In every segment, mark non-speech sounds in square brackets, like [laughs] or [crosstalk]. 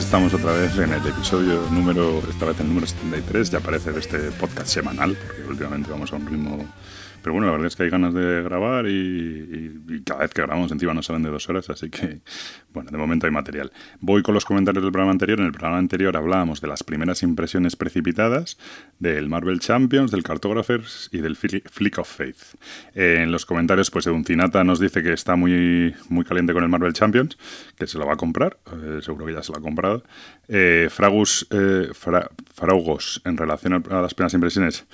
estamos otra vez en el episodio número, esta vez el número 73, ya parece de este podcast semanal, porque últimamente vamos a un ritmo pero bueno, la verdad es que hay ganas de grabar y, cada vez que grabamos encima nos salen de dos horas, así que bueno, de momento hay material. Voy con los comentarios del programa anterior. En el programa anterior hablábamos de las primeras impresiones precipitadas, del Marvel Champions, del Cartographers y del Flick of Faith. en los comentarios, pues Eduncinata nos dice que está muy, muy caliente con el Marvel Champions, que se lo va a comprar, eh, seguro que ya se lo ha comprado. Eh, Fragus, eh, Fraugos, en relación a las primeras impresiones,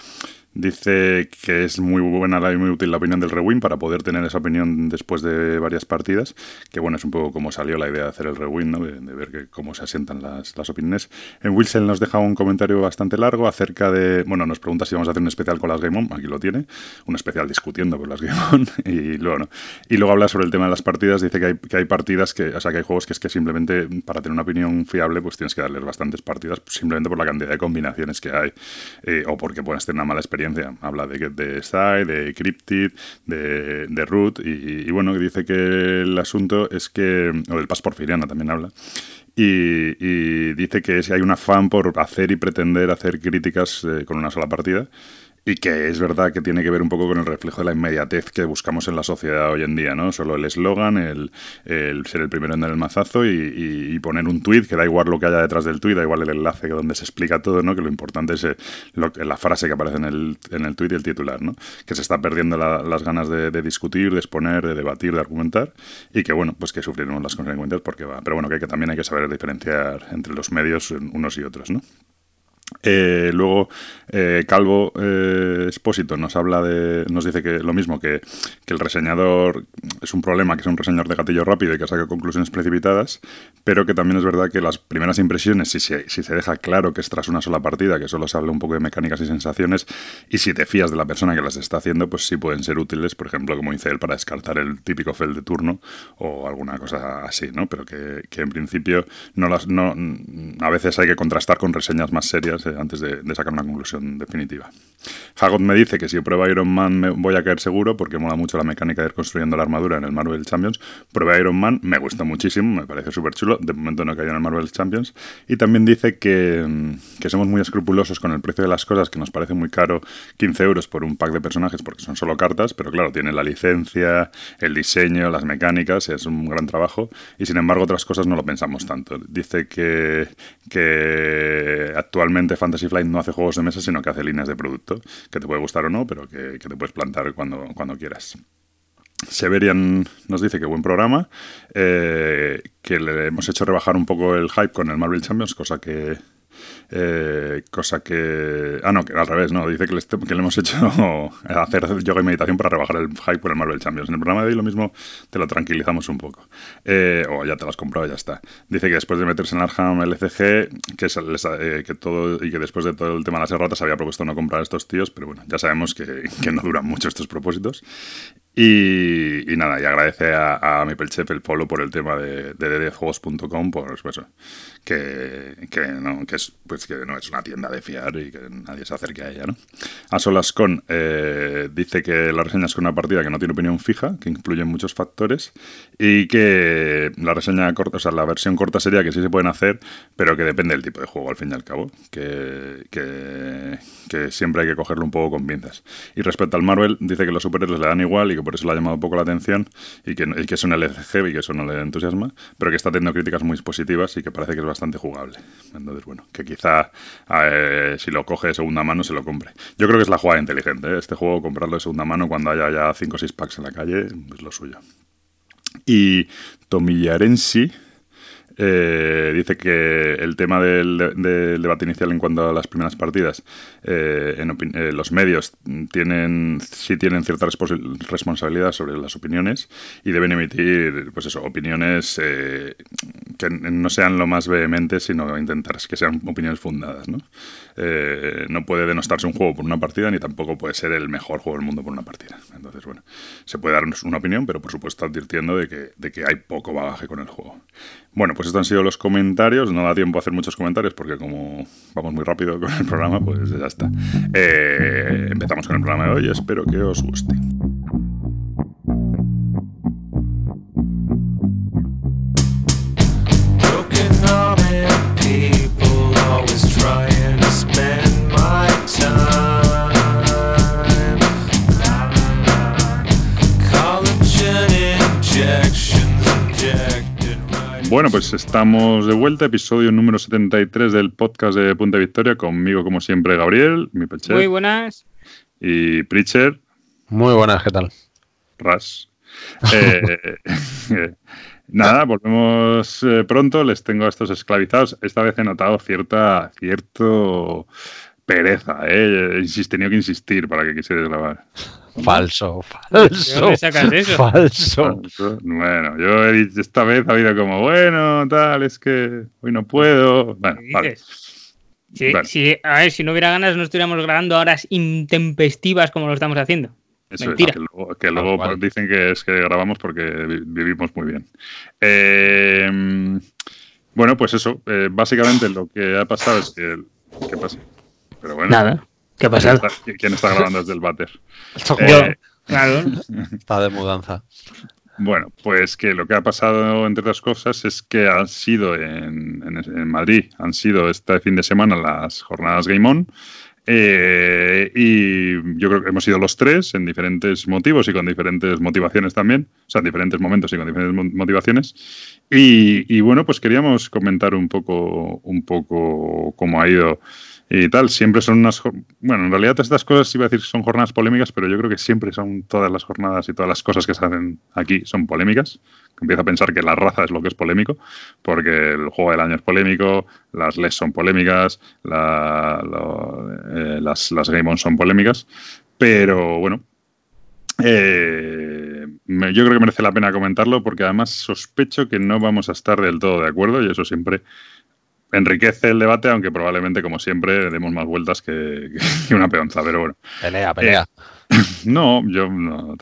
Dice que es muy buena y muy útil la opinión del Rewind para poder tener esa opinión después de varias partidas. Que bueno, es un poco como salió la idea de hacer el Rewind, ¿no? de, ver cómo se asientan las, las, opiniones. En Wilson nos deja un comentario bastante largo acerca de. Bueno, nos pregunta si vamos a hacer un especial con las Game On. Aquí lo tiene. Un especial discutiendo con las Game On. [laughs] Y luego, y luego habla sobre el tema de las partidas. Dice que hay, que hay partidas que. O sea, que hay juegos que es que simplemente para tener una opinión fiable, pues tienes que darles bastantes partidas, simplemente por la cantidad de combinaciones que hay. Eh, o porque puedes tener una mala experiencia Habla de, de Side, de Cryptid, de, de Root, y, bueno, dice que el asunto es que, o del Paz Porfiriana también habla, y, y, dice que hay un afán por hacer y pretender hacer críticas eh, con una sola partida, y que es verdad que tiene que ver un poco con el reflejo de la inmediatez que buscamos en la sociedad hoy en día, ¿no? Solo el eslogan, el, ser el primero en dar el mazazo y, poner un tuit, que da igual lo que haya detrás del tuit, da igual el enlace donde se explica todo, ¿no? Que lo importante es eh, la frase que aparece en el, en el tuit y el titular, ¿no? Que se está perdiendo las ganas de, discutir, de exponer, de debatir, de argumentar y que, bueno, pues que sufriremos las consecuencias porque va. Pero bueno, que, que también hay que saber diferenciar entre los medios unos y otros, ¿no? Eh, luego, eh, Calvo eh, Espósito nos habla de. nos dice que lo mismo, que, el reseñador es un problema, que es un reseñador de gatillo rápido y que saca conclusiones precipitadas, pero que también es verdad que las primeras impresiones, si se, si se deja claro que es tras una sola partida, que solo se habla un poco de mecánicas y sensaciones, y si te fías de la persona que las está haciendo, pues sí pueden ser útiles, por ejemplo, como dice él, para descartar el típico fel de turno o alguna cosa así, ¿no? Pero que, en principio no las, no, a veces hay que contrastar con reseñas más serias antes de, sacar una conclusión definitiva. Hagot me dice que si yo pruebo Iron Man me voy a caer seguro porque mola mucho la mecánica de ir construyendo la armadura en el Marvel Champions. Prueba Iron Man, me gusta muchísimo, me parece súper chulo. De momento no he caído en el Marvel Champions. Y también dice que, mm, que, somos muy escrupulosos con el precio de las cosas, que nos parece muy caro 15 euros por un pack de personajes porque son solo cartas, pero claro, tiene la licencia, el diseño, las mecánicas, es un gran trabajo. Y sin embargo, otras cosas no lo pensamos tanto. Dice que, que actualmente Fantasy Flight no hace juegos de mesa, sino que hace líneas de producto, que te puede gustar o no, pero que, te puedes plantar cuando, cuando quieras. Severian nos dice que buen programa, eh, que le hemos hecho rebajar un poco el hype con el Marvel Champions, cosa que, eh, cosa que. Ah, no, que al revés, no. Dice que le, hemos hecho [laughs] hacer yoga y meditación para rebajar el hype por el Marvel Champions. En el programa de hoy lo mismo te lo tranquilizamos un poco. Eh, o ya te lo has comprado ya está. Dice que después de meterse en Arham LCG, que, eh, que todo y que después de todo el tema de las erratas había propuesto no comprar a estos tíos, pero bueno, ya sabemos que, [laughs] que no duran mucho estos propósitos. Y, nada, y agradece a, a Chef el follow por el tema de, de ddjuegos.com, por pues eso, que, que, no, que, es, pues que no es una tienda de fiar y que nadie se acerque a ella, ¿no? A solas con eh, dice que la reseña es con una partida que no tiene opinión fija, que incluye muchos factores y que la reseña corta, o sea, la versión corta sería que sí se pueden hacer, pero que depende del tipo de juego al fin y al cabo, que, que, que siempre hay que cogerlo un poco con pinzas. Y respecto al Marvel, dice que los superhéroes le dan igual y que por eso le ha llamado poco la atención y que, y que es un LCG y que eso no le entusiasma, pero que está teniendo críticas muy positivas y que parece que es bastante jugable. Entonces, bueno, que quizá si lo coge de segunda mano se lo compre. Yo creo que es la jugada inteligente, ¿eh? este juego comprarlo de segunda mano cuando haya ya 5 o 6 packs en la calle es lo suyo. Y Tomillarensi eh, dice que el tema del, debate inicial en cuanto a las primeras partidas, eh, en eh, los medios tienen sí tienen cierta responsabilidad sobre las opiniones y deben emitir, pues eso, opiniones que no sean lo más vehementes, sino intentar que sean opiniones fundadas, ¿no? Eh, no puede denostarse un juego por una partida ni tampoco puede ser el mejor juego del mundo por una partida. Entonces, bueno, se puede dar una opinión, pero por supuesto advirtiendo de que, de que hay poco bagaje con el juego. Bueno, pues estos han sido los comentarios. No da tiempo a hacer muchos comentarios porque como vamos muy rápido con el programa, pues ya está. Eh, empezamos con el programa de hoy. Espero que os guste. Bueno, pues estamos de vuelta, episodio número 73 del podcast de Punta Victoria, conmigo como siempre Gabriel, mi peche. Muy buenas. Y Preacher. Muy buenas, ¿qué tal? Ras. Nada, volvemos pronto, les tengo a estos esclavizados. Esta vez he notado cierta, cierto pereza, ¿eh? Tenía que insistir para que quisieras grabar. [laughs] Falso, falso. sacas eso? [laughs] Falso. Bueno, yo he dicho, esta vez ha habido como, bueno, tal, es que hoy no puedo. Bueno, vale. Sí, sí, a ver, si no hubiera ganas no estuviéramos grabando horas intempestivas como lo estamos haciendo. Eso es, que luego, que luego dicen que es que grabamos porque vivimos muy bien. Eh, bueno, pues eso, eh, básicamente lo que ha pasado es que... ¿Qué pasa? Pero bueno, Nada. ¿Qué ha pasado? ¿Quién está, grabando desde el váter? [laughs] Eh, claro. [laughs] Está de mudanza. Bueno, pues que lo que ha pasado, entre otras cosas, es que han sido en, en, Madrid, han sido este fin de semana las jornadas Game On. Eh, y yo creo que hemos ido los tres en diferentes motivos y con diferentes motivaciones también, o sea, en diferentes momentos y con diferentes motivaciones. Y, y bueno, pues queríamos comentar un poco, un poco cómo ha ido y tal. Siempre son unas. Bueno, en realidad estas cosas iba a decir que son jornadas polémicas, pero yo creo que siempre son todas las jornadas y todas las cosas que se hacen aquí son polémicas. Empiezo a pensar que la raza es lo que es polémico, porque el juego del año es polémico, las LES son polémicas, eh, las, las Game On son polémicas, pero bueno. Eh, yo creo que merece la pena comentarlo porque además sospecho que no vamos a estar del todo de acuerdo y eso siempre enriquece el debate, aunque probablemente, como siempre, demos más vueltas que, una peonza, pero bueno. Pelea, pelea. Eh, no, yo no.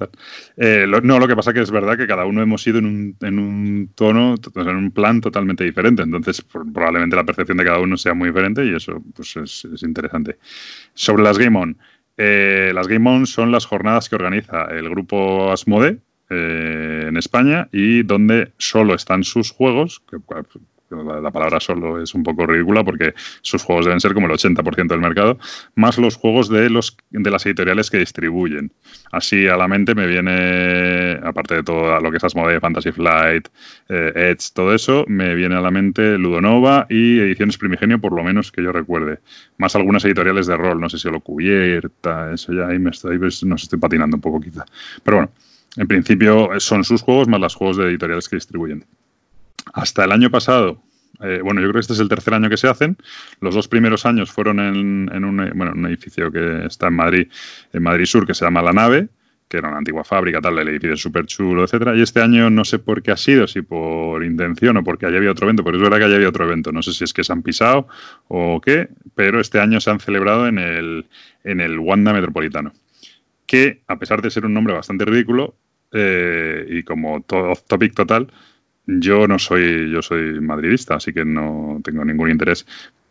Eh, lo, no, lo que pasa que es verdad que cada uno hemos ido en un, en un tono, en un plan totalmente diferente. Entonces, probablemente la percepción de cada uno sea muy diferente y eso pues, es, interesante. Sobre las Game On. Eh, las Game On son las jornadas que organiza el grupo Asmode, en España y donde solo están sus juegos, que la, palabra solo es un poco ridícula porque sus juegos deben ser como el 80% del mercado, más los juegos de, los, de las editoriales que distribuyen. Así a la mente me viene, aparte de todo lo que es Asmodee, Fantasy Flight, eh, Edge, todo eso, me viene a la mente Ludonova y Ediciones Primigenio, por lo menos que yo recuerde. Más algunas editoriales de rol, no sé si lo cubierta, eso ya ahí me estoy, pues, nos estoy patinando un poco quizá. Pero bueno, en principio son sus juegos más los juegos de editoriales que distribuyen. Hasta el año pasado, eh, bueno, yo creo que este es el tercer año que se hacen. Los dos primeros años fueron en, un, edificio que está en Madrid, en Madrid Sur, que se llama La Nave, que era una antigua fábrica, tal, el edificio es súper chulo, etcétera. Y este año no sé por qué ha sido, si por intención o porque haya habido otro evento, porque es verdad que haya habido otro evento. No sé si es que se han pisado o qué, pero este año se han celebrado en el, en el Wanda Metropolitano. Que, a pesar de ser un nombre bastante ridículo, eh, y como todo topic total, yo no soy, yo soy madridista, así que no tengo ningún interés.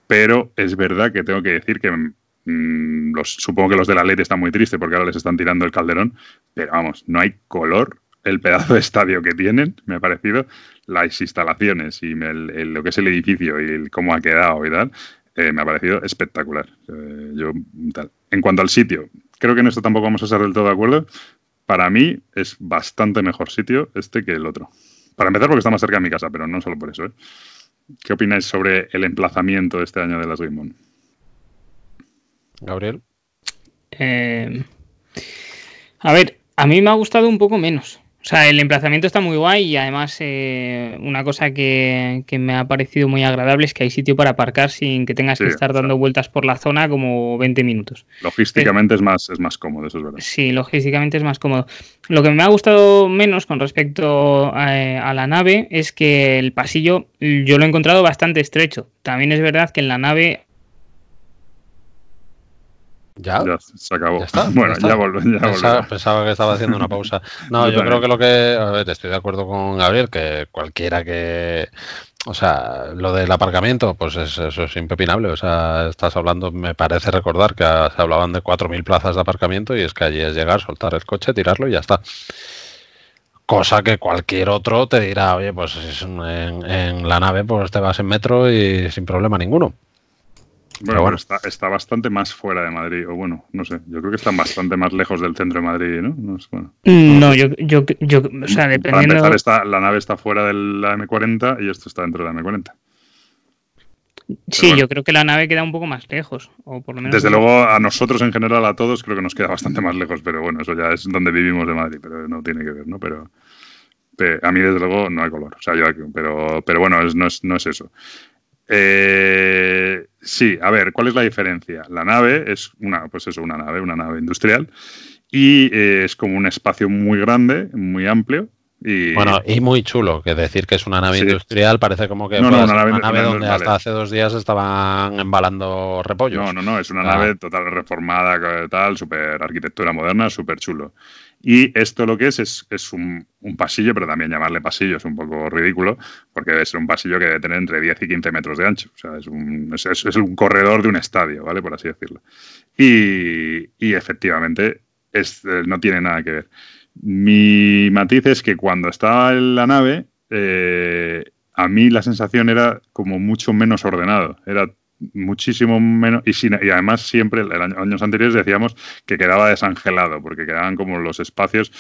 Pero es verdad que tengo que decir que mm, los, supongo que los de la ley están muy tristes porque ahora les están tirando el calderón, pero vamos, no hay color el pedazo de estadio que tienen, me ha parecido, las instalaciones y lo que es el edificio y cómo ha quedado y tal, eh, me ha parecido espectacular. Eh, yo, tal. En cuanto al sitio, creo que en esto tampoco vamos a estar del todo de acuerdo. Para mí es bastante mejor sitio este que el otro. Para empezar, porque está más cerca de mi casa, pero no solo por eso. ¿eh? ¿Qué opináis sobre el emplazamiento de este año de las Game Gabriel. Eh, a ver, a mí me ha gustado un poco menos. O sea, el emplazamiento está muy guay y además eh, una cosa que, me ha parecido muy agradable es que hay sitio para aparcar sin que tengas que estar dando vueltas por la zona como 20 minutos. Logísticamente es, más, es más cómodo, eso es verdad. Sí, logísticamente es más cómodo. Lo que me ha gustado menos con respecto a, eh, a la nave es que el pasillo yo lo he encontrado bastante estrecho. También es verdad que en la nave ¿Ya? se acabó. bueno, ya, volvemos. pensaba, que estaba haciendo una pausa. No, yo, creo que lo que. A ver, estoy de acuerdo con Gabriel, que cualquiera que. O sea, lo del aparcamiento, pues eso es impepinable. O sea, estás hablando, me parece recordar que se hablaban de 4.000 plazas de aparcamiento y es que allí es llegar, soltar el coche, tirarlo y ya está. Cosa que cualquier otro te dirá, oye, pues en, en la nave pues te vas en metro y sin problema ninguno. Bueno, bueno. Está, está, bastante más fuera de Madrid, o bueno, no sé, yo creo que están bastante más lejos del centro de Madrid, ¿no? No, es, bueno, mm, no yo, yo, yo, o sea, dependiendo... Para empezar, está, la nave está fuera de la M40 y esto está dentro de la M40. Sí, bueno. yo creo que la nave queda un poco más lejos. O por lo menos Desde luego, a nosotros en general, a todos, creo que nos queda bastante más lejos, pero bueno, eso ya es donde vivimos de Madrid, pero no tiene que ver, ¿no? Pero, pero a mí, desde luego, no hay color. O sea, yo, pero, pero bueno, es, no, es, no es eso. Eh, sí, a ver, ¿cuál es la diferencia? La nave es una, pues eso, una nave, una nave industrial, y eh, es como un espacio muy grande, muy amplio, y... Bueno, y muy chulo, que decir que es una nave sí. industrial parece como que no, no, una, nave, una nave donde vale. hasta hace dos días estaban embalando repollos. No, no, no, es una ah. nave total reformada, tal, súper arquitectura moderna, súper chulo. Y esto lo que es es, es un, pasillo, pero también llamarle pasillo es un poco ridículo, porque debe ser un pasillo que debe tener entre 10 y 15 metros de ancho. O sea, es un, es, un corredor de un estadio, ¿vale? Por así decirlo. Y, y efectivamente eh, no tiene nada que ver. Mi matiz es que cuando estaba en la nave, eh, a mí la sensación era como mucho menos ordenado. Era muchísimo menos. Y, sin, y además, siempre, en año, años anteriores decíamos que quedaba desangelado, porque quedaban como los espacios.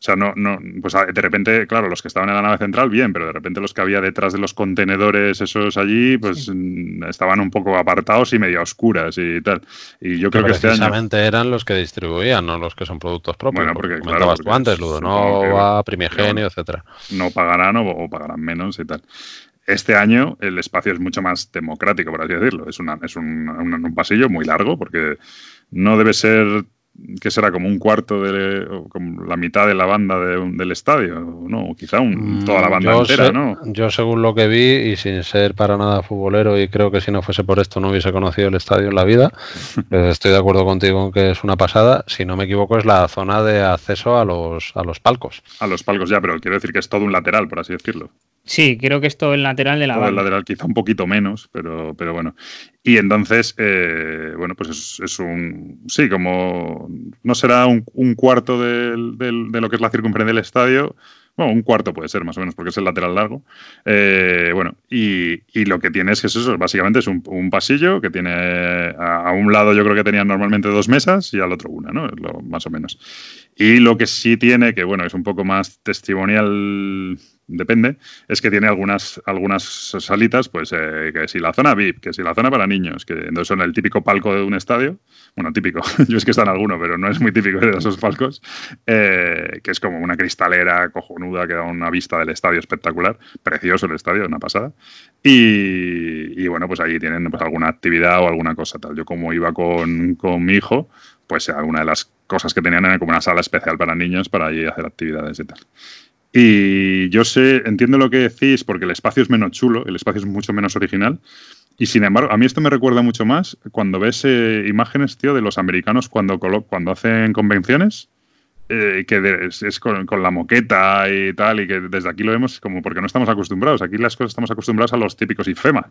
O sea, no, no, pues de repente, claro, los que estaban en la nave central, bien, pero de repente los que había detrás de los contenedores esos allí, pues sí. estaban un poco apartados y medio oscuras y tal. Y yo creo que este año... eran los que distribuían, no los que son productos propios. Bueno, porque, porque claro, porque tú antes, Ludonova, Primigenio, etcétera. No pagarán o, o pagarán menos y tal este año el espacio es mucho más democrático, por así decirlo. Es, una, es un, un, un, pasillo muy largo porque no debe ser que será como un cuarto de como la mitad de la banda de, del estadio, ¿no? Quizá un, toda la banda yo entera, sé, ¿no? Yo según lo que vi y sin ser para nada futbolero y creo que si no fuese por esto no hubiese conocido el estadio en la vida, [laughs] eh, estoy de acuerdo contigo en que es una pasada. Si no me equivoco es la zona de acceso a los a los palcos. A los palcos ya, pero quiero decir que es todo un lateral, por así decirlo. Sí, creo que es todo el lateral de la todo banda. el lateral, quizá un poquito menos, pero, pero bueno. Y entonces, eh, bueno, pues es, un. Sí, como. No será un, cuarto de, de, lo que es la circunferencia del estadio. Bueno, un cuarto puede ser más o menos, porque es el lateral largo. Eh, bueno, y, y, lo que tiene es que es eso, básicamente es un, pasillo que tiene a, a, un lado, yo creo que tenían normalmente dos mesas y al otro una, ¿no? Lo, más o menos. Y lo que sí tiene, que bueno, es un poco más testimonial depende, es que tiene algunas, algunas salitas, pues eh, que si la zona VIP, que si la zona para niños, que entonces son el típico palco de un estadio, bueno, típico, [laughs] yo es que está en alguno, pero no es muy típico de esos palcos, eh, que es como una cristalera cojonuda que da una vista del estadio espectacular, precioso el estadio, una pasada, y, bueno, pues ahí tienen pues, alguna actividad o alguna cosa tal. Yo como iba con, con mi hijo, pues alguna de las cosas que tenían era como una sala especial para niños para ir a hacer actividades y tal. Y yo sé, entiendo lo que decís porque el espacio es menos chulo, el espacio es mucho menos original. Y sin embargo, a mí esto me recuerda mucho más cuando ves eh, imágenes, tío, de los americanos cuando, cuando hacen convenciones, eh, que de, es, es con, con, la moqueta y tal, y que desde aquí lo vemos como porque no estamos acostumbrados. Aquí las cosas estamos acostumbrados a los típicos IFEMA.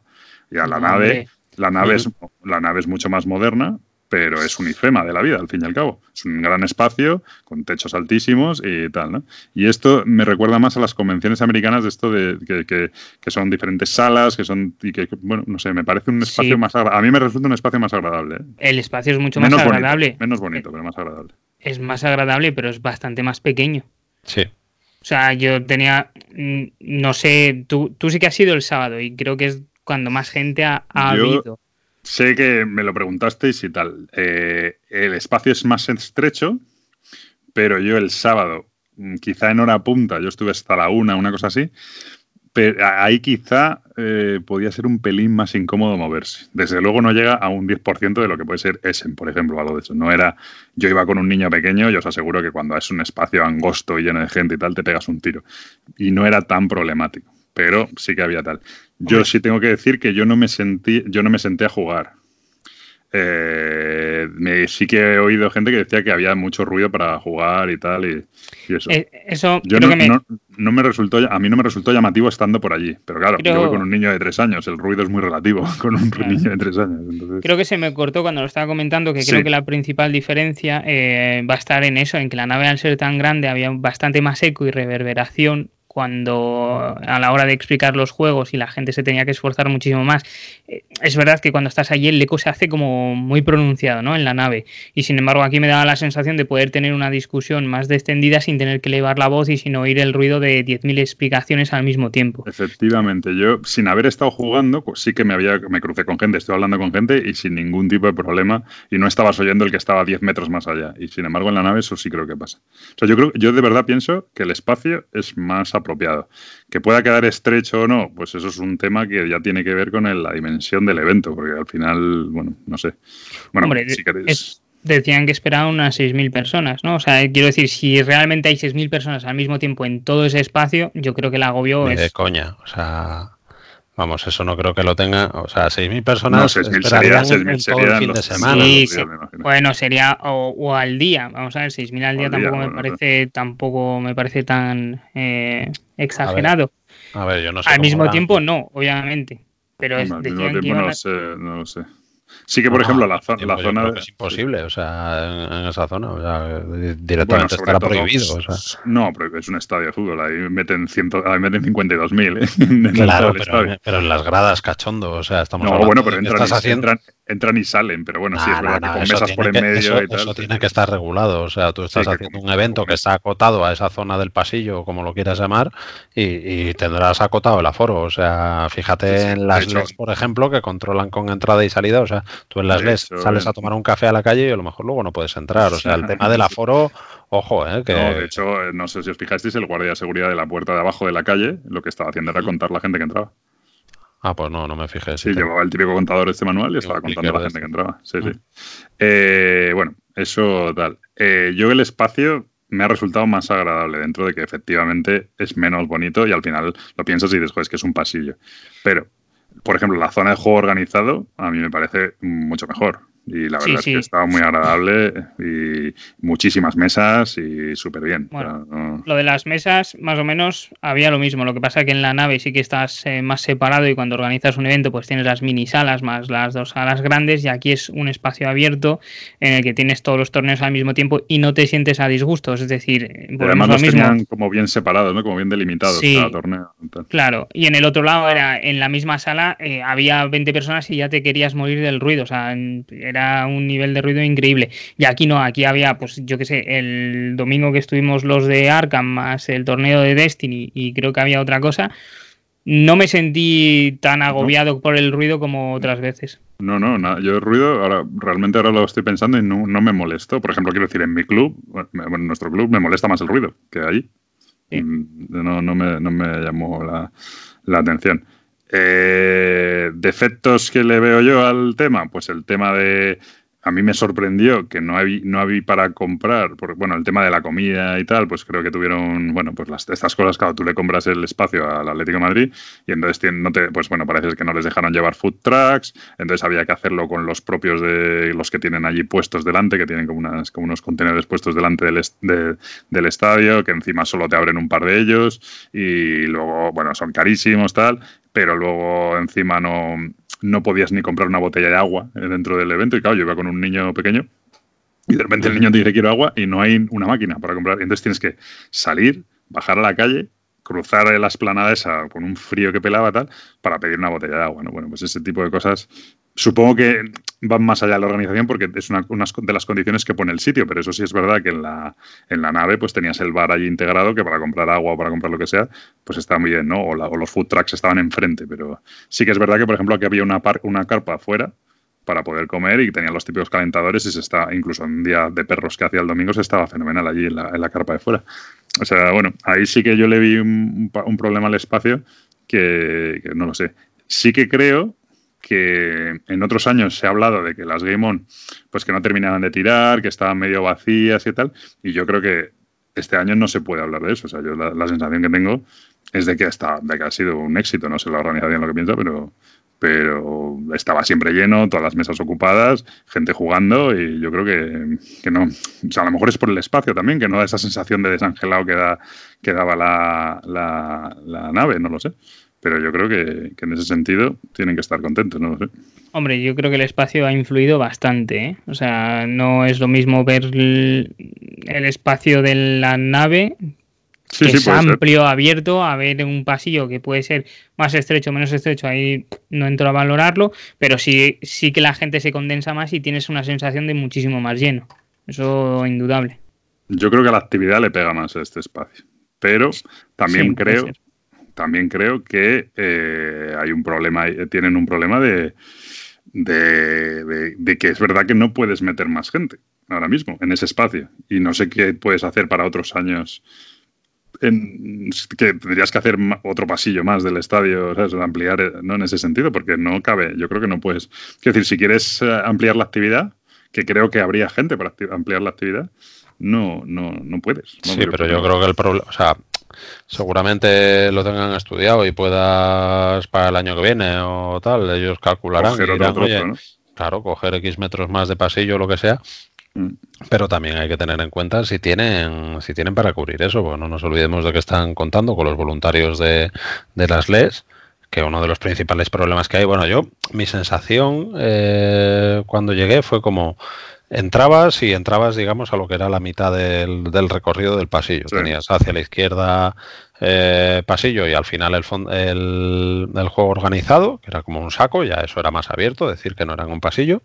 Y a la nave, la nave, es, la nave es mucho más moderna, pero es un IFEMA de la vida, al fin y al cabo. Es un gran espacio con techos altísimos y tal, ¿no? Y esto me recuerda más a las convenciones americanas de esto de que, que, que son diferentes salas, que son, y que, bueno, no sé, me parece un espacio sí. más agradable. A mí me resulta un espacio más agradable. ¿eh? El espacio es mucho menos más agradable. Bonito, menos bonito, pero más agradable. Es más agradable, pero es bastante más pequeño. Sí. O sea, yo tenía, mm, no sé, tú, tú sí que has ido el sábado y creo que es cuando más gente ha, ha yo, habido. Sé que me lo preguntasteis y tal. Eh, el espacio es más estrecho, pero yo el sábado, mm, quizá en hora punta, yo estuve hasta la una, una cosa así, pero ahí quizá eh, podía ser un pelín más incómodo moverse. Desde luego no llega a un 10% de lo que puede ser Essen, por ejemplo, algo de eso. No era, yo iba con un niño pequeño y os aseguro que cuando es un espacio angosto y lleno de gente y tal, te pegas un tiro. Y no era tan problemático, pero sí que había tal. Yo sí tengo que decir que yo no me sentí, yo no me senté a jugar. Eh, me, sí que he oído gente que decía que había mucho ruido para jugar y tal y, y eso. Eh, eso yo no me... No, no, me... resultó a mí no me resultó llamativo estando por allí, pero claro, creo... yo voy con un niño de tres años, el ruido es muy relativo [laughs] con un claro. niño de tres años. Entonces... Creo que se me cortó cuando lo estaba comentando que sí. creo que la principal diferencia eh, va a estar en eso, en que la nave al ser tan grande había bastante más eco y reverberación cuando a la hora de explicar los juegos y la gente se tenía que esforzar muchísimo más, eh, es verdad que cuando estás allí el eco se hace como muy pronunciado, ¿no? En la nave. Y sin embargo aquí me daba la sensación de poder tener una discusión más descendida sin tener que elevar la voz y sin oír el ruido de 10.000 explicaciones al mismo tiempo. Efectivamente, yo sin haber estado jugando, pues sí que me había me crucé con gente, estoy hablando con gente y sin ningún tipo de problema y no estabas oyendo el que estaba 10 metros más allá. Y sin embargo en la nave eso sí creo que pasa. O sea, yo creo yo de verdad pienso que el espacio es más apropiado. Que pueda quedar estrecho o no, pues eso es un tema que ya tiene que ver con la dimensión del evento, porque al final, bueno, no sé. Bueno, si queréis decían que esperaban unas 6.000 personas, ¿no? O sea, quiero decir, si realmente hay 6.000 personas al mismo tiempo en todo ese espacio, yo creo que el agobio es... de coña, o sea... Vamos, eso no creo que lo tenga. O sea, 6.000 personas no, 6 sería, 6 todo el fin de semana. Sí, sí. Bueno, sería o, al día. Vamos a ver, 6.000 al día tampoco me parece tampoco me parece tan eh, exagerado. A ver, yo no sé. Al mismo tiempo, no, obviamente. Pero es, decían que no, sé, no lo sé. Sí que, por ejemplo, la, la zona... Es imposible, o sea, en, esa zona, o sea, directamente estará prohibido. O sea. No, pero es un estadio de fútbol, ahí meten, ciento, ahí meten 52.000, ¿eh? [laughs] claro, pero, pero, en las gradas, cachondo, o sea, estamos No, bueno, pero entran, haciendo... entran, entran, y salen, pero bueno, sí, es verdad que con mesas por en medio eso, y tal. Eso tiene que estar regulado, o sea, tú estás haciendo un evento que está acotado a esa zona del pasillo, como lo quieras llamar, y, y tendrás acotado el aforo, o sea, fíjate en las LEDs, por ejemplo, que controlan con entrada y salida, o sea, tú en las LEDs sales a tomar un café a la calle y a lo mejor luego no puedes entrar. O sea, el tema del aforo, ojo, ¿eh? Que... No, de hecho, no sé si os fijasteis, el guardia de seguridad de la puerta de abajo de la calle lo que estaba haciendo era contar la gente que entraba. Ah, pues no, no me fijé. Sí, llevaba el típico contador este manual y estaba contando la gente que entraba. Sí, sí. Eh, bueno, eso tal. Eh, yo el espacio me ha resultado más agradable dentro de que efectivamente es menos bonito y al final lo piensas y dices, es que es un pasillo. Pero por ejemplo, la zona de juego organizado a mí me parece mucho mejor. Y la verdad es que estaba muy agradable y muchísimas mesas y súper bien. Lo de las mesas, más o menos, había lo mismo. Lo que pasa es que en la nave sí que estás eh, más separado y cuando organizas un evento, pues tienes las mini salas más las dos salas grandes y aquí es un espacio abierto en el que tienes todos los torneos al mismo tiempo y no te sientes a disgusto. Es decir, además los tenían como bien separados, ¿no? como bien delimitados cada torneo. Claro, y en el otro lado era en la misma sala, eh, había 20 personas y ya te querías morir del ruido. O sea, era un nivel de ruido increíble. Y aquí no, aquí había, pues yo qué sé, el domingo que estuvimos los de Arkham más el torneo de Destiny y creo que había otra cosa. No me sentí tan agobiado por el ruido como otras veces. No, no, yo el ruido, ahora realmente ahora lo estoy pensando y no, me molesto. Por ejemplo, quiero decir, en mi club, en nuestro club me molesta más el ruido que allí. Mm, no, no, me, no me llamó la, la atención. Eh, defectos que le veo yo al tema, pues el tema de a mí me sorprendió que no había, no había para comprar, porque, bueno, el tema de la comida y tal, pues creo que tuvieron, bueno, pues las, estas cosas, claro, tú le compras el espacio al Atlético de Madrid y entonces no te, pues bueno, parece que no les dejaron llevar food trucks, entonces había que hacerlo con los propios de los que tienen allí puestos delante, que tienen como, unas, como unos contenedores puestos delante del, del estadio, que encima solo te abren un par de ellos y luego, bueno, son carísimos, tal, pero luego encima no no podías ni comprar una botella de agua dentro del evento. Y claro, yo iba con un niño pequeño y de repente el niño te dice quiero agua y no hay una máquina para comprar. Entonces tienes que salir, bajar a la calle, cruzar la esplanada esa con un frío que pelaba tal, para pedir una botella de agua. ¿no? Bueno, pues ese tipo de cosas supongo que van más allá de la organización porque es una, de las condiciones que pone el sitio, pero eso sí es verdad que en la, en la nave pues tenías el bar allí integrado que para comprar agua o para comprar lo que sea, pues está muy bien, ¿no? O, los food trucks estaban enfrente, pero sí que es verdad que, por ejemplo, aquí había una, una carpa afuera para poder comer y tenían los típicos calentadores y se está, incluso un día de perros que hacía el domingo se estaba fenomenal allí en la, en la carpa de fuera. O sea, bueno, ahí sí que yo le vi un, un problema al espacio que, no lo sé. Sí que creo que en otros años se ha hablado de que las Game On, pues que no terminaban de tirar, que estaban medio vacías y tal, y yo creo que este año no se puede hablar de eso. O sea, yo la, sensación que tengo es de que, está, de que ha sido un éxito, no sé la organización lo que piensa, pero, pero estaba siempre lleno, todas las mesas ocupadas, gente jugando y yo creo que, que, no, o sea, a lo mejor es por el espacio también, que no da esa sensación de desangelado que, da, que daba la, la, nave, no lo sé pero yo creo que, en ese sentido tienen que estar contentos, no lo sé. Hombre, yo creo que el espacio ha influido bastante, ¿eh? o sea, no es lo mismo ver el espacio de la nave que es amplio, abierto, a ver un pasillo que puede ser más estrecho, menos estrecho, ahí no entro a valorarlo, pero sí, sí que la gente se condensa más y tienes una sensación de muchísimo más lleno. Eso indudable. Yo creo que a la actividad le pega más a este espacio, pero también creo, también creo que eh, hay un problema, tienen un problema de, de que es verdad que no puedes meter más gente ahora mismo en ese espacio y no sé qué puedes hacer para otros años en, que tendrías que hacer otro pasillo más del estadio, ¿sabes? ampliar, eh, no en ese sentido, porque no cabe, yo creo que no puedes. Es decir, si quieres eh, ampliar la actividad, que creo que habría gente para ampliar la actividad, no, no, no puedes. sí, pero yo creo que el problema, o sea, seguramente lo tengan estudiado y puedas para el año que viene o tal, ellos calcularán. Claro, coger X metros más de pasillo o lo que sea. Pero también hay que tener en cuenta si tienen, si tienen para cubrir eso, porque no nos olvidemos de que están contando con los voluntarios de, las LES, que uno de los principales problemas que hay, bueno, yo, mi sensación eh, cuando llegué fue como entrabas y entrabas, digamos, a lo que era la mitad del, recorrido del pasillo. Tenías hacia la izquierda eh, pasillo y al final el, el, el, juego organizado, que era como un saco, ya eso era más abierto, decir que no era un pasillo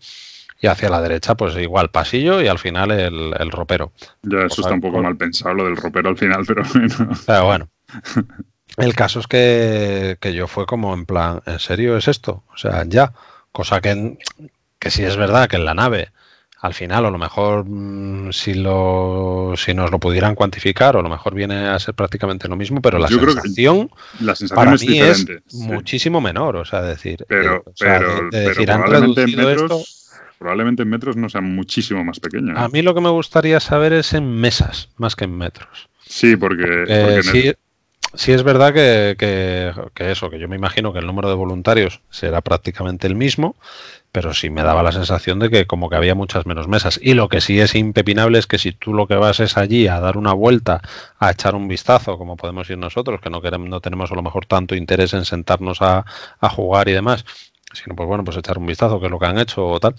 y hacia la derecha, pues igual pasillo y al final el, ropero. Ya, eso está un poco mal pensado, lo del ropero al final, [laughs] pero bueno. Pero bueno. [laughs] El caso es que, yo fue como en plan, ¿en serio es esto? O sea, ya. Cosa que, que sí es verdad que en la nave, al final, a lo mejor mm, si, lo, si nos lo pudieran cuantificar, o a lo mejor viene a ser prácticamente lo mismo, pero la sensación, la sensación para es mí es muchísimo menor. O sea, decir, pero, pero, decir, han reducido esto probablemente en metros no sea muchísimo más pequeño. A mí lo que me gustaría saber es en mesas, más que en metros. Sí, porque... sí, es verdad que, que, eso, que yo me imagino que el número de voluntarios será prácticamente el mismo, pero sí me daba la sensación de que como que había muchas menos mesas. Y lo que sí es impepinable es que si tú lo que vas es allí a dar una vuelta, a echar un vistazo, como podemos ir nosotros, que no, queremos, no tenemos a lo mejor tanto interés en sentarnos a, a jugar y demás, sino pues bueno, pues echar un vistazo, que es lo que han hecho o tal,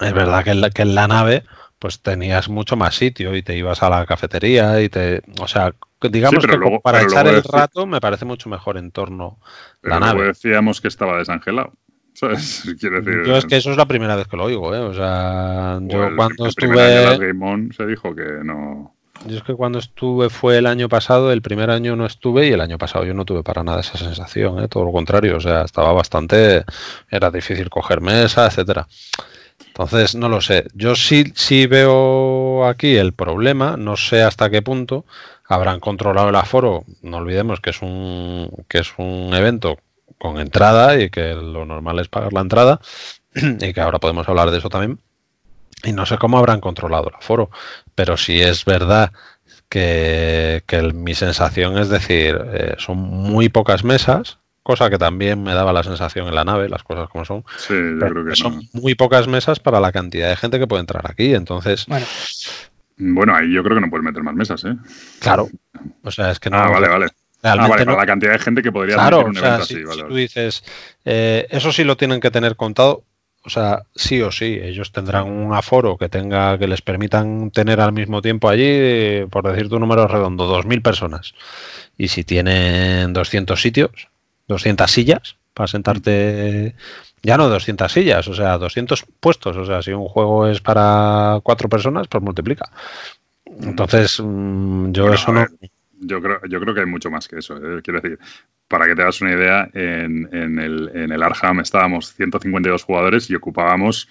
es verdad que en, la, que en la nave pues tenías mucho más sitio y te ibas a la cafetería y te... O sea, digamos que para echar el rato me parece mucho mejor entorno la nave. decíamos que estaba desangelado. ¿sabes? [laughs] Decir, yo es que eso es la primera vez que lo oigo, ¿eh? O sea, yo cuando estuve... Game se dijo que no... Yo es que cuando estuve fue el año pasado, el primer año no estuve y el año pasado yo no tuve para nada esa sensación, ¿eh? todo lo contrario, o sea, estaba bastante, era difícil coger mesa, etcétera. Entonces, no lo sé. Yo sí, sí veo aquí el problema, no sé hasta qué punto habrán controlado el aforo. No olvidemos que es un, que es un evento con entrada y que lo normal es pagar la entrada [clears throat] y que ahora podemos hablar de eso también. Y no sé cómo habrán controlado el aforo, pero si es verdad que, mi sensación es decir, eh, son muy pocas mesas, cosa que también me daba la sensación en la nave, las cosas como son. Sí, yo creo que son muy pocas mesas para la cantidad de gente que puede entrar aquí, entonces... Bueno. Bueno, ahí yo creo que no puedes meter más mesas, ¿eh? Claro. O sea, es que no... Ah, vale, vale. ah, vale, para la cantidad de gente que podría claro, un evento así. Si tú dices, eh, eso sí lo tienen que tener contado, o sea, sí o sí, ellos tendrán un aforo que tenga que les permitan tener al mismo tiempo allí, por decir tu número redondo, 2.000 personas. Y si tienen 200 sitios, 200 sillas para sentarte. Ya no 200 sillas, o sea, 200 puestos. O sea, si un juego es para cuatro personas, pues multiplica. Entonces, mm, yo eso no. yo creo, yo creo que hay mucho más que eso. ¿eh? Quiero decir, para que te hagas una idea, en, en, el, en el Arham estábamos 152 jugadores y ocupábamos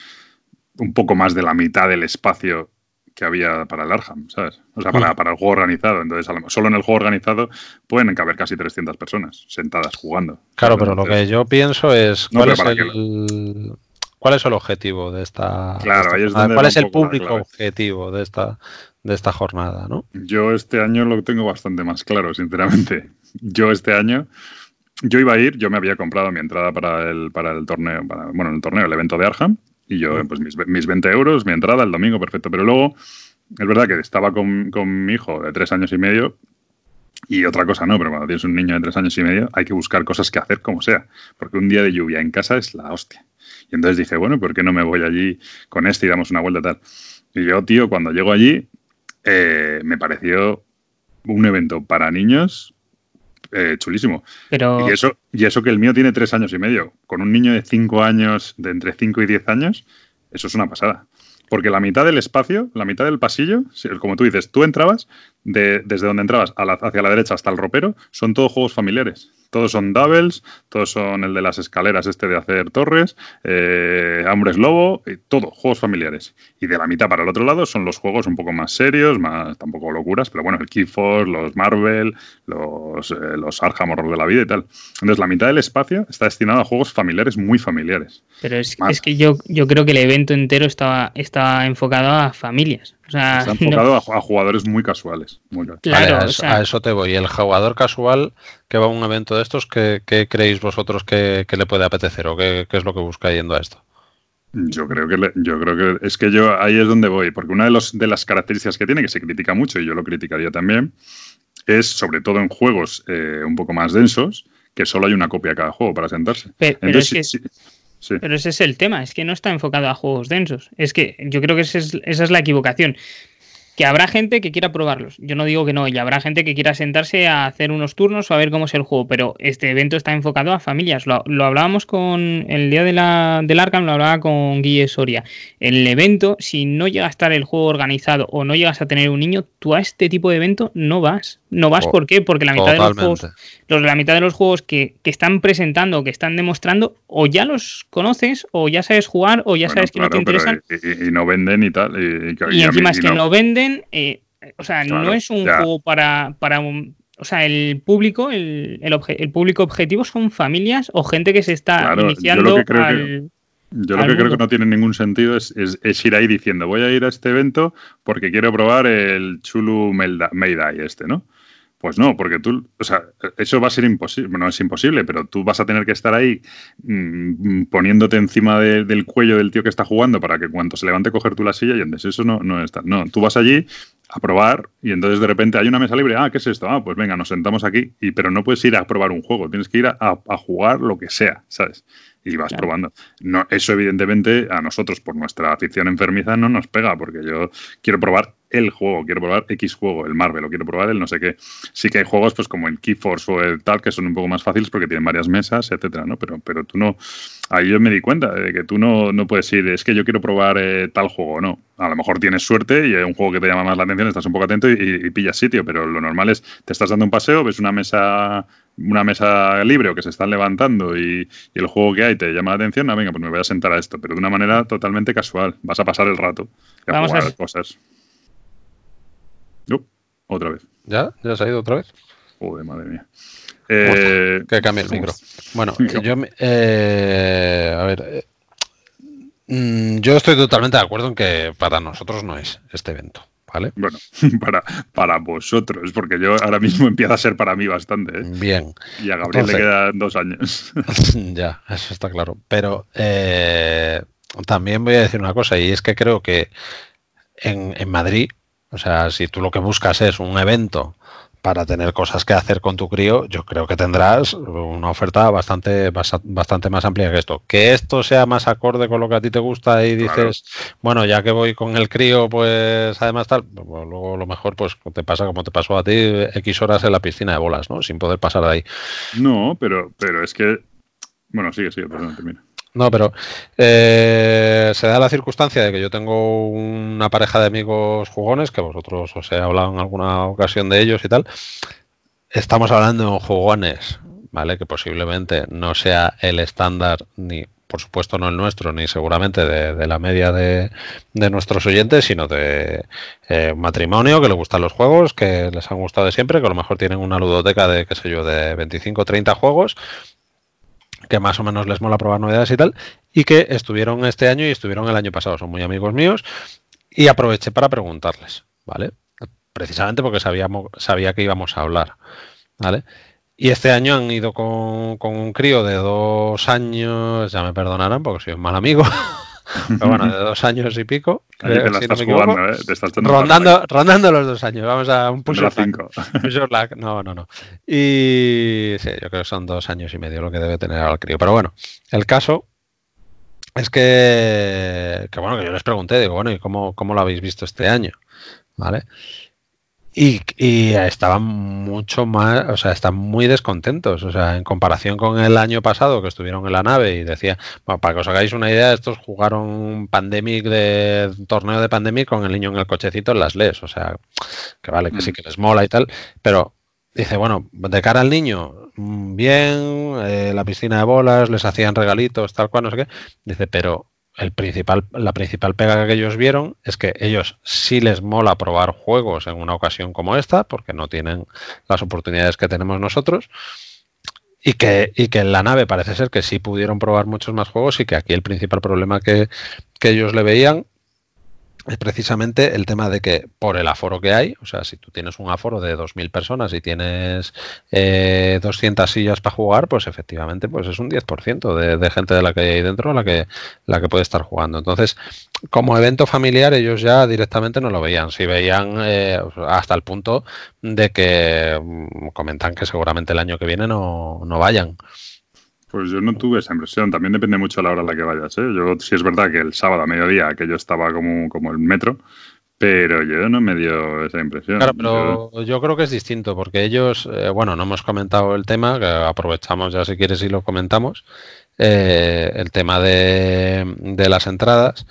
un poco más de la mitad del espacio que había para el Arham, ¿sabes? O sea, para, para el juego organizado. Entonces, solo en el juego organizado pueden caber casi 300 personas sentadas jugando. Claro, pero lo que yo pienso es cuál, es el, cuál es el objetivo de esta... Claro, ahí es donde ¿Cuál es el público objetivo de esta, de esta jornada, ¿no? Yo este año lo tengo bastante más claro, sinceramente. [laughs] Yo este año... Yo iba a ir, yo me había comprado mi entrada para el, para el torneo, bueno, el torneo, el evento de Arham, y yo, pues mis, mis 20 euros, mi entrada el domingo, perfecto. Pero luego, es verdad que estaba con, con mi hijo de tres años y medio y otra cosa no, pero cuando tienes un niño de tres años y medio hay que buscar cosas que hacer como sea, porque un día de lluvia en casa es la hostia. Y entonces dije, bueno, ¿por qué no me voy allí con este y damos una vuelta tal? Y yo, tío, cuando llego allí, eh, me pareció un evento para niños eh, chulísimo. Pero... Y, eso, y eso que el mío tiene tres años y medio. Con un niño de cinco años, de entre cinco y diez años, eso es una pasada. Porque la mitad del espacio, la mitad del pasillo, como tú dices, tú entrabas, desde donde entrabas hacia la derecha hasta el ropero, son todos juegos familiares. Todos son doubles, todos son el de las escaleras, este de hacer torres, eh, Hombres Lobo, todo, juegos familiares. Y de la mitad para el otro lado son los juegos un poco más serios, más tampoco locuras, pero bueno, el Keyforce, los Marvel, los, eh, los Arkham Horror de la vida y tal. Entonces la mitad del espacio está destinado a juegos familiares muy familiares. Pero es, es que yo, yo creo que el evento entero estaba, está enfocado a familias. Está [laughs] enfocado a, jugadores muy casuales. Claro, a, eso, te voy. El jugador casual que va a un evento de estos, ¿qué, creéis vosotros que, le puede apetecer o qué, es lo que busca yendo a esto? Yo creo que yo creo que es que yo ahí es donde voy, porque una de, los, de las características que tiene, que se critica mucho y yo lo criticaría también, es sobre todo en juegos eh, un poco más densos, que solo hay una copia de cada juego para sentarse. Pero, es que... Pero ese es el tema, es que no está enfocado a juegos densos. Es que yo creo que esa es, esa es la equivocación que habrá gente que quiera probarlos. Yo no digo que no, y habrá gente que quiera sentarse a hacer unos turnos o a ver cómo es el juego, pero este evento está enfocado a familias. Lo, hablábamos con el día de la, del Arkham, lo hablaba con Guille Soria. El evento, si no llega a estar el juego organizado o no llegas a tener un niño, tú a este tipo de evento no vas. No vas, ¿por qué? Porque la mitad de los juegos, la mitad de los juegos que, están presentando, que están demostrando, o ya los conoces, o ya sabes jugar, o ya sabes que no te interesan. Y, no venden y tal. Y, encima es que no venden eh, o sea, no es un juego para, para un, o sea, el público, el, el, público objetivo son familias o gente que se está iniciando yo lo que creo que, yo lo que creo que no tiene ningún sentido es, es, ir ahí diciendo voy a ir a este evento porque quiero probar el Chulu Meidai este, ¿no? Pues no, porque tú, o sea, eso va a ser imposible, no es imposible, pero tú vas a tener que estar ahí mm, poniéndote encima del cuello del tío que está jugando para que cuando se levante coger tú la silla y antes eso no, no está. No, tú vas allí a probar y entonces de repente hay una mesa libre, ah, ¿qué es esto? Ah, pues venga, nos sentamos aquí, y, pero no puedes ir a probar un juego, tienes que ir a, a jugar lo que sea, ¿sabes? y vas probando. No, eso evidentemente a nosotros por nuestra afición enfermiza no nos pega porque yo quiero probar el juego, quiero probar X juego, el Marvel, o quiero probar el no sé qué. Sí que hay juegos pues como el Keyforce o el tal que son un poco más fáciles porque tienen varias mesas, etcétera, ¿no? Pero, pero tú no, ahí yo me di cuenta de que tú no, no puedes ir, es que yo quiero probar eh, tal juego, no. A lo mejor tienes suerte y hay un juego que te llama más la atención, estás un poco atento y, pillas sitio, pero lo normal es, te estás dando un paseo, ves una mesa una mesa libre o que se están levantando y, el juego que hay te llama la atención, ah, venga, pues me voy a sentar a esto, pero de una manera totalmente casual. Vas a pasar el rato a Vamos jugar a cosas. Otra vez. ¿Ya? ¿Ya se ha ido otra vez? Joder, madre mía. Eh, que cambie el micro. [laughs] Bueno, yo. Eh, a ver. Eh, mm, yo estoy totalmente de acuerdo en que para nosotros no es este evento. ¿Vale? Bueno, [laughs] para, para vosotros, porque yo ahora mismo empieza a ser para mí bastante. Bien. Y a Gabriel le quedan dos años. [laughs] ya, eso está claro. Pero también voy a decir una cosa, y es que creo que en, en Madrid, o sea, si tú lo que buscas es un evento para tener cosas que hacer con tu crío, yo creo que tendrás una oferta bastante, bastante más amplia que esto. Que esto sea más acorde con lo que a ti te gusta y dices, bueno, ya que voy con el crío, pues además tal, pues, pues luego lo mejor pues te pasa como te pasó a ti X horas en la piscina de bolas, ¿no? Sin poder pasar de ahí. No, pero, pero es que, bueno, sigue, sigue, perdón, termina. No, pero eh, se da la circunstancia de que yo tengo una pareja de amigos jugones, que vosotros os he hablado en alguna ocasión de ellos y tal. Estamos hablando de jugones, ¿vale? Que posiblemente no sea el estándar ni por supuesto no el nuestro, ni seguramente de, la media de, nuestros oyentes, sino de eh, matrimonio que le gustan los juegos, que les han gustado de siempre, que a lo mejor tienen una ludoteca de, qué sé yo, de 25 o 30 juegos que más o menos les mola probar novedades y tal, y que estuvieron este año y estuvieron el año pasado, son muy amigos míos, y aproveché para preguntarles, ¿vale? Precisamente porque sabíamos, sabía que íbamos a hablar, ¿vale? Y este año han ido con, con un crío de dos años, ya me perdonarán porque soy un mal amigo, [laughs] pero bueno, de dos años y pico. [laughs] te estás jugando, ¿eh? rondando, rondando los dos años. Vamos a un push lag. No, no, no. Y sí, yo creo que son dos años y medio lo que debe tener al crío. Pero bueno, el caso es que, que bueno, que yo les pregunté, digo, bueno, ¿y cómo, cómo lo habéis visto este año? ¿Vale? Y, estaban mucho más, o sea, están muy descontentos. O sea, en comparación con el año pasado que estuvieron en la nave y decía, bueno, para que os hagáis una idea, estos jugaron Pandemic de torneo de Pandemic con el niño en el cochecito en las LES. O sea, que vale, que sí mm. que les mola y tal, pero dice, bueno, de cara al niño, mm, bien, eh, la piscina de bolas, les hacían regalitos, tal cual, no sé qué. Dice, pero el principal, la principal pega que ellos vieron es que ellos sí les mola probar juegos en una ocasión como esta, porque no tienen las oportunidades que tenemos nosotros. Y que, y que en la nave parece ser que sí pudieron probar muchos más juegos y que aquí el principal problema que, que ellos le veían es precisamente el tema de que por el aforo que hay, o sea, si tú tienes un aforo de 2.000 personas y tienes eh, 200 sillas para jugar, pues efectivamente pues es un 10% de, de, gente de la que hay ahí dentro la que, la que puede estar jugando. Entonces, como evento familiar ellos ya directamente no lo veían, si veían eh, hasta el punto de que mm, comentan que seguramente el año que viene no, no vayan. Pues yo no tuve esa impresión. También depende mucho de la hora a la que vayas. ¿eh? Yo sí es verdad que el sábado a mediodía aquello estaba como, como el metro, pero yo no me dio esa impresión. Claro, pero yo, creo que es distinto porque ellos, eh, bueno, no hemos comentado el tema, que aprovechamos ya si quieres y lo comentamos. Eh, el tema de, de las entradas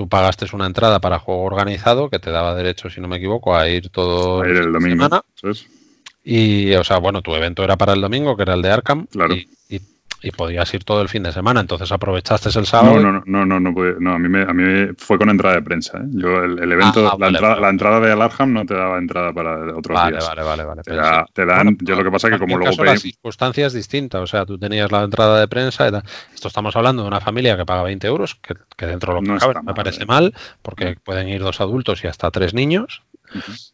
tú pagaste una entrada para juego organizado que te daba derecho, si no me equivoco, a ir todo a ir el domingo. Semana. Y, o sea, bueno, tu evento era para el domingo, que era el de Arkham. Claro. Y, y y podías ir todo el fin de semana, entonces aprovechaste el sábado. No, no, no, no, no, no, a, mí me, a mí fue con entrada de prensa. ¿eh? Yo, el, el evento, ah, la, vale, entrada, vale. la, entrada, de Alarham no te daba entrada para otros vale, días. Vale, vale, vale. Te, da, te dan, bueno, yo lo que pasa es que como luego... Caso, la circunstancia es distinta, o sea, tú tenías la entrada de prensa, esto estamos hablando de una familia que paga 20 euros, que, que dentro de lo que no cabe me mal, parece eh. mal, porque pueden ir dos adultos y hasta tres niños. Uh -huh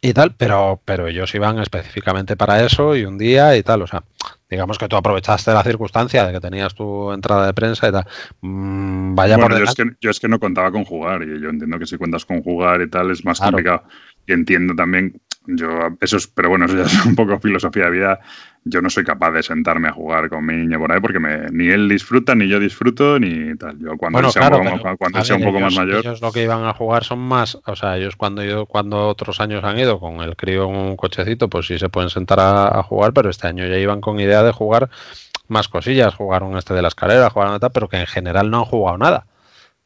y tal, pero, pero ellos iban específicamente para eso y un día y tal, o sea, digamos que tú aprovechaste la circunstancia de que tenías tu entrada de prensa y tal. Mm, vaya bueno, por yo es, que, yo es que no contaba con jugar y yo entiendo que si cuentas con jugar y tal es más claro. complicado. Y entiendo también, yo, eso es, pero bueno, eso ya [laughs] es un poco filosofía de vida. Yo no soy capaz de sentarme a jugar con mi niño por ahí porque me, ni él disfruta, ni yo disfruto, ni tal. Yo cuando bueno, sea, claro, un, poco, pero, cuando sea ver, un poco ellos, más mayor. Ellos lo que iban a jugar son más, o sea, ellos cuando yo, cuando otros años han ido con el crío en un cochecito, pues sí se pueden sentar a, a jugar, pero este año ya iban con idea de jugar más cosillas, jugaron este de la escalera, jugaron tal, pero que en general no han jugado nada.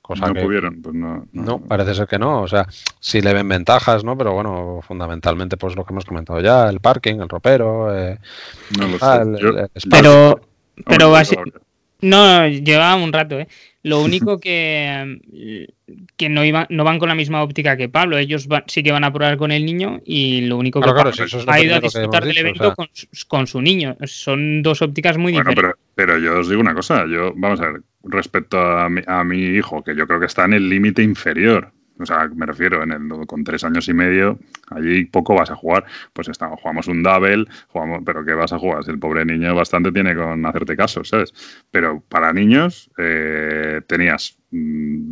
Cosa no que, pudieron, pues no, no, no. parece ser que no. O sea, sí le ven ventajas, ¿no? Pero bueno, fundamentalmente, pues lo que hemos comentado ya, el parking, el ropero. Eh, no lo ah, sé. El, Yo, el pero, pero basi- no, llevaba un rato, ¿eh? Lo [laughs] único que, que no, iban, no van con la misma óptica que Pablo. Ellos van, sí que van a probar con el niño y lo único que claro, claro, si eso es ha ido a disfrutar del evento o sea... con, con, su niño. Son dos ópticas muy bueno, diferentes. Pero, pero, yo os digo una cosa. Yo, vamos a ver, respecto a mi, a mi hijo, que yo creo que está en el límite inferior o sea, me refiero, en el, con tres años y medio, allí poco vas a jugar. Pues estamos, jugamos un double, jugamos, pero ¿qué vas a jugar? Si el pobre niño bastante tiene con hacerte caso, ¿sabes? Pero para niños eh, tenías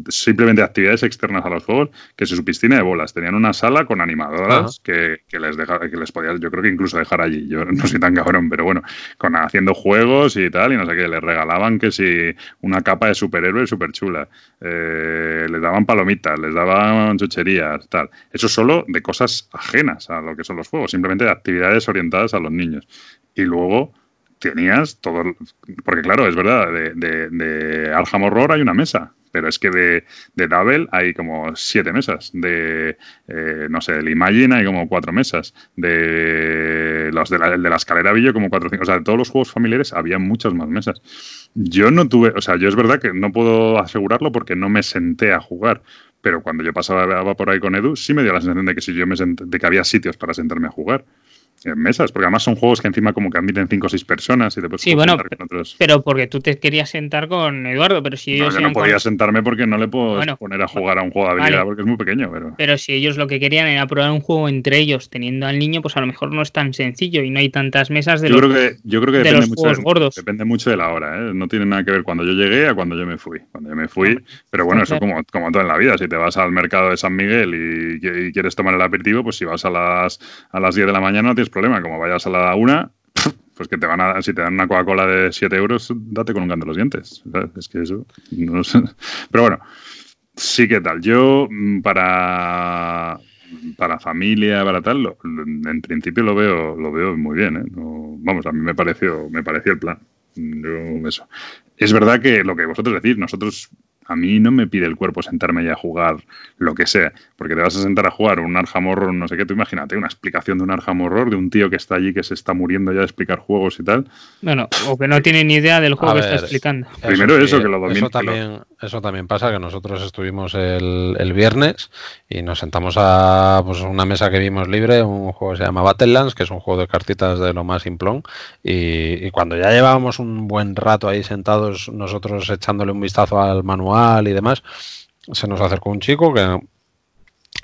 simplemente actividades externas a los juegos, que es su piscina de bolas. Tenían una sala con animadoras que, que, les deja, que les podías, yo creo que incluso dejar allí. Yo no soy tan cabrón, pero bueno, con haciendo juegos y tal, y no sé qué, les regalaban que si una capa de superhéroe súper chula. Eh, les daban palomitas, les daban chucherías, tal. Eso solo de cosas ajenas a lo que son los juegos, simplemente de actividades orientadas a los niños. Y luego tenías todo, porque claro, es verdad, de, de, de Arkham Horror hay una mesa, pero es que de, de Double hay como siete mesas, de, eh, no sé, del Imagine hay como cuatro mesas, de los de la, de la escalera Villo como cuatro o cinco, o sea, de todos los juegos familiares había muchas más mesas. Yo no tuve, o sea, yo es verdad que no puedo asegurarlo porque no me senté a jugar, pero cuando yo pasaba por ahí con Edu, sí me dio la sensación de que si yo me senté, de que había sitios para sentarme a jugar en mesas, porque además son juegos que encima como que admiten 5 o 6 personas y después sí, bueno, con otros. pero porque tú te querías sentar con Eduardo, pero si ellos no, yo no podía con... sentarme porque no le puedo bueno, poner a jugar a un juego de habilidad vale. porque es muy pequeño, pero pero si ellos lo que querían era probar un juego entre ellos teniendo al niño, pues a lo mejor no es tan sencillo y no hay tantas mesas de yo los, creo que yo creo que de depende los mucho de, gordos. depende mucho de la hora, ¿eh? no tiene nada que ver cuando yo llegué a cuando yo me fui. Cuando yo me fui, pero bueno, eso como como todo en la vida, si te vas al mercado de San Miguel y, y quieres tomar el aperitivo, pues si vas a las a las 10 de la mañana no tienes problema, como vayas a la una, pues que te van a, si te dan una Coca-Cola de 7 euros, date con un canto los dientes. Es que eso, no sé. Pero bueno, sí que tal. Yo, mm, para, para familia, para tal, en principio lo veo, lo veo muy bien, ¿eh? Vamos, a mí me pareció, me pareció el plan. Es verdad que lo que vosotros decís, nosotros, a mí no me pide el cuerpo sentarme ya a jugar lo que sea, porque te vas a sentar a jugar un Arkham Horror, no sé qué, tú imagínate una explicación de un Arkham Horror, de un tío que está allí que se está muriendo ya de explicar juegos y tal. Bueno, o que no tiene ni idea del juego A que está explicando. Primero sí, eso, que lo domine- Eso lo- también, eso también pasa, que nosotros estuvimos el, el viernes y nos sentamos a pues, una mesa que vimos libre, un juego que se llama Battlelands, que es un juego de cartitas de lo más simplón. Y, y cuando ya llevábamos un buen rato ahí sentados, nosotros echándole un vistazo al manual y demás, se nos acercó un chico que,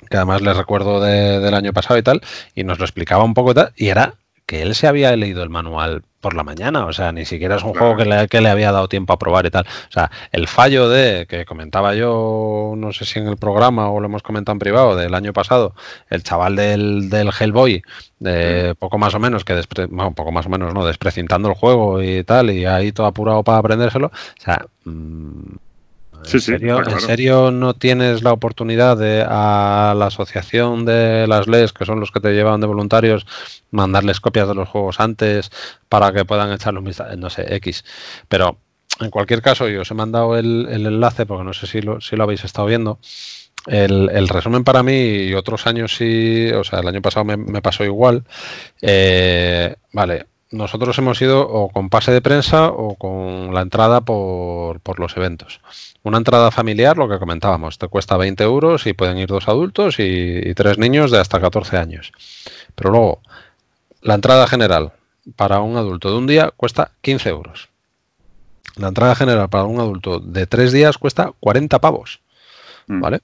que además les recuerdo de- del año pasado y tal, y nos lo explicaba un poco y tal, y era que él se había leído el manual por la mañana, o sea, ni siquiera es un Claro. juego que le, que le había dado tiempo a probar y tal. O sea, el fallo de, que comentaba yo, no sé si en el programa o lo hemos comentado en privado, del año pasado, el chaval del, del Hellboy, de poco más o menos, que despre- bueno, poco más o menos, no, desprecintando el juego y tal, y ahí todo apurado para aprendérselo, o sea... mm, Sí, ¿En, sí, serio, ¿En serio no tienes la oportunidad de a la asociación de las LES, que son los que te llevan de voluntarios, mandarles copias de los juegos antes para que puedan echarle un vistazo? No sé, X. Pero en cualquier caso, yo os he mandado el, el enlace porque no sé si lo, si lo habéis estado viendo. El, el resumen para mí y otros años sí, o sea, el año pasado me, me pasó igual. Eh, vale, nosotros hemos ido o con pase de prensa o con la entrada por, por los eventos. Una entrada familiar, lo que comentábamos, te cuesta 20 euros y pueden ir dos adultos y, y tres niños de hasta 14 años. Pero luego, la entrada general para un adulto de un día cuesta 15 euros. La entrada general para un adulto de tres días cuesta 40 pavos. Mm. ¿Vale?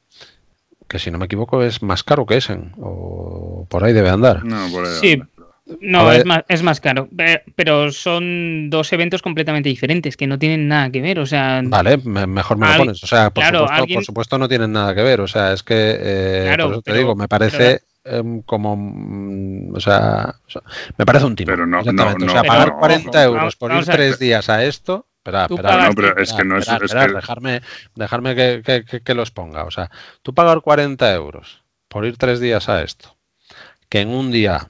Que si no me equivoco es más caro que ese. O por ahí debe andar. No, por ahí Sí. anda. No, es más, es más caro. Pe- Pero son dos eventos completamente diferentes que no tienen nada que ver. O sea, Vale, me- mejor me lo pones. O sea, por, claro, supuesto, alguien- por supuesto no tienen nada que ver. O sea, es que, eh, Claro, por eso te pero- digo, me parece em, como, mm, o sea, o sea, me parece un timo. Pero no, no, o sea, pagar no, 40 no, euros por ir tres días a esto. Espera, espera, No, pero es que no es, Esperad, es esperad, que- dejarme, dejarme que, que- que- que los ponga. O sea, tú pagar 40 euros por ir tres días a esto, que en un día,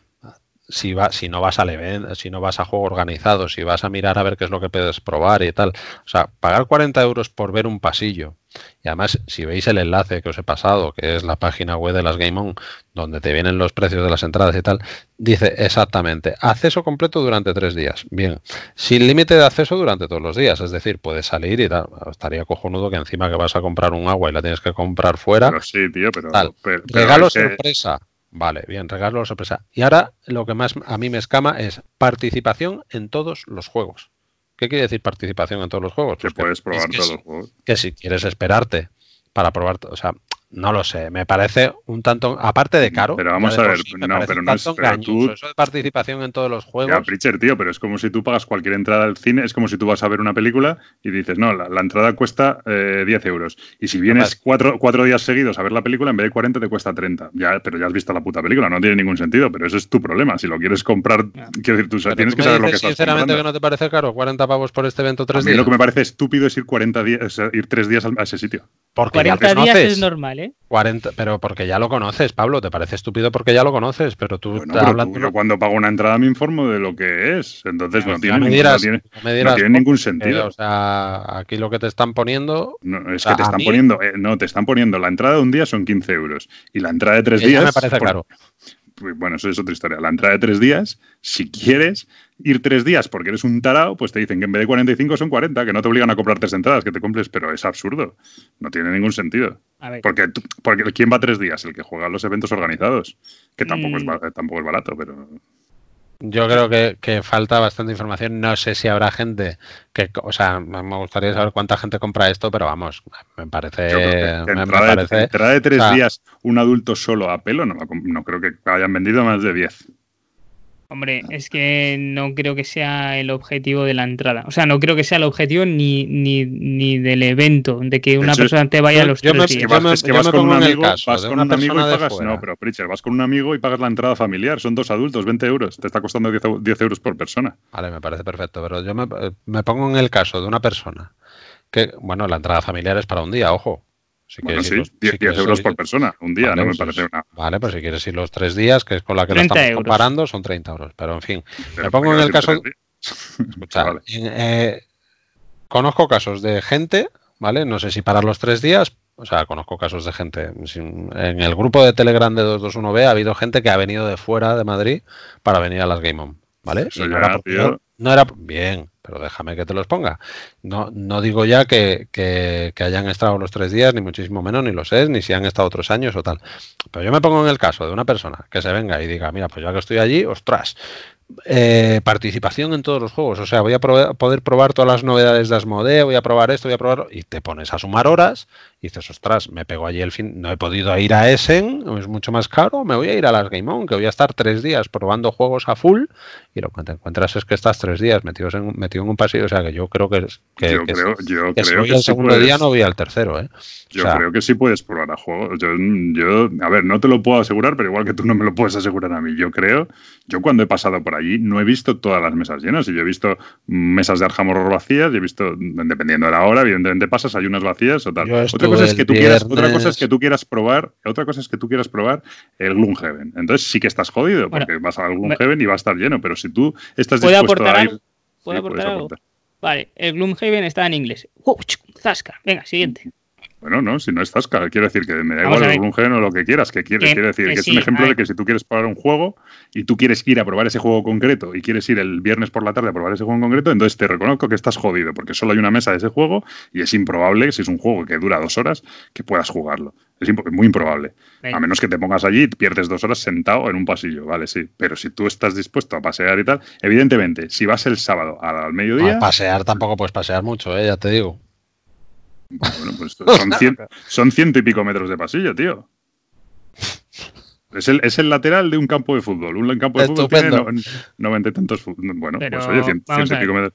si, va, si no vas al evento, si no vas a juego organizado, si vas a mirar a ver qué es lo que puedes probar y tal, o sea, pagar 40 euros por ver un pasillo. Y además, si veis el enlace que os he pasado, que es la página web de las Game On, donde te vienen los precios de las entradas y tal, dice exactamente, acceso completo durante tres días. Bien, sin límite de acceso durante todos los días, es decir, puedes salir y tal. Estaría cojonudo que encima que vas a comprar un agua y la tienes que comprar fuera. Pero sí, tío, pero. Pero- pero regalo es que- sorpresa. Vale, bien, regalo sorpresa. Y ahora lo que más a mí me escama es participación en todos los juegos. ¿Qué quiere decir participación en todos los juegos? que Pues puedes probar que todos los juegos. que si quieres esperarte para probar, o sea, no lo sé, me parece un tanto, aparte de caro, Pero vamos ya a ver, sí, no, pero un no es- tanto pero tú- Eso de participación en todos los Ya, juegos, Pritchard, tío, pero es como si tú pagas cualquier entrada al cine, es como si tú vas a ver una película y dices, no, la, la entrada cuesta eh, 10 euros. Y si vienes cuatro, cuatro días seguidos a ver la película, en vez de 40 te cuesta 30. Ya, pero ya has visto la puta película, no tiene ningún sentido, pero ese es tu problema. Si lo quieres comprar, quiero decir, tú Pero tienes tú que saber lo que estás sinceramente comprando. que no te parece caro, 40 pavos por este evento A tres mí días. lo que me parece estúpido es ir 40 días, o sea, ir tres días a ese sitio. Porque ya 40 lo días es normal, ¿eh? 40, pero porque ya lo conoces, Pablo, te parece estúpido porque ya lo conoces, pero tú Bueno, pero hablando tú- yo cuando pago una entrada me informo de lo que es. Entonces no tiene, me ningún- dirás, no tiene- no me no dirás, tiene ningún sentido. o sea, aquí lo que te están poniendo No, es que te están mí- poniendo, eh, no, te están poniendo la entrada de un día son 15 euros y la entrada de tres días. me parece por- caro. Bueno, eso es otra historia. La entrada de tres días, si quieres ir tres días porque eres un tarao, pues te dicen que en vez de 45 son 40, que no te obligan a comprar tres entradas, que te compres, pero es absurdo. No tiene ningún sentido. A ver, Porque, porque ¿quién va tres días? El que juega los eventos organizados, que tampoco, es, Mm. tampoco es barato, pero. Yo creo que, que falta bastante información. No sé si habrá gente que, o sea, me gustaría saber cuánta gente compra esto, pero vamos, me parece, que- me, me de- tres o sea, días, un adulto solo a pelo, no creo que hayan vendido más de 10. Hombre, es que no creo que sea el objetivo de la entrada. O sea, no creo que sea el objetivo ni, ni, ni del evento, de que una hecho, persona te vaya yo- a los yo tres me- Es que días. yo vas, con un amigo, caso vas de con un amigo y pagas. No, pero Pritchard, vas con un amigo y pagas la entrada familiar. Son dos adultos, 20 euros. Te está costando 10, eu- 10 euros por persona. Vale, me parece perfecto, pero yo me, me pongo en el caso de una persona que, bueno, la entrada familiar es para un día, ojo. Si Bueno, sí, los- 10, si quieres euros ir- por persona, un día, Vale, no me pues parece es- una... Vale, pues si quieres ir los tres días, que es con la que lo 30 estamos euros. comparando, son 30 euros. Pero en fin, pero me pongo ¿por en el caso. [laughs] Escucha, Vale. en- eh, conozco casos de gente, ¿vale? No sé si para los tres días, o sea, conozco casos de gente. En el grupo de Telegram de 221B ha habido gente que ha venido de fuera de Madrid para venir a las Game On, ¿vale? Eso no ya, era tío. no era bien, pero déjame que te los ponga. No, no digo ya que, que- que hayan estado los tres días, ni muchísimo menos, ni lo sé, ni si han estado otros años o tal. Pero yo me pongo en el caso de una persona que se venga y diga, mira, pues ya que estoy allí, ostras, eh, participación en todos los juegos. O sea, voy a probar- poder probar todas las novedades de Asmodee, voy a probar esto, voy a probar. Y te pones a sumar horas y dices, ostras, me pego allí el fin. No he podido ir a Essen, es mucho más caro. Me voy a ir a las Game On, que voy a estar tres días probando juegos a full. Y lo que te encuentras es que estás tres días metidos en, metido en un pasillo. O sea, que yo creo que, es- que, yo que creo, si- yo que si creo voy que al sí segundo puedes- día, no voy al tercero, ¿eh? Yo O sea, creo que sí puedes probar a juegos. Yo, yo, a ver, no te lo puedo asegurar, pero igual que tú no me lo puedes asegurar a mí. Yo creo, yo cuando he pasado por allí no he visto todas las mesas llenas. Y yo he visto mesas de Arkham Horror vacías y he visto, dependiendo de la hora, evidentemente pasas, hay unas vacías o tal. Yo Otra estuve cosa, es que el tú quieras, otra cosa es que tú quieras probar, otra cosa es que tú quieras probar el Gloomhaven. Entonces sí que estás jodido, Bueno, porque vas al Gloomhaven y va a estar lleno. Pero si tú estás ¿Puedo dispuesto aportar a ir. algo? ¿Puedo sí, aportar algo? aportar. Vale, el Gloomhaven está en inglés. ¡Wow! chuc, ¡Zasca! Venga, siguiente. Bueno, no, si no es Zasca, quiero decir que me da Vamos igual a el ver. Gloomhaven o lo que quieras, que quiere, Que- quiere decir que que es sí, un ejemplo de que si tú quieres probar un juego y tú quieres ir a probar ese juego concreto y quieres ir el viernes por la tarde a probar ese juego en concreto, entonces te reconozco que estás jodido, porque solo hay una mesa de ese juego y es improbable, si es un juego que dura dos horas, que puedas jugarlo. Es muy improbable. Venga. A menos que te pongas allí y pierdes dos horas sentado en un pasillo, vale, sí. Pero si tú estás dispuesto a pasear y tal, evidentemente, si vas el sábado al, al mediodía, a pasear tampoco puedes pasear mucho, ¿eh? Ya te digo. Bueno, pues [laughs] son, cien- son ciento y pico metros de pasillo, tío. Es el, es el lateral de un campo de fútbol. Un campo de fútbol tiene noventa y tantos. Bueno, Pero, pues oye, ciento y pico metros.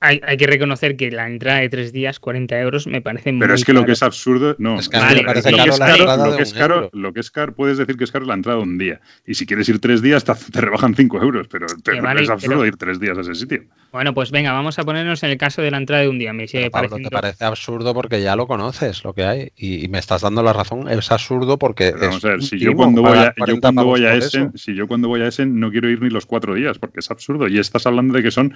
Hay, hay que reconocer que la entrada de tres días, 40 euros, me parece muy Pero es que lo que es absurdo, no. Es Vale, lo que es la caro, entrada lo de que es un caro, euro. lo que es caro, puedes decir que es caro la entrada un día. Y si quieres ir tres días, te, te rebajan cinco euros. Pero te- Que vale, es absurdo pero- ir tres días a ese sitio. Bueno, pues venga, vamos a ponernos en el caso de la entrada de un día. Me sigue Pero, Pablo, pareciendo... te parece absurdo porque ya lo conoces lo que hay y, y me estás dando la razón. Es absurdo porque Pero vamos es a ver, un si yo cuando voy a, yo 40 cuando pavos voy a por Essen, eso. si yo cuando voy a Essen no quiero ir ni los cuatro días, porque es absurdo. Y estás hablando de que son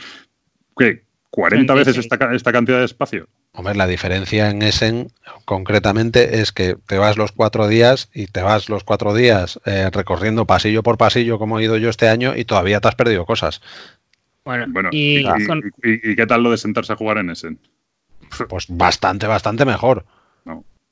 ¿qué? 40 veces 36. esta, esta cantidad de espacio. Hombre, la diferencia en Essen concretamente es que te vas los cuatro días y te vas los cuatro días eh, recorriendo pasillo por pasillo como he ido yo este año y todavía te has perdido cosas. Bueno, Bueno, y, y, y- con- y- y qué tal lo de sentarse a jugar en Essen? Pues bastante, bastante mejor.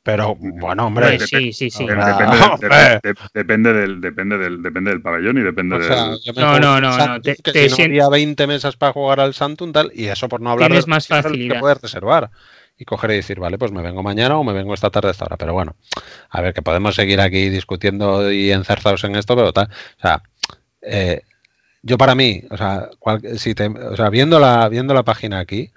Pero bueno, hombre, sí, sí, sí. De- Ah, depende, del- hombre. de- de- depende del, depende, del, depende del pabellón y depende O sea, del... No, no, no, no, te- que te si no sien- había 20 mesas para jugar al Santum tal y eso por no hablar Tienes de más que facilidad. puedes reservar y coger y decir, vale, pues me vengo mañana o me vengo esta tarde a esta hora. Pero bueno, a ver, que podemos seguir aquí discutiendo y enzarzados en esto, pero tal. O sea, eh, yo para mí, o sea, cual- si te- o sea viendo, la, viendo la página aquí,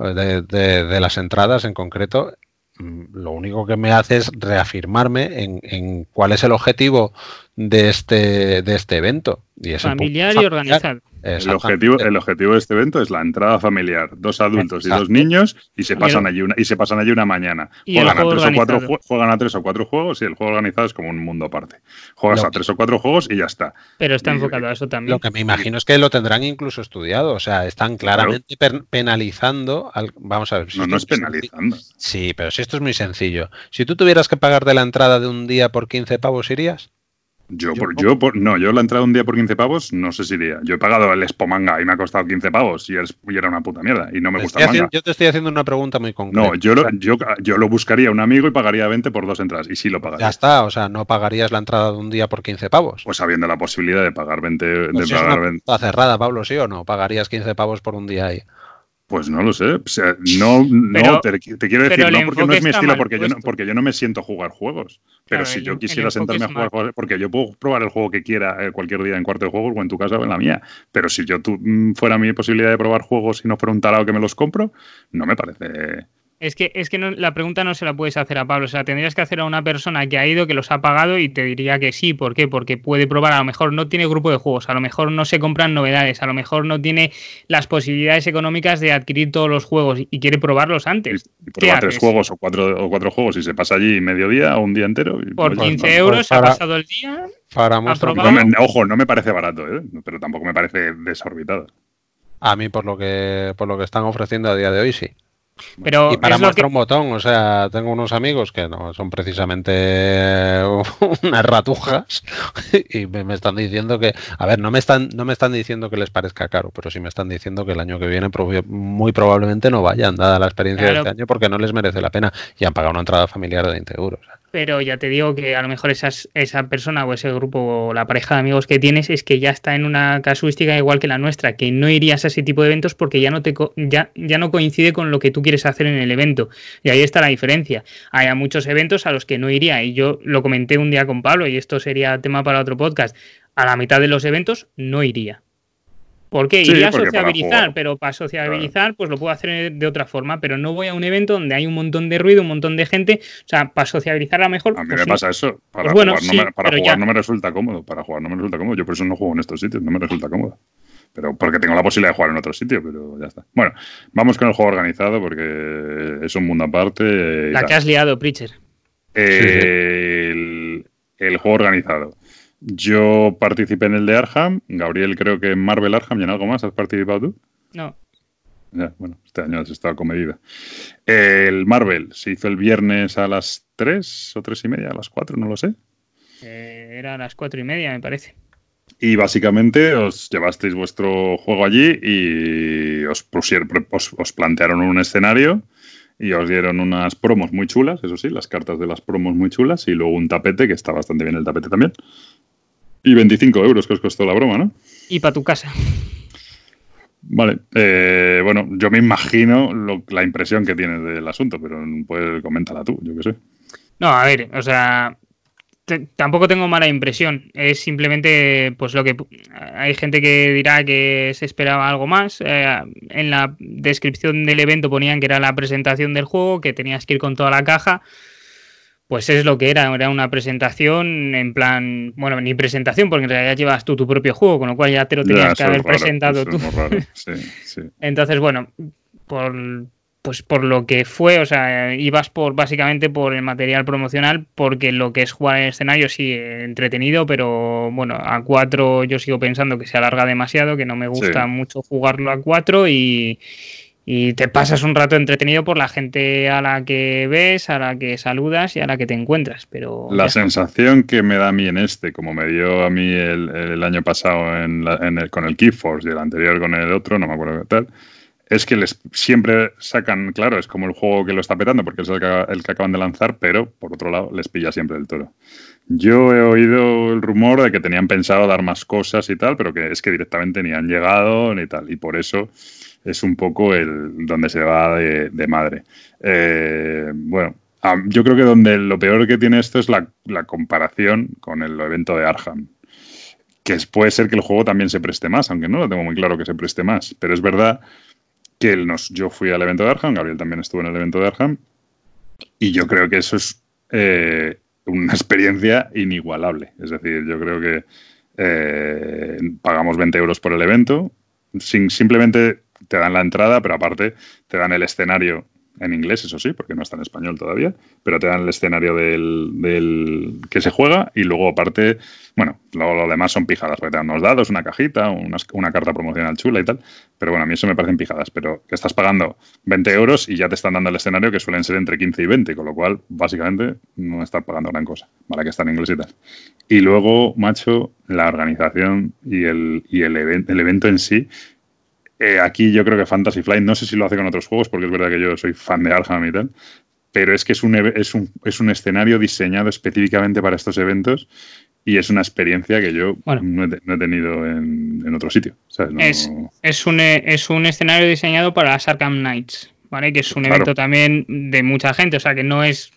eh, de, de- de las entradas en concreto, lo único que me hace es reafirmarme en, en cuál es el objetivo de este, de este evento. Y es el punto familiar y organizado. El objetivo, el objetivo de este evento es la entrada familiar, dos adultos y dos niños, y se pasan allí una, y se pasan allí una mañana. Juegan a, tres o cuatro, juegan a tres o cuatro juegos, y el juego organizado es como un mundo aparte. Juegas Lo a tres o cuatro juegos y ya está. Pero está Y- enfocado a eso también. Lo que me imagino es que lo tendrán incluso estudiado, o sea, están claramente penalizando al, vamos a ver. si No, no es penalizando. Sí, pero si esto es muy sencillo. Si tú tuvieras que pagar de la entrada de un día por 15 pavos, ¿irías? Yo, Yo por, no. yo por, no, yo la entrada un día por 15 pavos, no sé si iría. Yo he pagado el Expo Manga y me ha costado 15 pavos y, y era una puta mierda y no me gusta el manga. haciendo- yo te estoy haciendo una pregunta muy concreta. No, yo lo, yo, yo lo buscaría a un amigo y pagaría 20 por dos entradas y sí lo pagaría. ya está, o sea, no pagarías la entrada de un día por 15 pavos. Pues habiendo la posibilidad de pagar 20, de Pues es pagar una 20 puta cerrada, Pablo, ¿sí o no? ¿Pagarías 15 pavos por un día ahí? Pues no lo sé. O sea, no, no Pero- te, te quiero decir, no porque no es mi estilo, porque yo, no, porque yo no me siento jugar juegos. Pero Claro, si el- yo quisiera sentarme a jugar juegos, porque yo puedo probar el juego que quiera eh, cualquier día en cuarto de juegos o en tu casa o en la mía. Pero si yo tu- mm, fuera mi posibilidad de probar juegos y no fuera un tarado que me los compro, no me parece. Es que, es que no, la pregunta no se la puedes hacer a Pablo, o sea, tendrías que hacer a una persona que ha ido, que los ha pagado y te diría que sí. ¿Por qué? Porque puede probar, a lo mejor no tiene grupo de juegos, a lo mejor no se compran novedades, a lo mejor no tiene las posibilidades económicas de adquirir todos los juegos y quiere probarlos antes. Y, prueba tres juegos o cuatro, o cuatro juegos y se pasa allí medio día o un día entero. Por 15 euros ha pasado el día. Para ojo, no me parece barato, ¿eh? pero tampoco me parece desorbitado. A mí por lo que por lo que están ofreciendo a día de hoy sí. Pero y para mostrar un botón, o sea, tengo unos amigos que no son precisamente [laughs] unas ratujas [laughs] y me, están diciendo que, a ver, no me están no me están diciendo que les parezca caro, pero sí me están diciendo que el año que viene muy probablemente no vayan, dada la experiencia de este año, porque no les merece la pena y han pagado una entrada familiar de 20 euros. Pero ya te digo que a lo mejor esas, esa persona o ese grupo o la pareja de amigos que tienes es que ya está en una casuística igual que la nuestra, que no irías a ese tipo de eventos porque ya no te ya, ya no coincide con lo que tú quieres hacer en el evento. Y ahí está la diferencia. Hay muchos eventos a los que no iría, y yo lo comenté un día con Pablo, y esto sería tema para otro podcast. A la mitad de los eventos no iría. ¿Por qué? Iría a sociabilizar, pero para sociabilizar pues lo puedo hacer de otra forma, pero no voy a un evento donde hay un montón de ruido, un montón de gente, o sea, para sociabilizar a lo mejor... A mí pues me pasa eso, para jugar, no, me, para jugar no me resulta cómodo, para jugar no me resulta cómodo, yo por eso no juego en estos sitios, no me resulta cómodo. Pero porque tengo la posibilidad de jugar en otro sitio, pero ya está. Bueno, vamos con el juego organizado porque es un mundo aparte. La que has liado, Preacher. el juego organizado. Yo participé en el de Arham. Gabriel, creo que en Marvel Arham y en algo más. ¿Has participado tú? No. Ya, bueno, este año has estado comedida. El Marvel se hizo el viernes a las 3 o 3 y media, a las 4, no lo sé. Eh, era a las 4 y media, me parece. Y básicamente os llevasteis vuestro juego allí y os, pusieron, os, os plantearon un escenario y os dieron unas promos muy chulas, eso sí, las cartas de las promos muy chulas y luego un tapete, que está bastante bien el tapete también. Y 25 euros que os costó la broma, ¿no? Y para tu casa. Vale, eh, bueno, yo me imagino la impresión que tienes del asunto, pero pues coméntala tú, yo qué sé. No, a ver, o sea, tampoco tengo mala impresión. Es simplemente, pues lo que hay gente que dirá que se esperaba algo más. Eh, en la descripción del evento ponían que era la presentación del juego, que tenías que ir con toda la caja pues es lo que era, era una presentación en plan, bueno, ni presentación, porque en realidad llevas tú tu propio juego, con lo cual ya te lo tenías que haber presentado tú. [laughs] Entonces, bueno, por, pues por lo que fue, o sea, ibas por básicamente por el material promocional, porque lo que es jugar en escenario sí entretenido, pero bueno, a cuatro yo sigo pensando que se alarga demasiado, que no me gusta mucho jugarlo a cuatro y y te pasas un rato entretenido por la gente a la que ves, a la que saludas y a la que te encuentras. Pero la sensación que me da a mí en este, como me dio a mí el, año pasado en, con el Keyforce y el anterior con el otro, no me acuerdo qué tal, es que les siempre sacan, claro, es como el juego que lo está petando porque es el que, el que acaban de lanzar, pero por otro lado les pilla siempre el toro. Yo he oído el rumor de que tenían pensado dar más cosas y tal, pero que es que directamente ni han llegado ni tal, y por eso es un poco el donde se va de, madre. Eh, bueno, yo creo que donde lo peor que tiene esto es la, comparación con el evento de Arham. Que puede ser que el juego también se preste más, aunque no lo tengo muy claro que se preste más. Pero es verdad que nos, yo fui al evento de Arham, Gabriel también estuvo en el evento de Arham, y yo creo que eso es eh, una [laughs] experiencia inigualable. Es decir, yo creo que eh, pagamos 20 euros por el evento, sin simplemente te dan la entrada, pero aparte te dan el escenario en inglés, eso sí, porque no está en español todavía, pero te dan el escenario del, que se juega y luego aparte, bueno, luego lo demás son pijadas, porque te dan unos dados, una cajita, una, carta promocional chula y tal, pero bueno, a mí eso me parecen pijadas, pero que estás pagando 20 euros y ya te están dando el escenario que suelen ser entre 15 y 20, con lo cual básicamente no estás pagando gran cosa, para que está en inglés y tal. Y luego, macho, la organización y el, y el, el evento en sí, eh, aquí yo creo que Fantasy Flight, no sé si lo hace con otros juegos, porque es verdad que yo soy fan de Arkham y tal, pero es que es un, es un, es un escenario diseñado específicamente para estos eventos y es una experiencia que yo no, he, tenido en, otro sitio. Es, es, un, es un escenario diseñado para las Arkham Knights. ¿Vale? Que es un evento también de mucha gente, o sea que no es,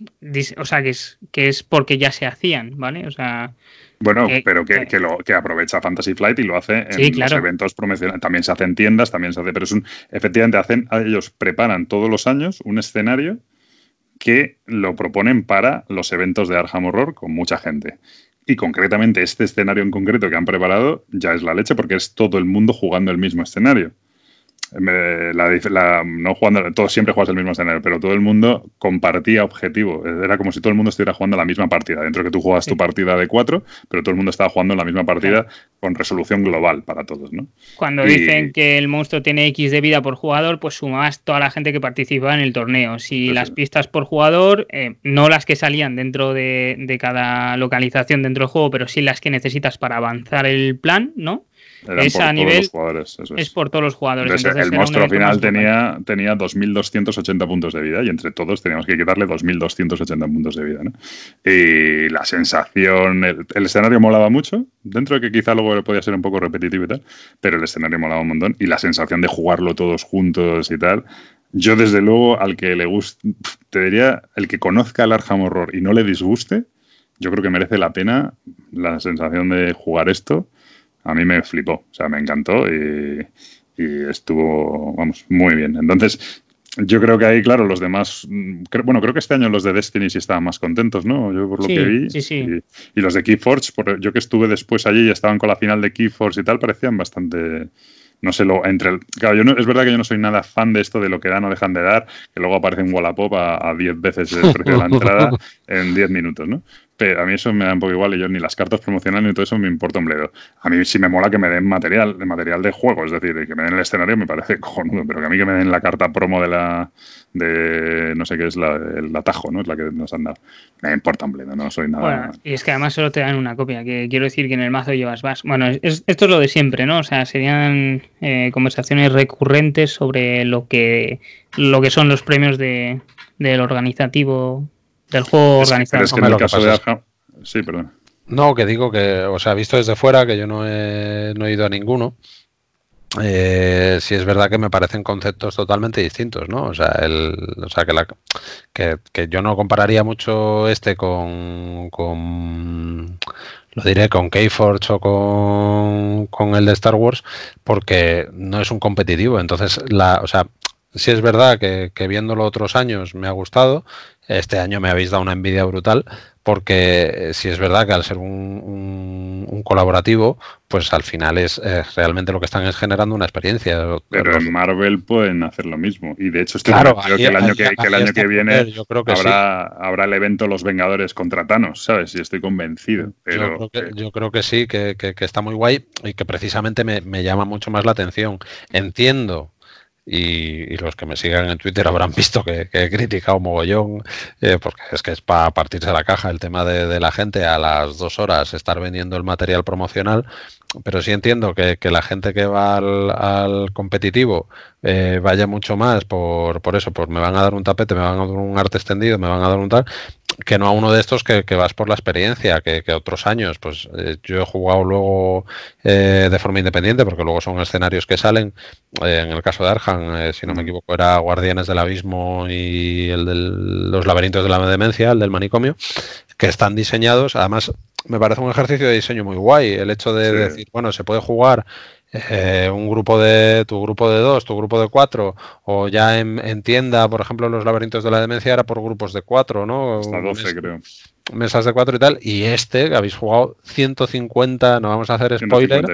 o sea que es, que es porque ya se hacían, ¿vale? O sea, Bueno, pero que, que, lo, que aprovecha Fantasy Flight y lo hace en los eventos promocionales. También se hace en tiendas, también se hace, pero es un, efectivamente hacen, ellos preparan todos los años un escenario que lo proponen para los eventos de Arkham Horror con mucha gente. Y concretamente este escenario en concreto que han preparado ya es la leche porque es todo el mundo jugando el mismo escenario la, no jugando, todos siempre juegas el mismo escenario, pero todo el mundo compartía objetivo. Era como si todo el mundo estuviera jugando la misma partida. Dentro que tú juegas tu partida de cuatro, pero todo el mundo estaba jugando la misma partida con resolución global para todos, ¿no? Cuando dicen que el monstruo tiene X de vida por jugador, pues sumas toda la gente que participa en el torneo. Si las pistas por jugador, eh, no las que salían dentro de, de cada localización dentro del juego, pero sí las que necesitas para avanzar el plan, ¿no? Es a nivel. es. por todos los jugadores. el monstruo final tenía, tenía 2.280 puntos de vida y entre todos teníamos que quitarle 2.280 puntos de vida. Y la sensación. El, escenario molaba mucho, dentro de que quizá luego podía ser un poco repetitivo y tal, pero el escenario molaba un montón y la sensación de jugarlo todos juntos y tal. Yo, desde luego, al que le guste, te diría, el que conozca el Arkham Horror y no le disguste, yo creo que merece la pena la sensación de jugar esto a mí me flipó, o sea, me encantó y, estuvo, vamos, muy bien. Entonces, yo creo que ahí, claro, los demás, bueno, creo que este año los de Destiny sí estaban más contentos, ¿no? Yo por lo que vi. Sí, sí. Y, los de Keyforge, por, yo que estuve después allí y estaban con la final de Keyforge y tal, parecían bastante, no sé, lo, entre el, claro, yo no, es verdad que yo no soy nada fan de esto de lo que dan o dejan de dar, que luego aparece un Wallapop a 10 veces el precio de la [laughs] entrada en 10 minutos, ¿no? A mí eso me da un poco igual y yo ni las cartas promocionales ni todo eso me importa un bledo. A mí sí me mola que me den material, de material de juego, es decir, que me den el escenario me parece [laughs] cojonudo, pero que a mí que me den la carta promo de la de no sé qué es la, el atajo, ¿no? Es la que nos han dado. Me importa un bledo, no soy nada. Bueno, y es que además solo te dan una copia, que quiero decir que en el mazo llevas más. Bueno, esto es lo de siempre, ¿no? O sea, serían eh, conversaciones recurrentes sobre lo que lo que son los premios de, del organizativo del juego organizado. que en el caso de Sí, perdón. No, que digo que, o sea, visto desde fuera, que yo no he, no he ido a ninguno. Eh, sí es verdad que me parecen conceptos totalmente distintos, ¿no? O sea, el, o sea que, la, que, que, yo no compararía mucho este con, con lo diré con Keyforge o con, con el de Star Wars, porque no es un competitivo. Entonces, la, o sea, sí es verdad que, que viéndolo otros años me ha gustado, este año me habéis dado una envidia brutal porque eh, si es verdad que al ser un, un, colaborativo, pues al final es eh, realmente lo que están es generando una experiencia. Pero en Marvel pueden hacer lo mismo. Y de hecho estoy claro, que el año, que, el año que viene yo creo que habrá, habrá el evento Los Vengadores contra Thanos, ¿sabes? Y estoy convencido. Pero, yo, creo que, sí, que, está muy guay y que precisamente me, me llama mucho más la atención. Entiendo y, los que me sigan en Twitter habrán [laughs] visto que, he criticado mogollón, eh, porque es que es para partirse la caja el tema de, la gente a las dos horas estar vendiendo el material promocional, pero sí entiendo que, la gente que va al, competitivo eh, vaya mucho más por, por eso, por me van a dar un tapete, me van a dar un arte extendido, me van a dar un tal, que no a uno de estos que, vas por la experiencia, que, otros años. Pues eh, yo he jugado luego eh, de forma independiente, porque luego son escenarios que salen. Eh, en el caso de Arjan, si no me equivoco, era Guardianes del Abismo y el de los laberintos de la demencia, el del manicomio, que están diseñados. Además, me parece un ejercicio de diseño muy guay. El hecho de decir, bueno, se puede jugar eh, un grupo de tu grupo de dos, tu grupo de cuatro, o ya en, tienda, por ejemplo, los laberintos de la demencia era por grupos de cuatro, ¿no? Hasta 12, creo. Mesas de cuatro y tal, y este, que habéis jugado 150, no vamos a hacer spoiler,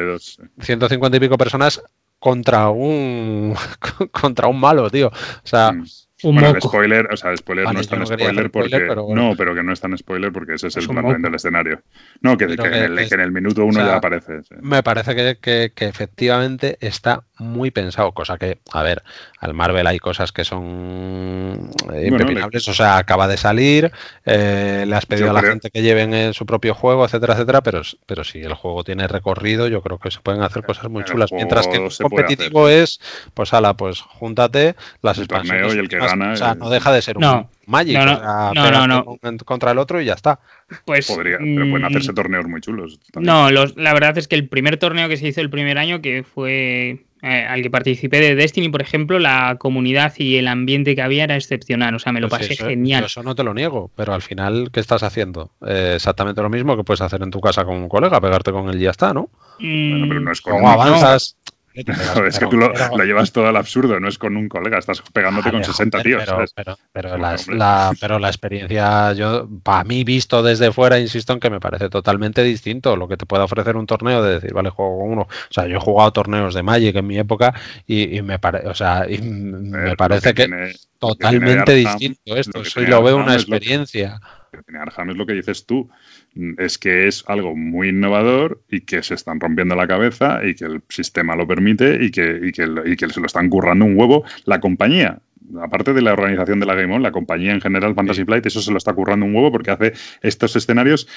150 y pico personas contra un [laughs] contra un malo, tío. O sea, mm bueno, spoiler, o sea, spoiler no es tan spoiler, porque. No, pero que no es tan spoiler porque ese es, el plan del escenario. No, que, en, el, minuto uno ya aparece. Me parece que, que, efectivamente está muy pensado, cosa que, a ver, al Marvel hay cosas que son impepinables, o sea, acaba de salir, eh, le has pedido a la gente que lleven en su propio juego, etcétera, etcétera, pero, pero si el juego tiene recorrido, yo creo que se pueden hacer cosas muy chulas, mientras que el competitivo es, pues ala, pues júntate las expansiones. Y el que gana, o sea, no deja de ser un Magic, no, no, no, contra el otro y ya está. Pues, Podría, pero pueden hacerse mm, torneos muy chulos. No, la verdad es que el primer torneo que se hizo el primer año, que fue eh, al que participé de Destiny, por ejemplo, la comunidad y el ambiente que había era excepcional. O sea, me lo Pues pasé eso, genial. Eso no te lo niego, pero al final, ¿qué estás haciendo? Eh, exactamente lo mismo que puedes hacer en tu casa con un colega, pegarte con él y ya está, ¿no? Bueno, pero no es con avanzas. No, [laughs] es que tú lo, lo llevas todo al absurdo, no es con un colega, estás pegándote con Vale, 60 joder, tíos. Pero, ¿sabes? pero, la, pero la experiencia, yo, para mí visto desde fuera, insisto en que me parece totalmente distinto lo que te puede ofrecer un torneo de decir, vale, juego con uno. O sea, yo he jugado torneos de Magic en mi época y, y me, pare- o sea, y me parece que, tiene- que totalmente distinto esto. lo que Eso y tiene lo veo una es lo que- experiencia. que tiene Arkham es lo que dices tú. Es que es algo muy innovador y que se están rompiendo la cabeza y que el sistema lo permite y que, y que, y que se lo están currando un huevo la compañía. Aparte de la organización de la Game On, la compañía en general, Fantasy Flight, eso se lo está currando un huevo porque hace estos escenarios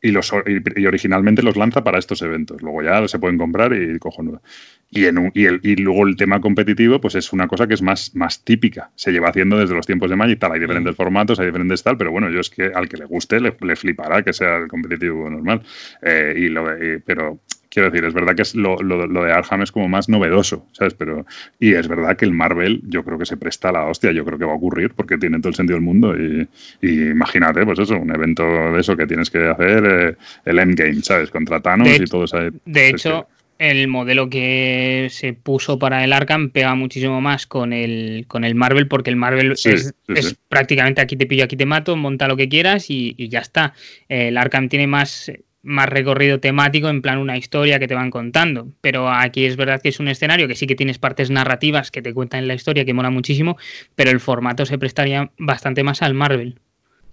y, los, y, originalmente los lanza para estos eventos. Luego ya se pueden comprar y cojonudo. Y, en un- y, el- y luego el tema competitivo, pues es una cosa que es más, más típica. Se lleva haciendo desde los tiempos de Magic, tal. Hay diferentes formatos, hay diferentes tal, pero bueno, yo es que al que le guste le, le flipará que sea el competitivo normal. Eh, y lo y- pero quiero decir, es verdad que es lo, lo- lo de Arkham es como más novedoso, ¿sabes? Pero, y es verdad que el Marvel yo creo que se presta a la hostia, yo creo que va a ocurrir porque tiene todo el sentido del mundo. Y, y imagínate, pues eso, un evento de eso que tienes que hacer, eh, el Endgame, ¿sabes? Contra Thanos De y todo eso. De hecho, el modelo que se puso para el Arkham pega muchísimo más con el, con el Marvel, porque el Marvel Sí, es, sí, es sí. prácticamente aquí te pillo, aquí te mato, monta lo que quieras y, y ya está. El Arkham tiene más, más recorrido temático, en plan una historia que te van contando. Pero aquí es verdad que es un escenario que sí que tienes partes narrativas que te cuentan la historia, que mola muchísimo, pero el formato se prestaría bastante más al Marvel.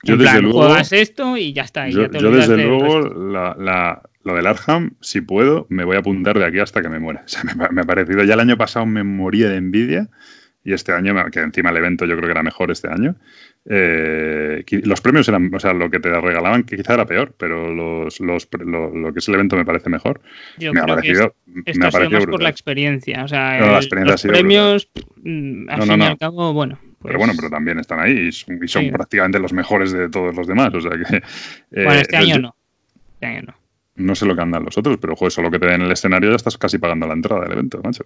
Yo en desde plan, luego- juegas esto y ya está. y Yo, ya te yo olvidas desde luego, la, la- lo del Arkham, si puedo, me voy a apuntar de aquí hasta que me muera. [laughs] O sea, me, me ha parecido, ya el año pasado me moría de envidia y este año, que encima el evento yo creo que era mejor este año, eh, los premios eran, o sea, lo que te regalaban que quizá era peor, pero los, los lo, lo que es el evento me parece mejor. Yo me ha que parecido, Esto me ha parecido más por la experiencia. O sea, No, la el- experiencia ha los sido premios, mm, al No, fin no, y no. al cabo, bueno. pues- Pero bueno, pero también están ahí y son, y son Sí. prácticamente los mejores de todos los demás. O sea que. eh, bueno, este año yo- no. Este año no. No sé lo que andan los otros, pero joder, solo que te den el escenario ya estás casi pagando la entrada del evento, macho.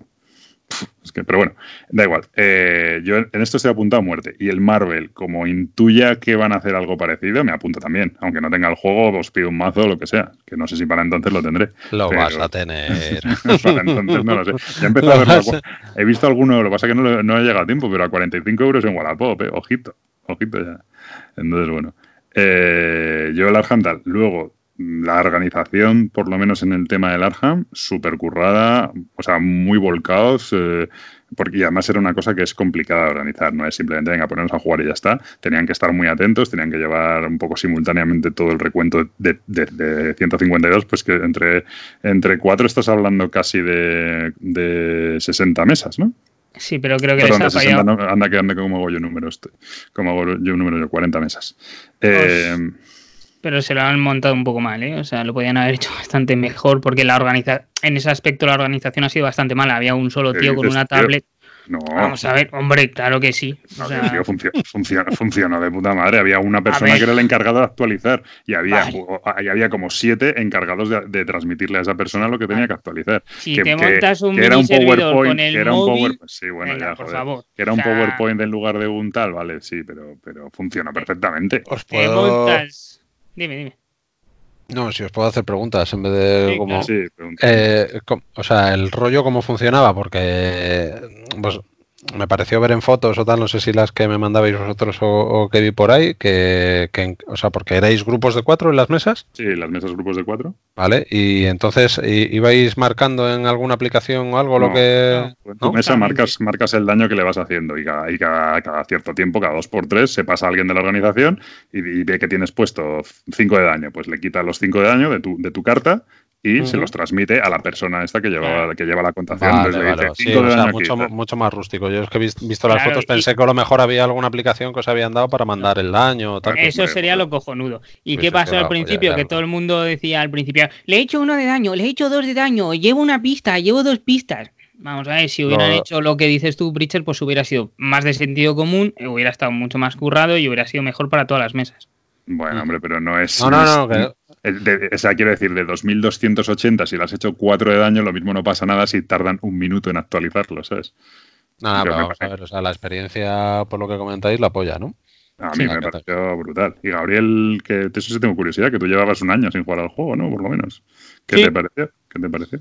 Pff, Es que, pero bueno, da igual. Eh, yo en esto estoy apuntado a muerte. Y el Marvel, como intuya que van a hacer algo parecido, me apunto también. Aunque no tenga el juego, os pido un mazo o lo que sea. Que no sé si para entonces lo tendré. Lo Pero- vas a tener. [laughs] para entonces no lo sé. Ya he empezado a Lo verlo. a He visto alguno, lo que pasa es que no, no he llegado a tiempo, pero a 45 euros en Wallapop, eh. ojito, ojito ya. Entonces, bueno. Eh, yo el Arham tal. Luego, la organización, por lo menos en el tema del Arham, súper currada, o sea, muy volcados, eh, porque y además era una cosa que es complicada de organizar, no es simplemente venga, ponernos a jugar y ya está. Tenían que estar muy atentos, tenían que llevar un poco simultáneamente todo el recuento de, de- de 152, pues que entre, entre cuatro estás hablando casi de, de 60 mesas, ¿no? Sí, pero creo que Perdón, de les ha 60, fallado. no, anda que anda como hago yo números, como hago yo números yo, 40 mesas. Eh, Pero se lo han montado un poco mal, ¿eh? O sea, lo podían haber hecho [laughs] bastante mejor porque la organiza en ese aspecto la organización ha sido bastante mala. Había un solo ¿Qué tío con una tablet. no, Vamos a ver, hombre, claro que sí. O No, sea, tío, funcio- funciona, funciona de puta madre. Había una persona que era el encargado de actualizar y había, Vale. y había como siete encargados de, de transmitirle a esa persona lo que tenía que actualizar. si que, te que- montas un que era un PowerPoint, con el que era un móvil, Power- sí, bueno, venga, ya, por joder. favor. Que era un O sea, PowerPoint en lugar de un tal, vale, sí, pero, pero funciona perfectamente. Os te puedo... montas. Dime, dime. No, si os puedo hacer preguntas en vez de Sí, como... Sí. Eh, o sea, el rollo cómo funcionaba, porque pues, me pareció ver en fotos o tal, no sé si las que me mandabais vosotros o, o que vi por ahí, que, o sea, porque erais grupos de cuatro en las mesas, Sí, las mesas grupos de cuatro. ¿vale? Y entonces ibais marcando en alguna aplicación o algo lo No, que... En tu ¿no? mesa Exactamente. marcas, marcas el daño que le vas haciendo y, cada, y cada, cada cierto tiempo, cada dos por tres, se pasa a alguien de la organización y, y ve que tienes puesto cinco de daño, pues le quita los cinco de daño de tu, de tu carta y se los transmite a la persona esta que lleva, que lleva la contación. Vale, Entonces le vale, dice, sí, cinco o de sea, daño mucho, más rústico. Yo es que he vis- visto las Claro, fotos y- pensé que a lo mejor había alguna aplicación que os habían dado para mandar el daño o tal. Vale, Eso sería hombre. lo cojonudo. ¿Y Pues qué pasó al pues principio? ya que todo el mundo decía al principio, le he hecho uno de daño, le he hecho dos de daño, llevo una pista, llevo dos pistas. Vamos a ver, si hubieran hecho lo que dices tú, Pritchard, pues hubiera sido más de sentido común, hubiera estado mucho más currado y hubiera sido mejor para todas las mesas. Bueno, hombre, pero no es. No, no, no, que- o sea, quiero decir, de 2280, si le has hecho 4 de daño, lo mismo no pasa nada si tardan un minuto en actualizarlo, ¿sabes? Nada, pero vamos a ver, o sea, la experiencia, por lo que comentáis, la apoya, ¿no? A mí me pareció brutal. Y Gabriel, que eso sí tengo curiosidad, que tú llevabas un año sin jugar al juego, ¿no? Por lo menos. ¿Qué te pareció? ¿Qué te pareció?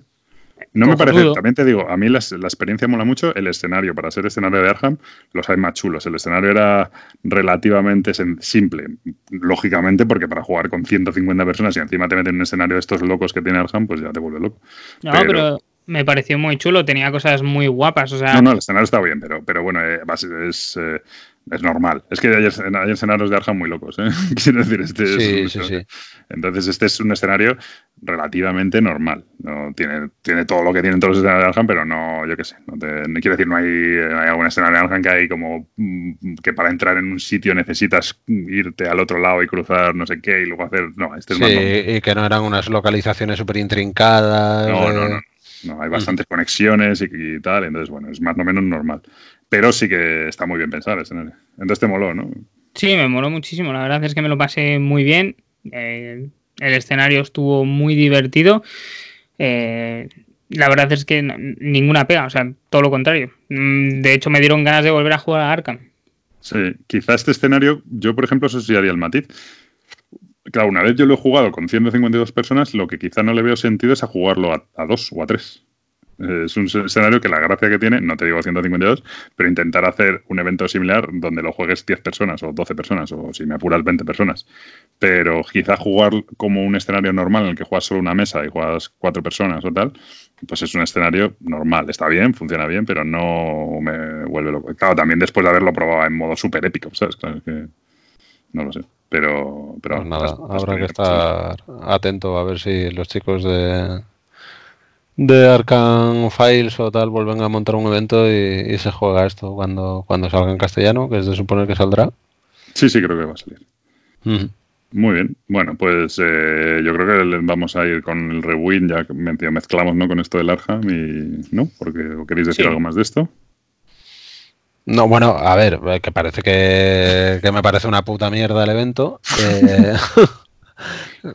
No me parece, también te digo, a mí la, experiencia mola mucho, el escenario, para ser escenario de Arkham, los hay más chulos. El escenario era relativamente simple, lógicamente, porque para jugar con 150 personas y encima te meten en un escenario de estos locos que tiene Arkham, pues ya te vuelve loco. No, pero, me pareció muy chulo, tenía cosas muy guapas. O sea... No, no, el escenario está bien, pero, pero bueno, eh, es, eh, es normal. Es que hay, hay, escenarios de Arkham muy locos, ¿eh? [laughs] Quiero decir, este sí, sí, sí. Entonces, este es un escenario relativamente normal. No tiene, tiene todo lo que tienen todos los escenarios de Arkham, pero no, yo qué sé. No, te, quiero decir, no hay, hay algún escenario de Arkham que hay como mm, que para entrar en un sitio necesitas irte al otro lado y cruzar no sé qué y luego hacer. No, este es sí, y que no eran unas localizaciones súper intrincadas. No, no, no. No, hay bastantes conexiones y, tal, entonces, bueno, es más o menos normal. Pero sí que está muy bien pensado el escenario. Entonces te moló, ¿no? Sí, me moló muchísimo. La verdad es que me lo pasé muy bien. Eh, el escenario estuvo muy divertido. Eh, la verdad es que ninguna pega, o sea, todo lo contrario. Mm, de hecho, me dieron ganas de volver a jugar a Arkham. Sí, quizá este escenario, yo por ejemplo, eso sí haría el matiz. Claro, una vez yo lo he jugado con 152 personas, lo que quizá no le veo sentido es a jugarlo a, dos o a tres. Es un escenario que la gracia que tiene, no te digo 152, pero intentar hacer un evento similar donde lo juegues 10 personas o 12 personas o si me apuras 20 personas. Pero quizá jugar como un escenario normal en el que juegas solo una mesa y juegas cuatro personas o tal, pues es un escenario normal. Está bien, funciona bien, pero no me vuelve loco. Claro, también después de haberlo probado en modo súper épico, ¿sabes? Claro que no lo sé. Pero, pero pues nada, habrá que estar atento a ver si los chicos de de Arkham Files o tal vuelven a montar un evento y, se juega esto cuando, cuando salga en castellano, que es de suponer que saldrá. Sí, sí, creo que va a salir. Muy bien. Bueno, pues eh, yo creo que vamos a ir con el rewind, ya que mezclamos ¿no? con esto del Arkham y no, porque queréis decir algo más de esto. No, bueno, a ver, eh, que parece que, me parece una puta mierda el evento. Eh, [laughs]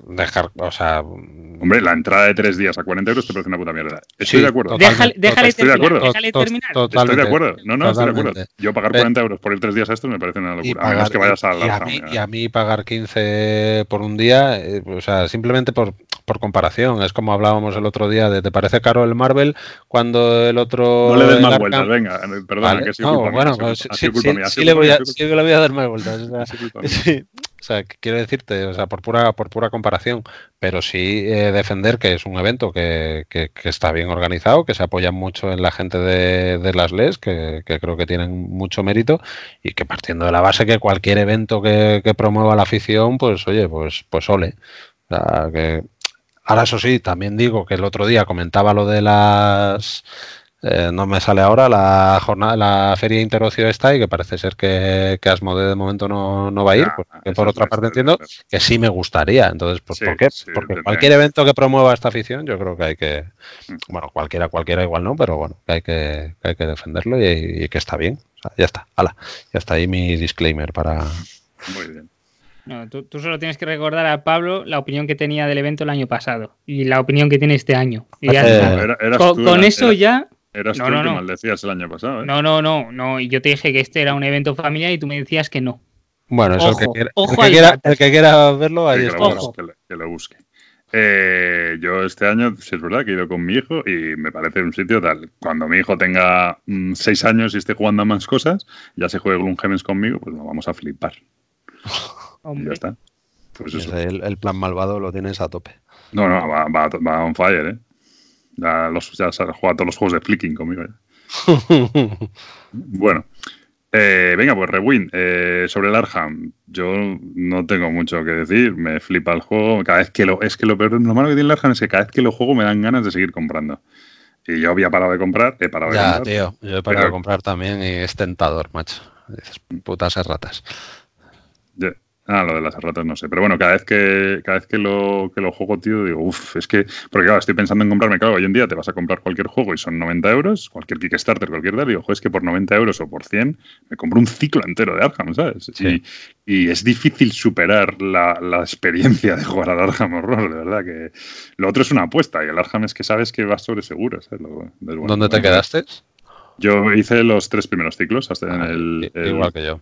dejar, o sea. Hombre, la entrada de tres días a 40 euros te parece una puta mierda. Estoy de acuerdo. Déjale, déjale estoy de acuerdo. Déjale terminar. Estoy de acuerdo. No, no, estoy de acuerdo. Yo pagar 40 euros por ir tres días a esto me parece una locura. a menos que vayas a la y a, mí, y a mí pagar 15 por un día, eh, o sea, simplemente por, por comparación. Es como hablábamos el otro día de ¿te parece caro el Marvel cuando el otro. No le des más vueltas, venga, perdona, que sí, no, bueno, sí, sí, sí, le voy a, sí le voy a dar más vueltas. [laughs] O sea, o sea, quiero decirte, o sea, por pura, por pura comparación, pero sí eh, defender que es un evento que, que, está bien organizado, que se apoya mucho en la gente de, de las LES, que, que, creo que tienen mucho mérito, y que partiendo de la base que cualquier evento que, promueva la afición, pues oye, pues, pues ole. O sea, que Ahora, eso sí, también digo que el otro día comentaba lo de las. Eh, no me sale ahora la jornada, la feria interocio esta y que parece ser que, que Asmode de momento no, no va a ir, porque por otra parte entiendo que sí me gustaría. Entonces, pues, ¿por qué? porque cualquier evento que promueva esta afición, yo creo que hay que, mm. bueno, cualquiera, cualquiera igual no, pero bueno, que hay que, hay que defenderlo y, que está bien. O sea, ya está, hala, ya está ahí mi disclaimer para. Muy bien. No, tú, solo tienes que recordar a Pablo la opinión que tenía del evento el año pasado y la opinión que tiene este año. con, eso ya. Eras tú el que maldecías el año pasado. ¿eh? No, no, no, no. Y yo te dije que este era un evento familiar y tú me decías que no. Bueno, eso el, que quiera, el, que quiera, verlo, ahí está. Que, lo busque. Eh, yo este año, si es verdad, que he ido con mi hijo y me parece un sitio tal. Cuando mi hijo tenga mm, seis años y esté jugando a más cosas, ya se juegue Gloomhaven conmigo, pues lo vamos a flipar. [laughs] ya está. Pues El, plan malvado lo tienes a tope. No, no, va, va, va on fire, ¿eh? Ya, los, ya se juega todos los juegos de flicking conmigo. ¿eh? [laughs] bueno, eh, venga, pues Rewind. Eh, sobre el Arham, yo no tengo mucho que decir. Me flipa el juego. Cada vez que lo. Es que lo peor, lo malo que tiene el Arham es que cada vez que lo juego me dan ganas de seguir comprando. Y yo había parado de comprar, he parado de ya, tío, yo he parado de comprar también y es tentador, macho. Dices, putas ratas. Ah, lo de las ratas no sé. Pero bueno, cada vez que cada vez que lo, que lo juego, tío, digo, uff, es que. Porque claro, estoy pensando en comprarme, claro, hoy en día te vas a comprar cualquier juego y son 90 euros, cualquier Kickstarter, cualquier tal, y digo, es que por 90 euros o por 100 me compro un ciclo entero de Arkham, ¿sabes? Y, y, es difícil superar la, la, experiencia de jugar al Arkham Horror, de verdad que. Lo otro es una apuesta, y el Arkham es que sabes que vas sobre seguro, ¿sabes? Lo, bueno, ¿Dónde te quedaste? Yo hice los tres primeros ciclos, hasta en ah, el, el. Igual que yo.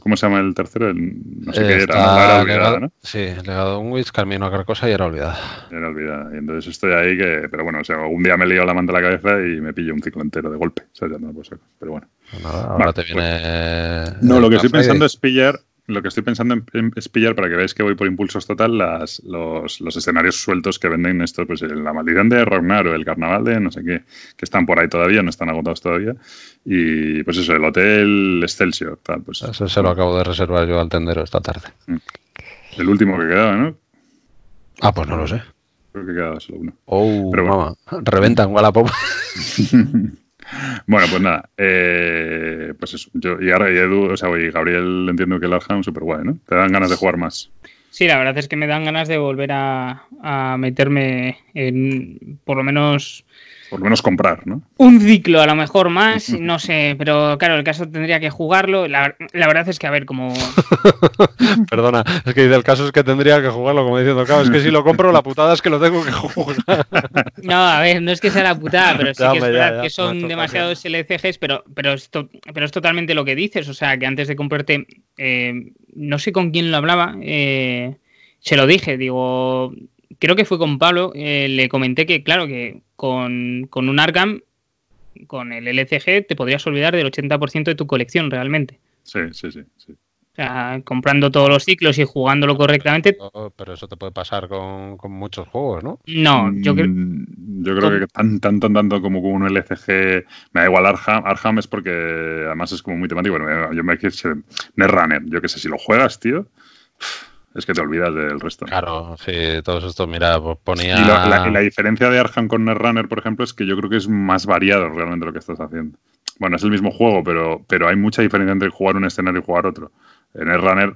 ¿Cómo se llama el tercero? no sé qué era, era olvidada, ¿no? Sí, legado un Witch, Camino a cosa y era olvidada. Era olvidada. Y entonces estoy ahí que. Pero bueno, o sea, un día me he liado la manta a la cabeza y me pillo un ciclo entero de golpe. O sea, ya no lo puedo Pero bueno. Nada, ahora te viene. Pues, no, lo que estoy pensando es pillar lo que estoy pensando en, es pillar, para que veáis que voy por impulsos total, las, los, los, escenarios sueltos que venden esto, pues la maldición de Ragnar o el carnaval de no sé qué, que están por ahí todavía, no están agotados todavía. Y pues eso, el hotel Excelsior, tal, pues. Eso se lo acabo de reservar yo al tendero esta tarde. Mm. El último que quedaba, ¿no? Ah, pues no lo sé. Creo que quedaba solo uno. Oh, Pero bueno. reventan Wallapop. [laughs] Bueno, pues nada, eh, pues eso. Yo, y ahora y Edu, o sea, y Gabriel entiendo que el Arkham súper guay, ¿no? Te dan ganas de jugar más. Sí, la verdad es que me dan ganas de volver a, a meterme en, por lo menos por lo menos comprar, ¿no? Un ciclo, a lo mejor más, [laughs] no sé, pero claro, el caso tendría que jugarlo. La, verdad es que, a ver, como. [laughs] Perdona, es que el caso es que tendría que jugarlo, como diciendo, claro, es que si lo compro, la putada es que lo tengo que jugar. [laughs] no, a ver, no es que sea la putada, pero sí que es verdad que son demasiados LCGs, pero, pero, esto, pero es totalmente lo que dices, o sea, que antes de comprarte, eh, no sé con quién lo hablaba, eh, se lo dije, digo, creo que fue con Pablo, eh, le comenté que, claro, que con, un Arkham, con el LCG, te podrías olvidar del 80% de tu colección realmente. Sí, sí, sí, O sea, comprando todos los ciclos y jugándolo correctamente. Pero eso te puede pasar con, muchos juegos, ¿no? No, yo creo. Mm, yo creo que tan, tanto, tanto como con un LCG. Me da igual Arkham. Arkham es porque además es como muy temático. Bueno, yo me quiero. Netrunner, yo qué sé, si lo juegas, tío es que te olvidas del resto. Claro, sí, todos estos, mira, pues ponía... Y la, diferencia de Arkham con Netrunner, por ejemplo, es que yo creo que es más variado realmente lo que estás haciendo. Bueno, es el mismo juego, pero, pero hay mucha diferencia entre jugar un escenario y jugar otro. En Netrunner,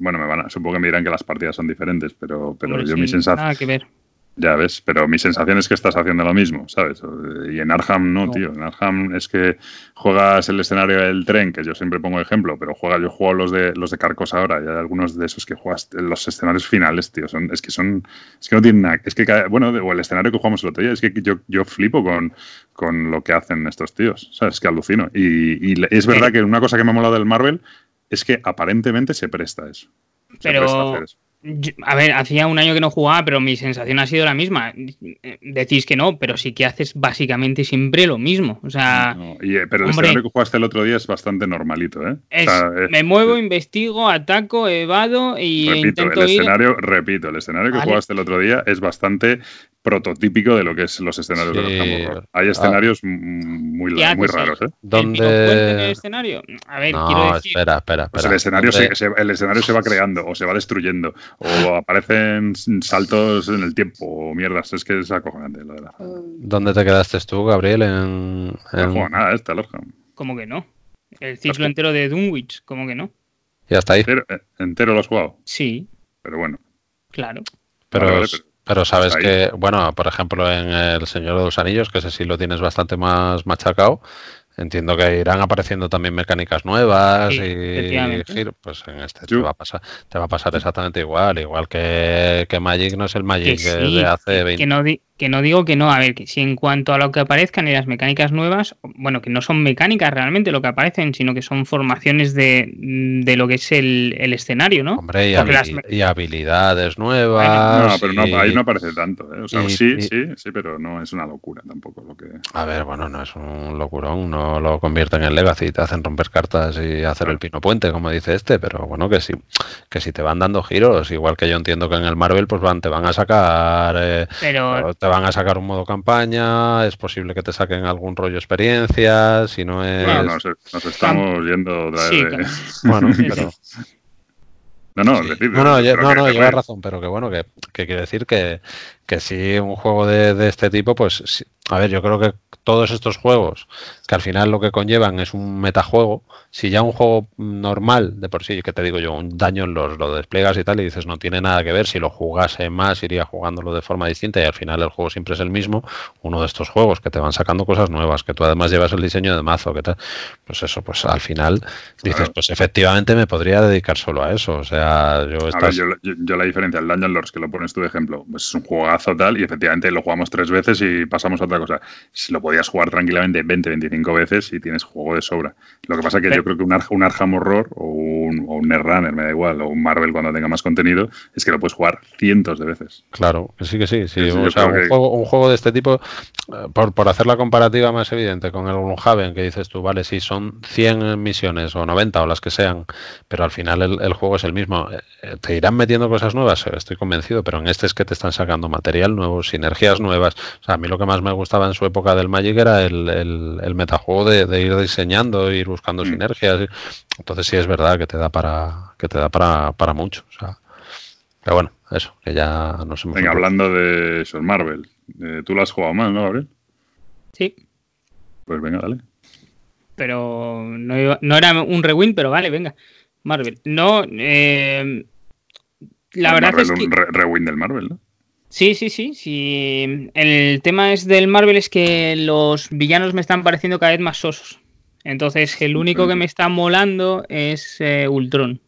bueno, me van a, supongo que me dirán que las partidas son diferentes, pero, pero yo mi sensación... Nada que ver. Ya ves, pero mi sensación es que estás haciendo lo mismo, ¿sabes? Y en Arham no, tío. En Arham es que juegas el escenario del tren, que yo siempre pongo ejemplo, pero juega, yo juego los de los de Carcos ahora, y hay algunos de esos que juegas los escenarios finales, tío. Son, es que son, es que no tienen nada. Es que, bueno, o el escenario que jugamos el otro día, es que yo, yo flipo con, con lo que hacen estos tíos, ¿sabes? Es que alucino. Y, es verdad que una cosa que me ha molado del Marvel es que aparentemente se presta eso. pero a ver, hacía un año que no jugaba, pero mi sensación ha sido la misma. Decís que no, pero sí que haces básicamente siempre lo mismo. O sea, eh, pero el escenario que jugaste el otro día es bastante normalito, ¿eh? me muevo, investigo, ataco, evado y repito, el escenario, repito, el escenario que jugaste el otro día es bastante prototípico de lo que es los escenarios de los Horror. Hay ah. escenarios muy, muy raros, ¿eh? ¿Dónde... el escenario? A ver, quiero decir... espera, espera, pues el, escenario se, el escenario se va creando o se va destruyendo o aparecen saltos en el tiempo o mierdas. Es que es acojonante lo de la... ¿Dónde te quedaste tú, Gabriel? En, No juego nada, este, ¿Cómo que no? El ciclo entero de Dunwich, ¿cómo que no? Ya está ahí. ¿Entero, eh, entero lo has jugado? Sí. Pero bueno. Claro. pero pero sabes que, bueno, por ejemplo, en El Señor de los Anillos, que ese sí lo tienes bastante más machacado, Entiendo que irán apareciendo también mecánicas nuevas y pues en este te va a pasar, te va a pasar exactamente igual, igual que, que Magic no es el Magic de hace 20 que no, que no digo que no, a ver, que si en cuanto a lo que aparezcan y las mecánicas nuevas, bueno, que no son mecánicas realmente lo que aparecen, sino que son formaciones de, de lo que es el, el escenario, ¿no? Hombre, y, habilidades nuevas. No, pero no, ahí no aparece tanto, ¿eh? O sea, sí, sí, sí, pero no es una locura tampoco lo que... A ver, bueno, no es un locurón, no lo convierten en Legacy, te hacen romper cartas y hacer el pino puente, como dice este, pero bueno, que sí, que si te van dando giros, igual que yo entiendo que en el Marvel, pues van, te van a sacar... Eh, pero te van a sacar un modo campaña, es posible que te saquen algún rollo experiencia, si no es... Bueno, nos, estamos yendo otra vez. [laughs] Bueno, pero... No, no, decir, no, no, no, no lleva razón, pero que bueno, que, quiere decir que, que si un juego de, de, este tipo, pues, a ver, yo creo que todos estos juegos, que al final lo que conllevan es un metajuego, si ya un juego normal de por sí, que te digo yo, un daño en los lo despliegas y tal, y dices no tiene nada que ver, si lo jugase más iría jugándolo de forma distinta y al final el juego siempre es el mismo, uno de estos juegos que te van sacando cosas nuevas, que tú además llevas el diseño de mazo, que tal, pues eso, pues al final dices, pues efectivamente me podría dedicar solo a eso, o sea, yo, yo, la diferencia, el Dungeon Lords, que lo pones tú de ejemplo, pues es un juegazo tal y efectivamente lo jugamos tres veces y pasamos a otra cosa. Si lo podías jugar tranquilamente 20, 25 veces y tienes juego de sobra. Lo que pasa es que yo creo que un, un Arkham Horror o un, o un Netrunner, me da igual, o un Marvel cuando tenga más contenido, es que lo puedes jugar cientos de veces. Claro, sí, que sí. sí, o sea, un, juego, un, juego, de este tipo, eh, por, por, hacer la comparativa más evidente con el Gloomhaven, que dices tú, vale, si son 100 misiones o 90 o las que sean, pero al final el, el juego es el mismo. Eh, eh, te irán metiendo cosas nuevas, estoy convencido, pero en este es que te están sacando material nuevo, sinergias nuevas. O sea, a mí lo que más me gustaba en su época del Magic era el, el, metajuego de, ir diseñando, ir buscando mm. sinergias. Entonces sí es verdad que te da para que te da para, para mucho. O sea, pero bueno, eso, que ya no se Venga, hablando de Sean Marvel, eh, tú lo has jugado más, ¿no, Gabriel? Sí. Pues venga, dale. Pero no, no era un rewind, pero vale, venga. Marvel. No, eh, la verdad es que... Un rewind del Marvel, ¿no? Sí, sí, sí, sí. El tema es del Marvel es que los villanos me están pareciendo cada vez más sosos. Entonces, el único que me está molando es eh, Ultron.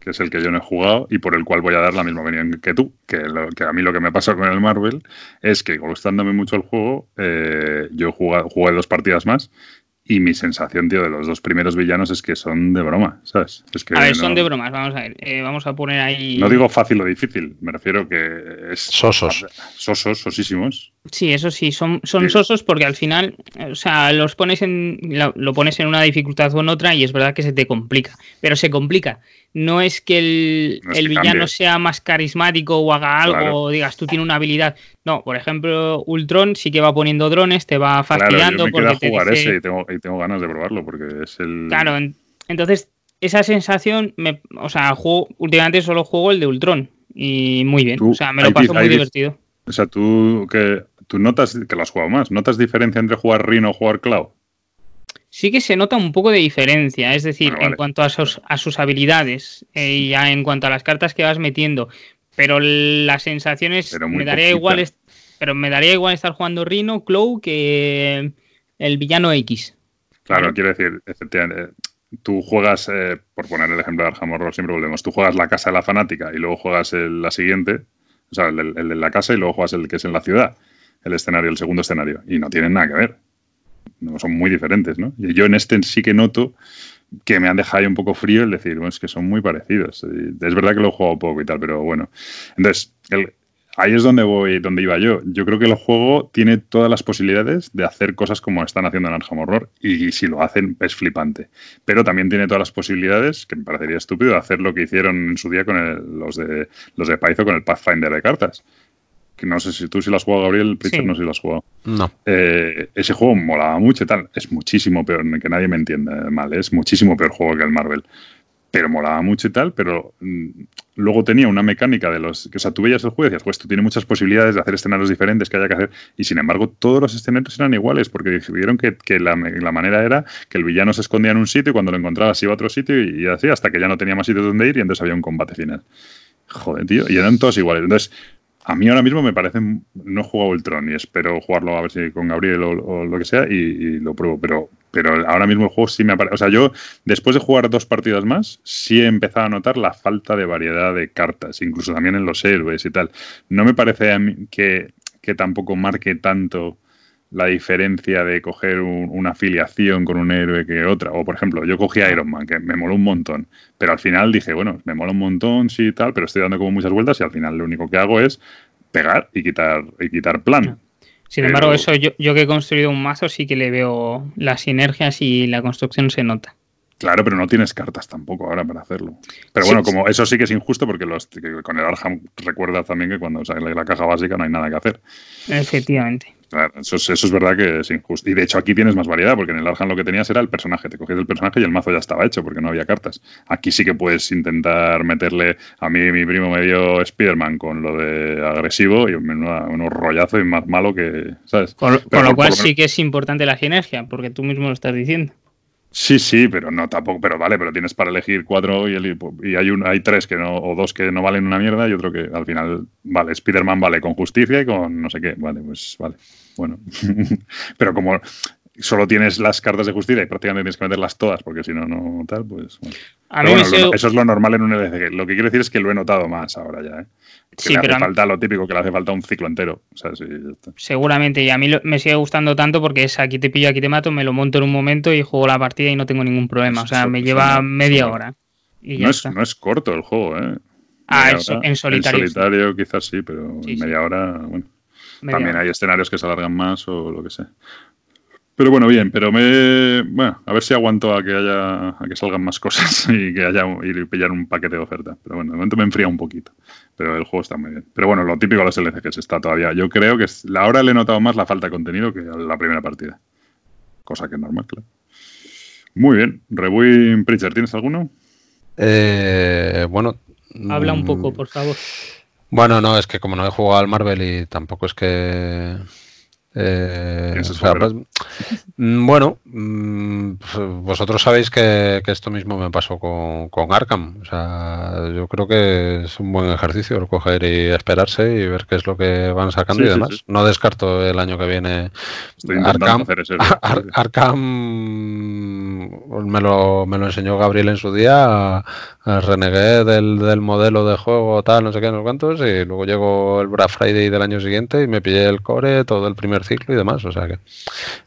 Que es el que yo no he jugado y por el cual voy a dar la misma opinión que tú. Que, que a mí lo que me pasa con el Marvel es que, gustándome mucho el juego, eh, yo jugué, jugué dos partidas más y mi sensación, tío, de los dos primeros villanos es que son de broma, ¿sabes? Es que a ver, son de bromas, vamos a ver. Eh, vamos a poner ahí. No digo fácil o difícil, me refiero que es. Sosos. Sosos, sosísimos. Sí, eso sí, son, son sosos porque al final, o sea, los pones en. Lo, pones en una dificultad o en otra y es verdad que se te complica. Pero se complica. No es que el, villano sea más carismático o haga algo o digas tú tienes una habilidad. No, por ejemplo, Ultron sí que va poniendo drones, te va fastidiando. Claro, yo me jugar ese y tengo, y tengo, ganas de probarlo porque es el. Claro, entonces esa sensación, me, o sea, juego, últimamente solo juego el de Ultron y muy bien. o sea, me lo paso muy divertido. O sea, tú que tú notas que lo has jugado más, ¿notas diferencia entre jugar Rhino o jugar Cloud? sí que se nota un poco de diferencia, es decir, en cuanto a sus, a sus habilidades eh, y ya en cuanto a las cartas que vas metiendo, pero las sensaciones me daría igual pero me daría igual estar jugando Rino, Clow que el villano X. Claro, quiero decir, efectivamente, tú juegas, eh, por poner el ejemplo de Arkham Horror, siempre volvemos, tú juegas la casa de la fanática y luego juegas la siguiente, o sea, el, de la casa y luego juegas el que es en la ciudad, el escenario, el segundo escenario, y no tienen nada que ver. No, son muy diferentes, ¿no? Y yo en este sí que noto que me han dejado ahí un poco frío el decir, bueno, es que son muy parecidos. Es verdad que lo he jugado poco y tal, pero bueno. Entonces, ahí es donde voy, donde iba yo. Yo creo que el juego tiene todas las posibilidades de hacer cosas como están haciendo en Arkham Horror y, si lo hacen es flipante. Pero también tiene todas las posibilidades, que me parecería estúpido, de hacer lo que hicieron en su día con los de los de Paizo con el Pathfinder de cartas que no sé si tú si lo has jugado, Gabriel, Pritchard, no sé si lo has jugado. No. Eh, ese juego molaba mucho y tal. Es muchísimo peor, que nadie me entienda mal, es muchísimo peor juego que el Marvel. Pero molaba mucho y tal, pero mm, luego tenía una mecánica de los. Que, o sea, tú veías el juego y decías, pues esto tiene muchas posibilidades de hacer escenarios diferentes que haya que hacer. Y sin embargo, todos los escenarios eran iguales, porque decidieron que, que la, la, manera era que el villano se escondía en un sitio y cuando lo encontrabas iba a otro sitio y, y así, hasta que ya no tenía más sitios donde ir y entonces había un combate final. Joder, tío. Y eran todos iguales. Entonces, a mí ahora mismo me parece, no he jugado el Tron y espero jugarlo a ver si con Gabriel o, lo que sea y, lo pruebo, pero, pero ahora mismo el juego sí me aparece, o sea, yo después de jugar dos partidas más, sí he empezado a notar la falta de variedad de cartas, incluso también en los héroes y tal. No me parece a mí que, que tampoco marque tanto la diferencia de coger una afiliación con un héroe que otra. O, por ejemplo, yo cogí a Iron Man, que me moló un montón. Pero al final dije, bueno, me mola un montón, sí y tal, pero estoy dando como muchas vueltas y al final lo único que hago es pegar y quitar, y quitar plan. Sin embargo, eso yo, yo que he construido un mazo sí que le veo las sinergias y la construcción se nota. Claro, pero no tienes cartas tampoco ahora para hacerlo. Pero bueno, como eso sí que es injusto porque los, con el Arham recuerda también que cuando sale la caja básica no hay nada que hacer. Efectivamente. Claro, eso es, eso es verdad que es injusto. Y de hecho aquí tienes más variedad, porque en el Arjan lo que tenías era el personaje. Te cogías el personaje y el mazo ya estaba hecho, porque no había cartas. Aquí sí que puedes intentar meterle. A mí mi primo me dio Spiderman con lo de agresivo y unos rollazo y más malo que. ¿Sabes? Con, lo cual sí que es importante la sinergia, porque tú mismo lo estás diciendo. Sí, sí, pero no tampoco, pero vale, pero tienes para elegir cuatro y, el, y hay un, hay tres que no, o dos que no valen una mierda y otro que al final, vale, Spider-Man vale con justicia y con no sé qué, vale, pues vale, bueno. [laughs] pero como solo tienes las cartas de justicia y prácticamente tienes que meterlas todas, porque si no, no tal, pues bueno. Eso es lo normal en un LCG. Lo que quiero decir es que lo he notado más ahora ya, ¿eh? Que le hace falta lo típico, que le hace falta un ciclo entero. Seguramente, y a mí me sigue gustando tanto porque es aquí te pillo, aquí te mato, me lo monto en un momento y juego la partida y no tengo ningún problema. O sea, me lleva media hora. Y no, es, no es corto el juego, ¿eh? Ah, eso, en solitario. En solitario quizás sí, pero en media hora, bueno. También hay escenarios que se alargan más o lo que sea. Pero bueno, bien, pero me. Bueno, a ver si aguanto a que haya. a que salgan más cosas [laughs] y que haya. y pillar un paquete de oferta. Pero bueno, de momento me enfría un poquito. Pero el juego está muy bien. Pero bueno, lo típico de los LCGs está todavía. Yo creo que ahora le he notado más la falta de contenido que la primera partida. Cosa que es normal, claro. Muy bien. Rebuin Preacher, ¿tienes alguno? Eh, bueno. Habla un poco, mm, por favor. Bueno, no, es que como no he jugado al Marvel y tampoco es que eh, pues, mm, bueno, mm, pues, vosotros sabéis que, esto mismo me pasó con, con, Arkham. O sea, yo creo que es un buen ejercicio el coger y esperarse y ver qué es lo que van sacando y demás. No descarto el año que viene Arkham. [laughs] Arkham me lo, me lo enseñó Gabriel en su día. Renegué del, del modelo de juego tal, no sé qué, no sé cuántos. Y luego llegó el Black Friday del año siguiente y me pillé el core, todo el primer ciclo y demás. O sea que,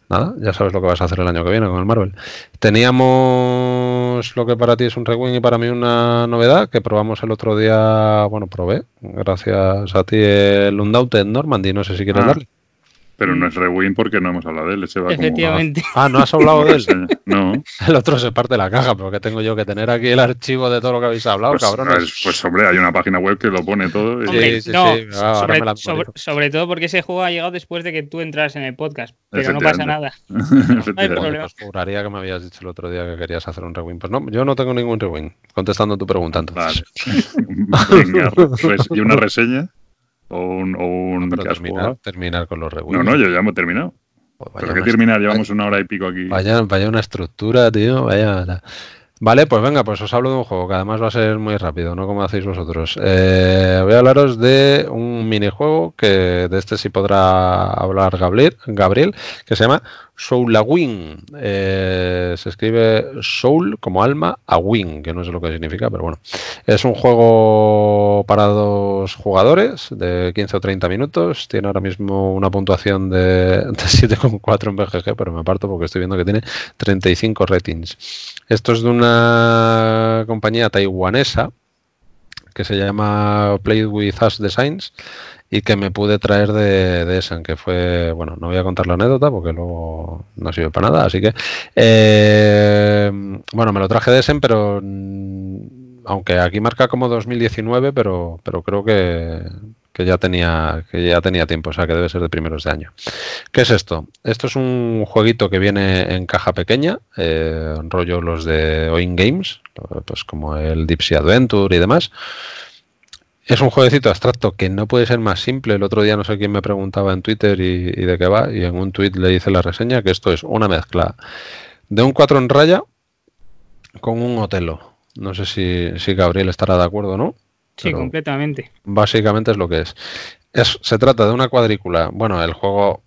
nada, ya sabes lo que vas a hacer el año que viene con el Marvel. Teníamos lo que para ti es un rewind y para mí una novedad que probamos el otro día. Bueno, probé, gracias a ti, el Undaunted Normandy. No sé si quieres ah. darle. Pero no es Rewind porque no hemos hablado de él. Efectivamente. Ah, ¿no has hablado de él? no. [laughs] El otro se parte la caja, pero que tengo yo que tener aquí el archivo de todo lo que habéis hablado, pues, cabrones. Pues, hombre, hay una página web que lo pone todo. sí, sí, no, sí. sobre, todo porque ese juego ha llegado después de que tú entras en el podcast. Pero no pasa nada. [laughs] no hay problema. Pues juraría que me habías dicho el otro día que querías hacer un rewind. Pues no, yo no tengo ningún rewind. Contestando tu pregunta entonces. Vale. [laughs] ¿Y una reseña? O un. O un terminar, terminar, con los rewinds. No, no, yo ya hemos terminado. Pues Pero que terminar, llevamos una hora y pico aquí. Vaya, vaya una estructura, tío. Vaya. Vale, pues venga, pues os hablo de un juego que además va a ser muy rápido, no como hacéis vosotros. Eh, voy a hablaros de un minijuego que de este sí podrá hablar Gabriel, Gabriel que se llama Soul Wing. Eh, se escribe Soul como alma a Wing, que no sé lo que significa, pero bueno. Es un juego para dos jugadores de 15 o 30 minutos. Tiene ahora mismo una puntuación de, de 7,4 en BGG, pero me aparto porque estoy viendo que tiene 35 ratings. Esto es de una compañía taiwanesa que se llama Play with Us Designs y que me pude traer de, de Essen, que fue, bueno, no voy a contar la anécdota porque luego no sirve para nada, así que, eh, bueno, me lo traje de Essen, pero mm, aunque aquí marca como 2019, pero, pero creo que, que ya tenía que ya tenía tiempo, o sea que debe ser de primeros de año. ¿Qué es esto? Esto es un jueguito que viene en caja pequeña, eh, rollo los de Oin Games, pues como el Deep Adventure y demás. Es un jueguecito abstracto que no puede ser más simple. El otro día no sé quién me preguntaba en Twitter y, de qué va, y en un tweet le hice la reseña que esto es una mezcla de un 4 en raya con un Otelo. No sé si, si Gabriel estará de acuerdo o no. Sí, completamente. Básicamente es lo que es. es. Se trata de una cuadrícula. Bueno, el juego,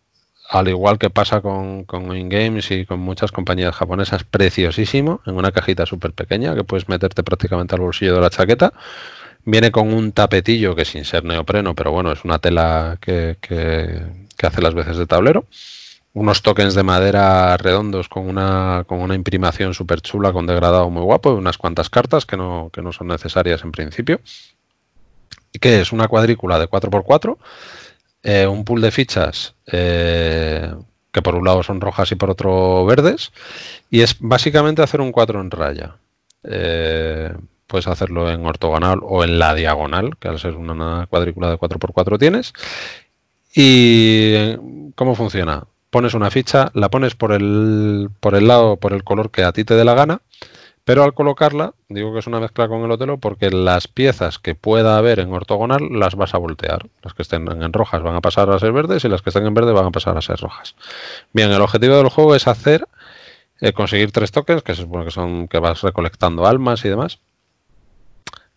al igual que pasa con, con InGames y con muchas compañías japonesas, preciosísimo, en una cajita súper pequeña que puedes meterte prácticamente al bolsillo de la chaqueta. Viene con un tapetillo que sin ser neopreno, pero bueno, es una tela que, que, que hace las veces de tablero unos tokens de madera redondos con una, con una imprimación súper chula, con degradado muy guapo, unas cuantas cartas que no, que no son necesarias en principio que es una cuadrícula de 4x4, eh, un pool de fichas eh, que por un lado son rojas y por otro verdes, y es básicamente hacer un 4 en raya. Eh, puedes hacerlo en ortogonal o en la diagonal, que al ser una cuadrícula de 4x4 tienes. ¿Y cómo funciona? Pones una ficha, la pones por el, por el lado, por el color que a ti te dé la gana, pero al colocarla, digo que es una mezcla con el Otelo porque las piezas que pueda haber en ortogonal las vas a voltear. Las que estén en rojas van a pasar a ser verdes y las que estén en verde van a pasar a ser rojas. Bien, el objetivo del juego es hacer, eh, conseguir tres tokens, que se supone que son que vas recolectando almas y demás.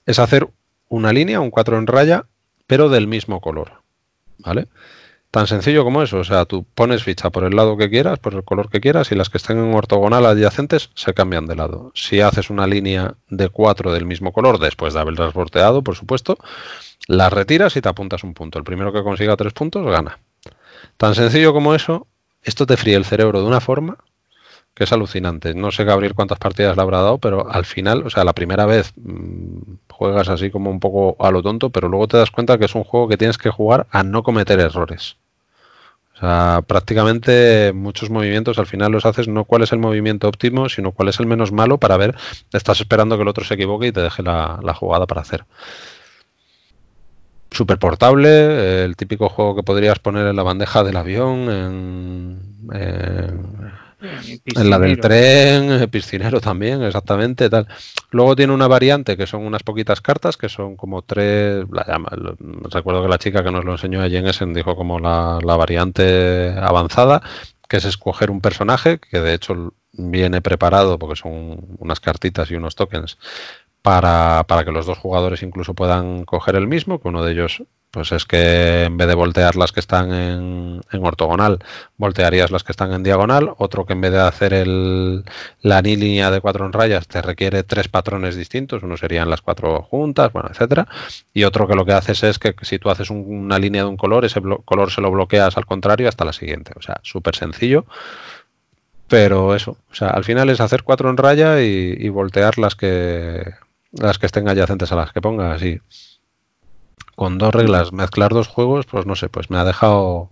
Es hacer una línea, un 4 en raya, pero del mismo color. ¿Vale? Tan sencillo como eso, o sea, tú pones ficha por el lado que quieras, por el color que quieras, y las que estén en ortogonal adyacentes se cambian de lado. Si haces una línea de cuatro del mismo color, después de haberlas volteado, por supuesto, las retiras y te apuntas un punto. El primero que consiga tres puntos gana. Tan sencillo como eso, esto te fríe el cerebro de una forma que es alucinante. No sé, Gabriel, cuántas partidas le habrá dado, pero al final, o sea, la primera vez mmm, juegas así como un poco a lo tonto, pero luego te das cuenta que es un juego que tienes que jugar a no cometer errores. O sea, prácticamente muchos movimientos al final los haces no cuál es el movimiento óptimo, sino cuál es el menos malo para ver, estás esperando que el otro se equivoque y te deje la, jugada para hacer. Super portable, el típico juego que podrías poner en la bandeja del avión, en en la del tren, piscinero también, exactamente, tal. Luego tiene una variante que son unas poquitas cartas, que son como tres, la llama, recuerdo que la chica que nos lo enseñó allí en Essen dijo como la, la variante avanzada, que es escoger un personaje, que de hecho viene preparado porque son unas cartitas y unos tokens para, para, que los dos jugadores incluso puedan coger el mismo, que uno de ellos pues es que en vez de voltear las que están en, en, ortogonal, voltearías las que están en diagonal. Otro que en vez de hacer el, la línea de cuatro en rayas te requiere tres patrones distintos. Uno serían las cuatro juntas, bueno, etcétera. Y otro que lo que haces es que si tú haces un, una línea de un color, ese color se lo bloqueas al contrario hasta la siguiente. O sea, súper sencillo. Pero eso, o sea, al final es hacer cuatro en raya y voltear las que las que estén adyacentes a las que pongas y con dos reglas mezclar dos juegos, pues no sé, pues me ha dejado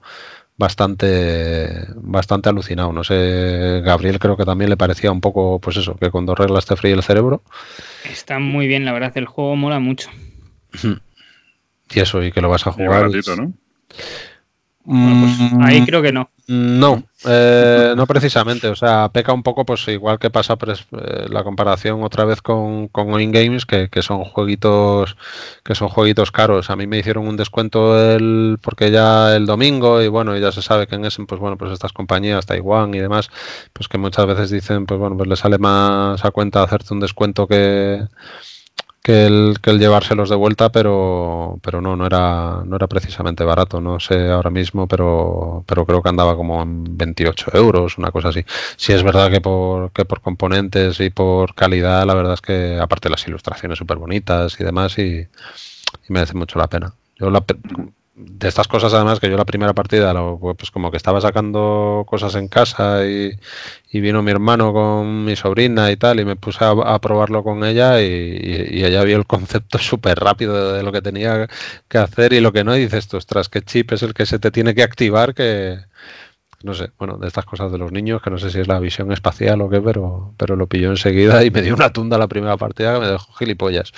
bastante bastante alucinado. No sé, Gabriel creo que también le parecía un poco, pues eso, que con dos reglas te fríe el cerebro. Está muy bien, la verdad, el juego mola mucho. Y eso, y que lo vas a jugar. Ratito, ¿no? Bueno, pues ahí creo que no. No, eh, no precisamente. O sea, peca un poco, pues igual que pasa pues, eh, la comparación otra vez con, con que, que son jueguitos que son jueguitos caros. A mí me hicieron un descuento el porque ya el domingo y bueno, ya se sabe que en ese, pues bueno, pues estas compañías, Taiwán y demás, pues que muchas veces dicen, pues bueno, pues le sale más a cuenta hacerte un descuento que que el, que el llevárselos de vuelta, pero, pero no, no era, no era precisamente barato, no sé ahora mismo, pero, pero creo que andaba como en 28 euros, una cosa así. Si es verdad que por, que por componentes y por calidad, la verdad es que aparte las ilustraciones súper bonitas y demás, y, y, merece mucho la pena. Yo la, de estas cosas además que yo la primera partida lo, pues como que estaba sacando cosas en casa y, y, vino mi hermano con mi sobrina y tal y me puse a, probarlo con ella y, ella vio el concepto [laughs] súper rápido de, lo que tenía que hacer y lo que no y dices, ostras, qué chip es el que se te tiene que activar que no sé, bueno, de estas cosas de los niños que no sé si es la visión espacial o qué, pero, pero lo pilló enseguida y me dio una tunda la primera partida que me dejó gilipollas.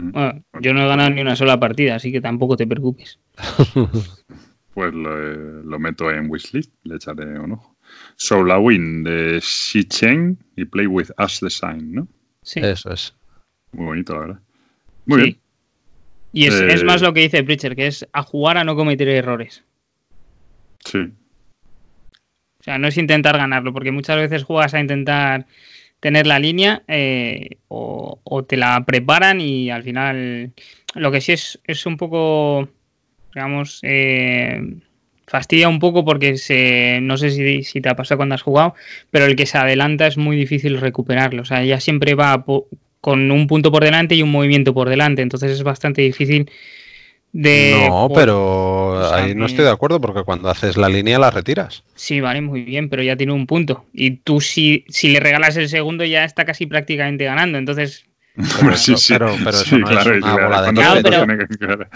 Bueno, yo no he ganado ni una sola partida, así que tampoco te preocupes. [laughs] pues lo, lo, meto en wishlist, le echaré un ojo. So la win de Xi Cheng y Play with Us Design, ¿no? Sí. Eso es. Muy bonito, la verdad. Muy sí. bien. Y es, eh... es, más lo que dice Preacher, que es a jugar a no cometer errores. Sí. O sea, no es intentar ganarlo, porque muchas veces juegas a intentar tener la línea eh, o, o, te la preparan y al final lo que sí es, es un poco, digamos, eh, fastidia un poco porque se, no sé si, si, te ha pasado cuando has jugado, pero el que se adelanta es muy difícil recuperarlo. O sea, ya siempre va con un punto por delante y un movimiento por delante, entonces es bastante difícil. De no, pero o sea, ahí no estoy de acuerdo porque cuando haces la línea la retiras. Sí, vale, muy bien, pero ya tiene un punto. Y tú si, si le regalas el segundo ya está casi prácticamente ganando. Entonces, [laughs] pero, sí, sí. pero, pero eso sí, no claro, es una bola de claro, pero,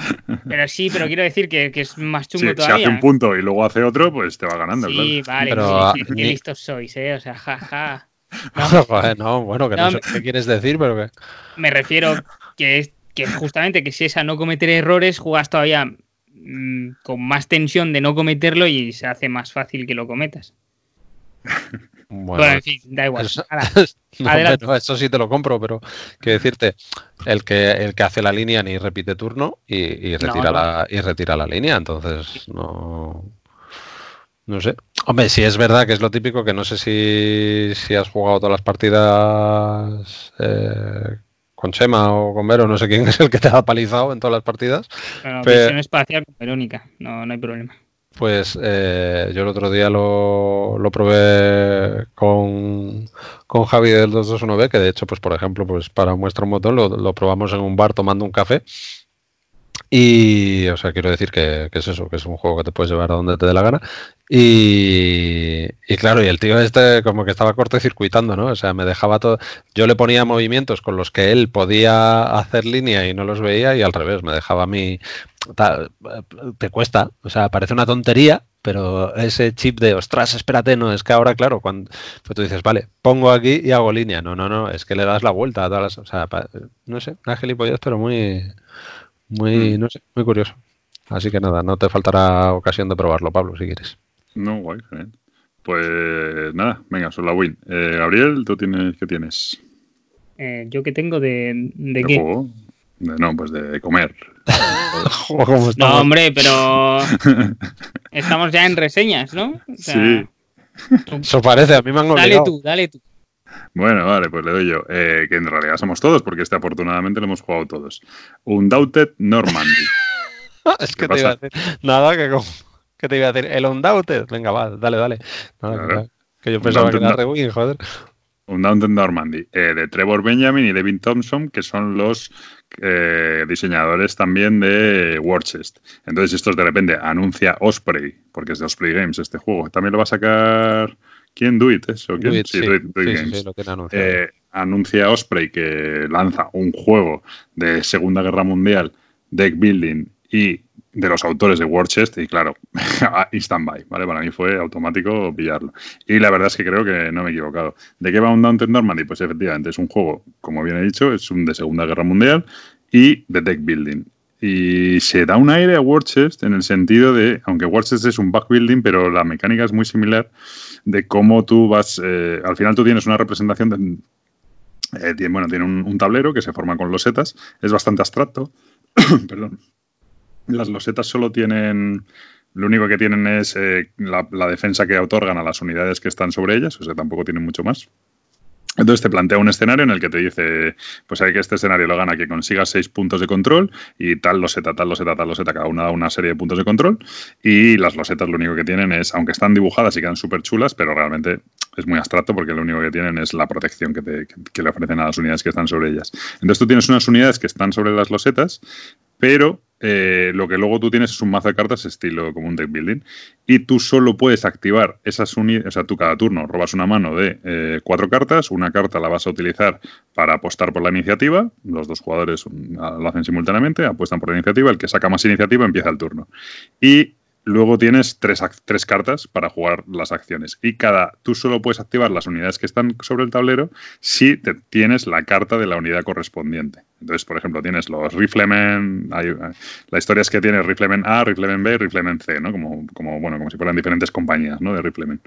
pero, sí, pero quiero decir que, que es más chungo sí, todavía. Si hace un punto y luego hace otro, pues te va ganando. Sí, claro. vale, pero, sí, qué listos sois, ¿eh? O sea, jaja. Ja. [laughs] No, no, bueno, que no, no sé qué quieres decir, pero que... Me refiero que, es, que justamente que si es a no cometer errores, jugas todavía mm, con más tensión de no cometerlo y se hace más fácil que lo cometas. [laughs] Bueno, en fin, da igual. Eso, Ahora, [laughs] no, eso sí te lo compro, pero quiero decirte, el que, el que hace la línea ni repite turno y, y retira, no. La, y retira la línea, entonces no. No sé. Hombre, sí es verdad que es lo típico que no sé si, si has jugado todas las partidas eh, con Chema o con Vero, no sé quién [laughs] es el que te ha palizado en todas las partidas. bueno, Pe- visión espacial con Verónica, no, no hay problema. Pues eh, yo el otro día lo, lo probé con, con Javi del 221B, que de hecho, pues por ejemplo, pues para muestra un botón lo, lo probamos en un bar tomando un café. Y, o sea, quiero decir que, es eso, que es un juego que te puedes llevar a donde te dé la gana. Y, y claro, y el tío este como que estaba cortocircuitando, ¿no? O sea, me dejaba todo. Yo le ponía movimientos con los que él podía hacer línea y no los veía, y al revés, me dejaba a mí. Te cuesta, o sea, parece una tontería, pero ese chip de ostras, espérate, no, es que ahora, claro, cuando pues tú dices, vale, pongo aquí y hago línea. No, no, no, es que le das la vuelta a todas las. O sea, no sé, una gilipollez, pero muy. Muy, no sé, muy curioso. Así que nada, no te faltará ocasión de probarlo, Pablo, si quieres. No, guay, genial. Pues nada, venga, son la win. Eh, Gabriel, ¿tú tienes, qué tienes? Eh, ¿Yo qué tengo de, de ¿De qué? juego? De- no, pues de comer. [laughs] ¿Cómo No, hombre, pero [laughs] estamos ya en reseñas, ¿no? O sea, Sí. Eso parece, a mí me han Dale obligado. tú, dale tú. Bueno, vale, pues le doy yo. Eh, que en realidad somos todos, porque este afortunadamente lo hemos jugado todos. Undoubted Normandy. [laughs] es ¿Qué que te iba a decir. Nada, que, como- que te iba a decir. El Undoubted. Venga, va, dale, dale. Nada, Claro. que, que yo pensaba que era no- Rewin, joder. Undoubted Normandy, eh, de Trevor Benjamin y Devin Thompson, que son los eh, diseñadores también de Warchest. Entonces, estos de repente anuncia Osprey, porque es de Osprey Games este juego. También lo va a sacar. ¿Quién? Do It, ¿eso? ¿Quién? Do It, sí, sí. Do It- Do It Sí, Games. lo. Eh, anuncia Osprey que lanza un juego de Segunda Guerra Mundial, deck building y de los autores de Warchest y claro, [laughs] instant buy, ¿vale? Para mí fue automático pillarlo. Y la verdad es que creo que no me he equivocado. ¿De qué va un Daunted Normandy? Pues efectivamente es un juego, como bien he dicho, es un de Segunda Guerra Mundial y de deck building. Y se da un aire a Warchest en el sentido de, aunque Warchest es un back building, pero la mecánica es muy similar de cómo tú vas, eh, al final tú tienes una representación de, eh, tiene, bueno, tiene un, tablero que se forma con losetas, es bastante abstracto, [coughs] perdón. Las losetas solo tienen, lo único que tienen es eh, la, la defensa que otorgan a las unidades que están sobre ellas, o sea, tampoco tienen mucho más. Entonces te plantea un escenario en el que te dice, pues hay que este escenario lo gana que consigas seis puntos de control y tal loseta, tal loseta, tal loseta, cada una da una serie de puntos de control. Y las losetas lo único que tienen es, aunque están dibujadas y quedan súper chulas, pero realmente es muy abstracto porque lo único que tienen es la protección que, te- que- que le ofrecen a las unidades que están sobre ellas. Entonces tú tienes unas unidades que están sobre las losetas, pero eh, lo que luego tú tienes es un mazo de cartas estilo como un deck building y tú solo puedes activar esas unidades, o sea, tú cada turno robas una mano de eh, cuatro cartas, una carta la vas a utilizar para apostar por la iniciativa, los dos jugadores mm, lo hacen simultáneamente, apuestan por la iniciativa, el que saca más iniciativa empieza el turno. Y luego tienes tres, tres cartas para jugar las acciones y cada, tú solo puedes activar las unidades que están sobre el tablero si te- tienes la carta de la unidad correspondiente. Entonces, por ejemplo, tienes los Riflemen, hay, eh, la historia es que tienes Riflemen A, Riflemen B y Riflemen C, ¿no? Como, como, bueno, como si fueran diferentes compañías, ¿no? De Riflemen.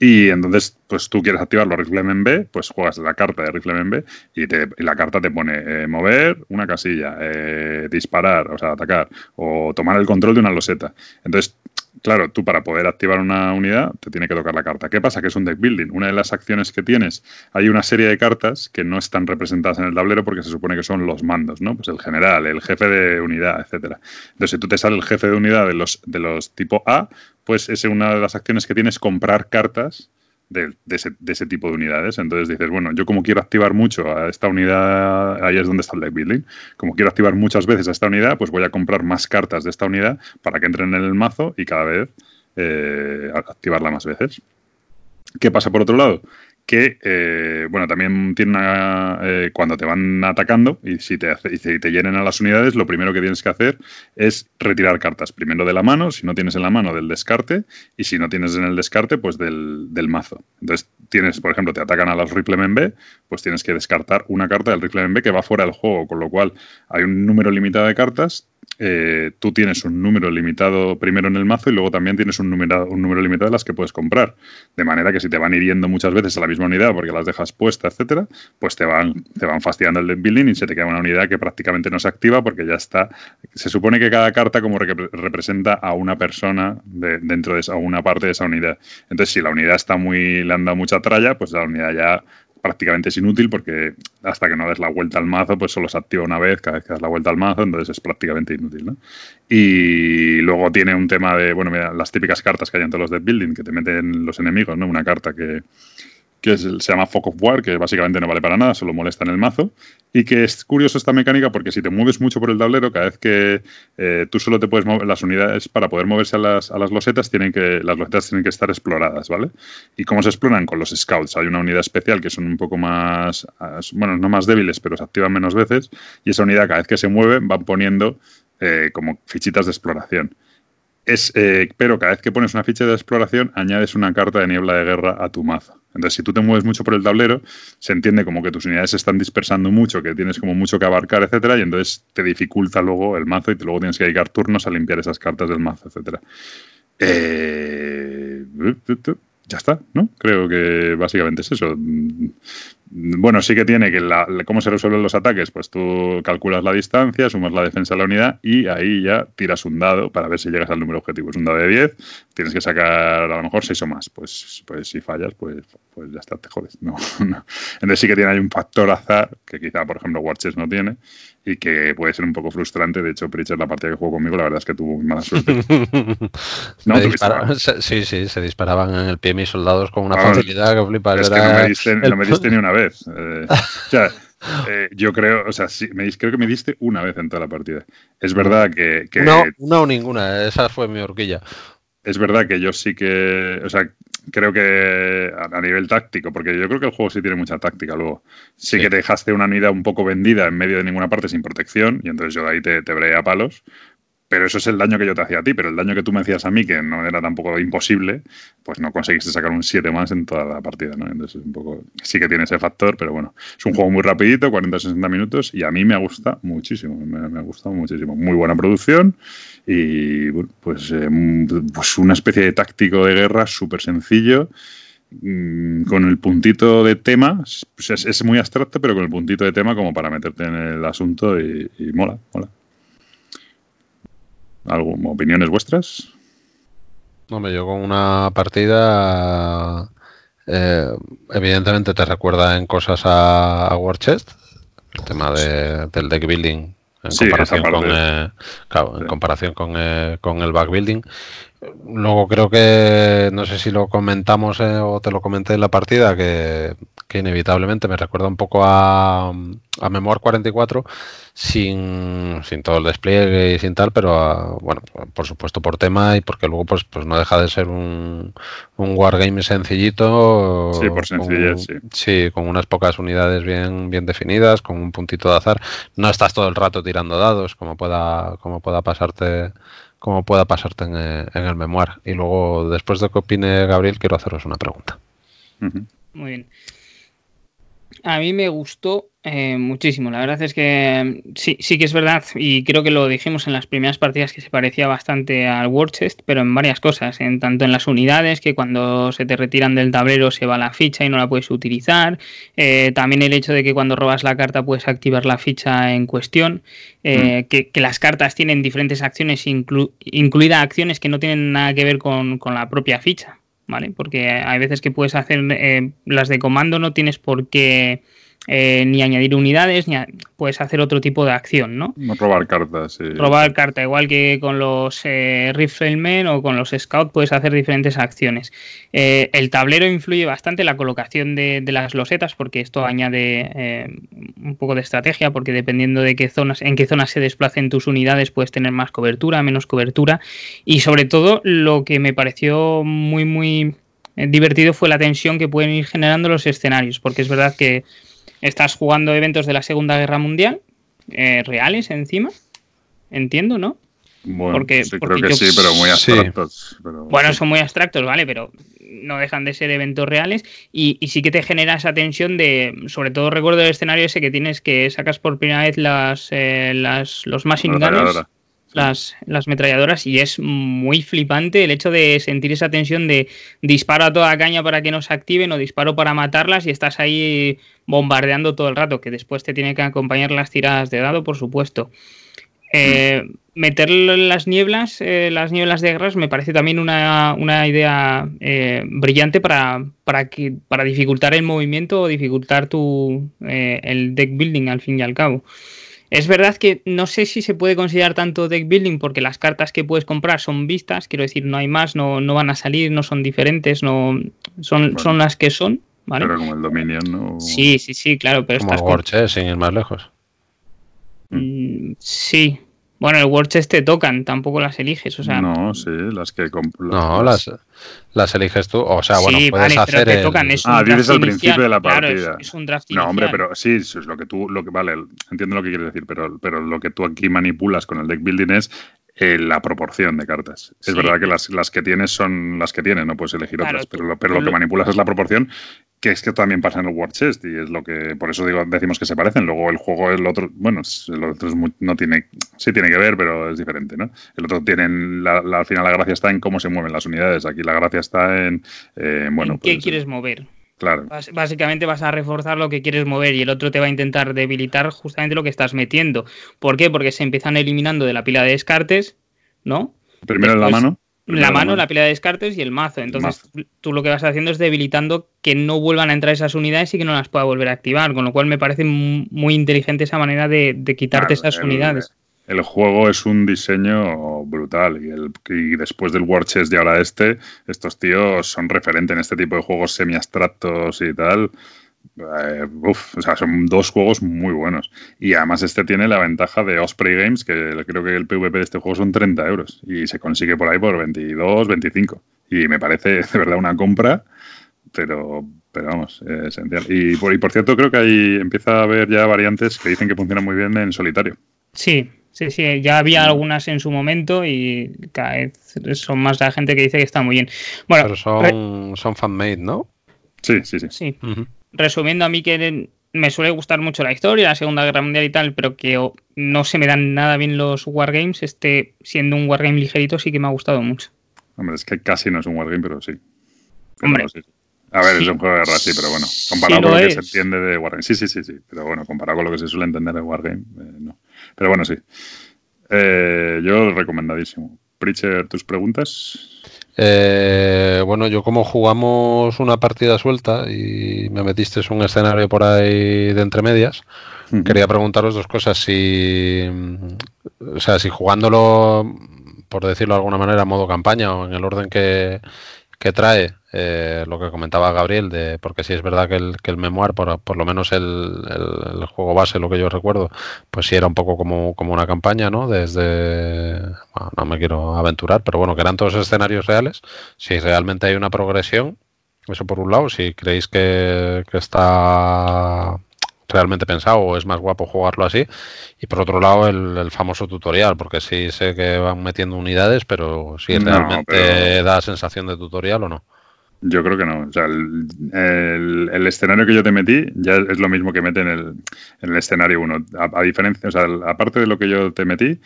Y entonces, pues tú quieres activar los Riflemen B, pues juegas la carta de Riflemen B y, te- y la carta te pone eh, mover una casilla, eh, disparar, o sea, atacar, o tomar el control de una loseta. Entonces, claro, tú para poder activar una unidad te tiene que tocar la carta. ¿Qué pasa? Que es un deck building. Una de las acciones que tienes, hay una serie de cartas que no están representadas en el tablero porque se supone que son los mandos, ¿no? Pues el general, el jefe de unidad, etcétera. Entonces, si tú te sale el jefe de unidad de los, de los tipo A, pues es una de las acciones que tienes comprar cartas de, de ese, de ese tipo de unidades. Entonces dices, bueno, yo como quiero activar mucho a esta unidad, ahí es donde está el deck building. Como quiero activar muchas veces a esta unidad, pues voy a comprar más cartas de esta unidad para que entren en el mazo y cada vez eh, activarla más veces. ¿Qué pasa por otro lado? Que, eh, bueno, también tiene una. eh, cuando te van atacando y si te, hace- y te llenen a las unidades, lo primero que tienes que hacer es retirar cartas. Primero de la mano, si no tienes en la mano, del descarte, y si no tienes en el descarte, pues del, del mazo. Entonces, tienes, por ejemplo, te atacan a los Riflemen B, pues tienes que descartar una carta del Riflemen B que va fuera del juego, con lo cual hay un número limitado de cartas eh, tú tienes un número limitado primero en el mazo y luego también tienes un número, un número limitado de las que puedes comprar. De manera que si te van hiriendo muchas veces a la misma unidad porque las dejas puestas, etcétera, pues te van, te van fastidiando el deck building y se te queda una unidad que prácticamente no se activa porque ya está. Se supone que cada carta como representa a una persona dentro de esa, una parte de esa unidad. Entonces, si la unidad está muy, le han dado mucha tralla, pues la unidad ya prácticamente es inútil porque hasta que no des la vuelta al mazo, pues solo se activa una vez cada vez que das la vuelta al mazo, entonces es prácticamente inútil, ¿no? Y luego tiene un tema de, bueno, mira, las típicas cartas que hay en todos los deck building que te meten los enemigos, ¿no? Una carta que, que se llama Fog of War, que básicamente no vale para nada, solo molesta en el mazo. Y que es curioso esta mecánica porque si te mueves mucho por el tablero, cada vez que eh, tú solo te puedes mover, las unidades para poder moverse a las, a las losetas, tienen que, las losetas tienen que estar exploradas, ¿vale? ¿Y cómo se exploran? Con los scouts. Hay una unidad especial que son un poco más, bueno, no más débiles, pero se activan menos veces. Y esa unidad, cada vez que se mueve, van poniendo eh, como fichitas de exploración. Es, eh, pero cada vez que pones una ficha de exploración, añades una carta de niebla de guerra a tu mazo. Entonces, si tú te mueves mucho por el tablero, se entiende como que tus unidades se están dispersando mucho, que tienes como mucho que abarcar, etcétera, y entonces te dificulta luego el mazo y luego tienes que dedicar turnos a limpiar esas cartas del mazo, etcétera. Eh, ya está, ¿no? Creo que básicamente es eso. Bueno, sí que tiene que la, cómo se resuelven los ataques, pues tú calculas la distancia, sumas la defensa de la unidad y ahí ya tiras un dado para ver si llegas al número objetivo. Es un dado de 10, tienes que sacar a lo mejor 6 o más. Pues, pues si fallas, pues, pues ya está, te jodes. No, [laughs] no. Entonces sí que tiene ahí un factor azar que quizá, por ejemplo, Warchess no tiene y que puede ser un poco frustrante. De hecho, Pritchard, la partida que jugó conmigo, la verdad es que tuvo muy mala suerte. [laughs] ¿No? sí, sí, se disparaban en el pie mis soldados con una facilidad que flipas. Es que no me, diste, no me diste ni una vez. Eh, o sea, [laughs] eh, yo creo, o sea, sí, me, creo que me diste una vez en toda la partida. Es verdad que. que no, una o ninguna, esa fue mi horquilla. Es verdad que yo sí que. O sea, creo que a, nivel táctico, porque yo creo que el juego sí tiene mucha táctica luego. Sí, que te dejaste una unidad un poco vendida en medio de ninguna parte sin protección, y entonces yo de ahí te, te a palos. Pero eso es el daño que yo te hacía a ti, pero el daño que tú me hacías a mí, que no era tampoco imposible, pues no conseguiste sacar un 7 más en toda la partida, ¿no? Entonces un poco, sí que tiene ese factor, pero bueno, es un juego muy rapidito, 40-60 minutos, y a mí me gusta muchísimo, me, me ha gustado muchísimo. Muy buena producción y pues, eh, pues una especie de táctico de guerra súper sencillo, mm, con el puntito de tema, pues es, muy abstracto, pero con el puntito de tema como para meterte en el asunto y mola, mola. ¿Algo, ¿Opiniones vuestras? Hombre, yo con una partida, eh, evidentemente te recuerda en cosas a, War Chest, el tema del deck building en comparación, con, eh, en comparación con, eh, con el backbuilding. Luego creo que, no sé si lo comentamos o te lo comenté en la partida, que que inevitablemente me recuerda un poco a, a Memoir 44 sin, sin, todo el despliegue y sin tal, pero bueno, por supuesto por tema y porque luego pues, pues no deja de ser un, un wargame sencillito. Sí, por sencillez, sí. Sí, con unas pocas unidades bien, bien definidas, con un puntito de azar. No estás todo el rato tirando dados como pueda, como pueda pasarte como pueda pasarte en, en el memoir. Y luego, después de que opine Gabriel, quiero haceros una pregunta. Muy bien a mí me gustó eh, muchísimo. La verdad es que sí, sí que es verdad, y creo que lo dijimos en las primeras partidas que se parecía bastante al War Chest, pero en varias cosas, en tanto en las unidades, que cuando se te retiran del tablero se va la ficha y no la puedes utilizar. Eh, también el hecho de que cuando robas la carta puedes activar la ficha en cuestión. Eh, mm. que, las cartas tienen diferentes acciones, incluidas acciones que no tienen nada que ver con, con la propia ficha. ¿Vale? Porque hay veces que puedes hacer eh, las de comando, no tienes por qué eh, ni añadir unidades, ni puedes hacer otro tipo de acción, ¿no? Robar cartas. Sí. Robar carta, igual que con los eh, Riflemen o con los Scout puedes hacer diferentes acciones. Eh, el tablero influye bastante la colocación de, las losetas porque esto añade un poco de estrategia porque dependiendo de qué zonas, en qué zonas se desplacen tus unidades puedes tener más cobertura, menos cobertura y sobre todo lo que me pareció muy muy divertido fue la tensión que pueden ir generando los escenarios porque es verdad que Estás jugando eventos de la Segunda Guerra Mundial, eh, reales encima, entiendo, ¿no? Bueno, porque, creo que sí, pero muy abstractos. bueno, son muy abstractos, ¿vale? Pero no dejan de ser eventos reales y, sí que te genera esa tensión de, sobre todo recuerdo el escenario ese que tienes que sacas por primera vez las, eh, las los machine guns las, las metralladoras y es muy flipante el hecho de sentir esa tensión de disparo a toda caña para que no se activen o disparo para matarlas y estás ahí bombardeando todo el rato, que después te tiene que acompañar las tiradas de dado, por supuesto. Eh, meter las nieblas, eh, las nieblas de guerras, me parece también una, idea eh, brillante para, para, que, para dificultar el movimiento o dificultar tu, el deck building al fin y al cabo. Es verdad que no sé si se puede considerar tanto deck building porque las cartas que puedes comprar son vistas, quiero decir, no hay más, no, no van a salir, no son diferentes, no son, son las que son. ¿vale? Pero como el Dominion, ¿no? Sí, sí, sí, claro. Pero como estás el sin ir más lejos. Mm, sí, bueno, el War te tocan, tampoco las eliges, o sea. No, sí, las que. no, las, las eliges tú, o sea, bueno, puedes hacer. Pero te tocan, es un ah, dices al principio de la partida. Claro, es, un draft No, hombre, pero sí, eso es lo que tú, lo que vale, entiendo lo que quieres decir, pero, pero lo que tú aquí manipulas con el deck building es eh, la proporción de cartas. Es verdad que las, las, que tienes son las que tienes, no puedes elegir otras, pero, lo, pero lo que manipulas es la proporción que es que también pasa en el War Chest y es lo que por eso digo decimos que se parecen. Luego el juego el otro bueno el otro es no tiene sí tiene que ver pero es diferente no el otro tienen la, al final la gracia está en cómo se mueven las unidades. Aquí la gracia está en eh, bueno qué pues, quieres mover claro básicamente vas a reforzar lo que quieres mover y el otro te va a intentar debilitar justamente lo que estás metiendo ¿por qué? porque se empiezan eliminando de la pila de descartes ¿no? primero en la mano la mano, la pila de descartes y el mazo. Entonces, tú lo que vas haciendo es debilitando que no vuelvan a entrar esas unidades y que no las pueda volver a activar. Con lo cual, me parece muy inteligente esa manera de, quitarte esas unidades. El juego es un diseño brutal y, el, y después del War Chess y ahora este, estos tíos son referentes en este tipo de juegos semi-abstractos y tal. Eh, o sea, son dos juegos muy buenos. Y además este tiene la ventaja de Osprey Games, que creo que el PvP de este juego son 30 euros. Y se consigue por ahí por 22, 25. Y me parece [laughs] de verdad una compra, pero, pero vamos, esencial. Y por, y por cierto, creo que ahí empieza a haber ya variantes que dicen que funcionan muy bien en solitario. Sí, sí, sí. Ya había algunas en su momento y cada vez son más la gente que dice que está muy bien. Bueno, pero son, son fan-made, ¿no? Sí, sí, sí. Sí resumiendo a mí que me suele gustar mucho la historia, la Segunda Guerra Mundial y tal, pero que no se me dan nada bien los wargames, este siendo un wargame ligerito sí que me ha gustado mucho. Hombre, es que casi no es un wargame, pero sí. Hombre, A ver, es un juego de guerra, sí, pero bueno, comparado con lo, que se entiende de Wargame. Sí, sí, sí, sí, pero bueno, comparado con lo que se suele entender de Wargame, eh, no. Pero bueno, sí. Eh, yo recomendadísimo. Preacher, ¿tus preguntas? Eh, bueno, yo como jugamos una partida suelta y me metiste un escenario por ahí de entre medias, quería preguntaros dos cosas. Si, o sea, si jugándolo, por decirlo de alguna manera, a modo campaña o en el orden que, que trae eh, lo que comentaba Gabriel, de porque si es verdad que el, que el memoir, por, por lo menos el, el, juego base, lo que yo recuerdo, pues sí era un poco como, como una campaña, ¿no? Desde, no me quiero aventurar, pero bueno, que eran todos escenarios reales. Si realmente hay una progresión, eso por un lado, si creéis que, que está realmente pensado o es más guapo jugarlo así. Y por otro lado, el, famoso tutorial, porque sí sé que van metiendo unidades, pero si realmente da sensación de tutorial o no. Yo creo que no. O sea, el, escenario que yo te metí ya es lo mismo que mete en el, en el escenario 1. A, diferencia, o sea, aparte de lo que yo te metí,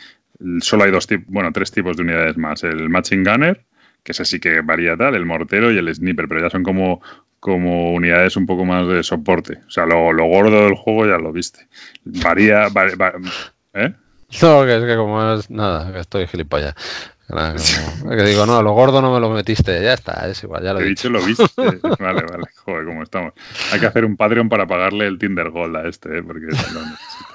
solo hay dos tipos, bueno, tres tipos de unidades más. El Matching Gunner, que ese sí que varía tal, el mortero y el sniper, pero ya son como como unidades un poco más de soporte. O sea, lo, lo gordo del juego ya lo viste. Varía, ¿eh? No, que es que como es nada, que estoy gilipollas. que digo, no, lo gordo no me lo metiste, ya está, es igual, ya lo he dicho. lo viste. [laughs] vale, vale, joder, cómo estamos. Hay que hacer un Patreon para pagarle el Tinder Gold a este, ¿eh? porque lo necesita.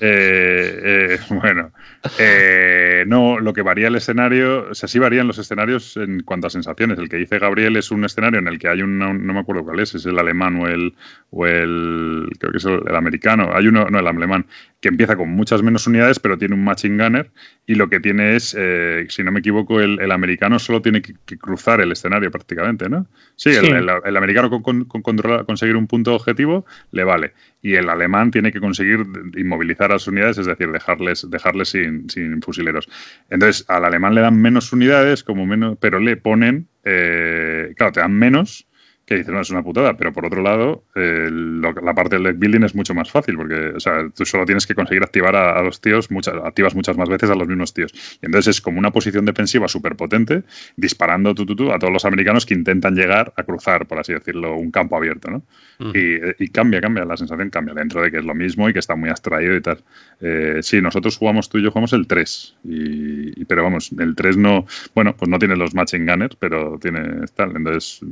Eh, eh, bueno, eh, no, lo que varía el escenario, o sea, sí varían los escenarios en cuanto a sensaciones. El que dice Gabriel es un escenario en el que hay un, no me acuerdo cuál es, es el alemán o el, o el creo que es el, americano. Hay uno, no, el alemán, que empieza con muchas menos unidades, pero tiene un matching gunner y lo que tiene es, eh, si no me equivoco, el, el americano solo tiene que, cruzar el escenario prácticamente, ¿no? Sí, El, el, americano con, con, conseguir un punto objetivo le vale y el alemán tiene que conseguir inmovilizar a las unidades, es decir, dejarles, dejarles sin, sin fusileros. Entonces, al alemán le dan menos unidades, como menos, pero le ponen, eh, claro, te dan menos que dices, no, es una putada, pero por otro lado, eh, la parte del deck building es mucho más fácil, porque, o sea, tú solo tienes que conseguir activar a, los tíos, muchas, activas muchas más veces a los mismos tíos. Y entonces es como una posición defensiva súper potente, disparando tú, tú, tú, a todos los americanos que intentan llegar a cruzar, por así decirlo, un campo abierto, ¿no? Mm. Y, cambia, cambia, la sensación cambia, dentro de que es lo mismo y que está muy abstraído y tal. Eh, sí, nosotros jugamos, tú y yo jugamos el 3, y, pero vamos, el 3 no, bueno, pues no tiene los matching gunners, pero tiene tal, entonces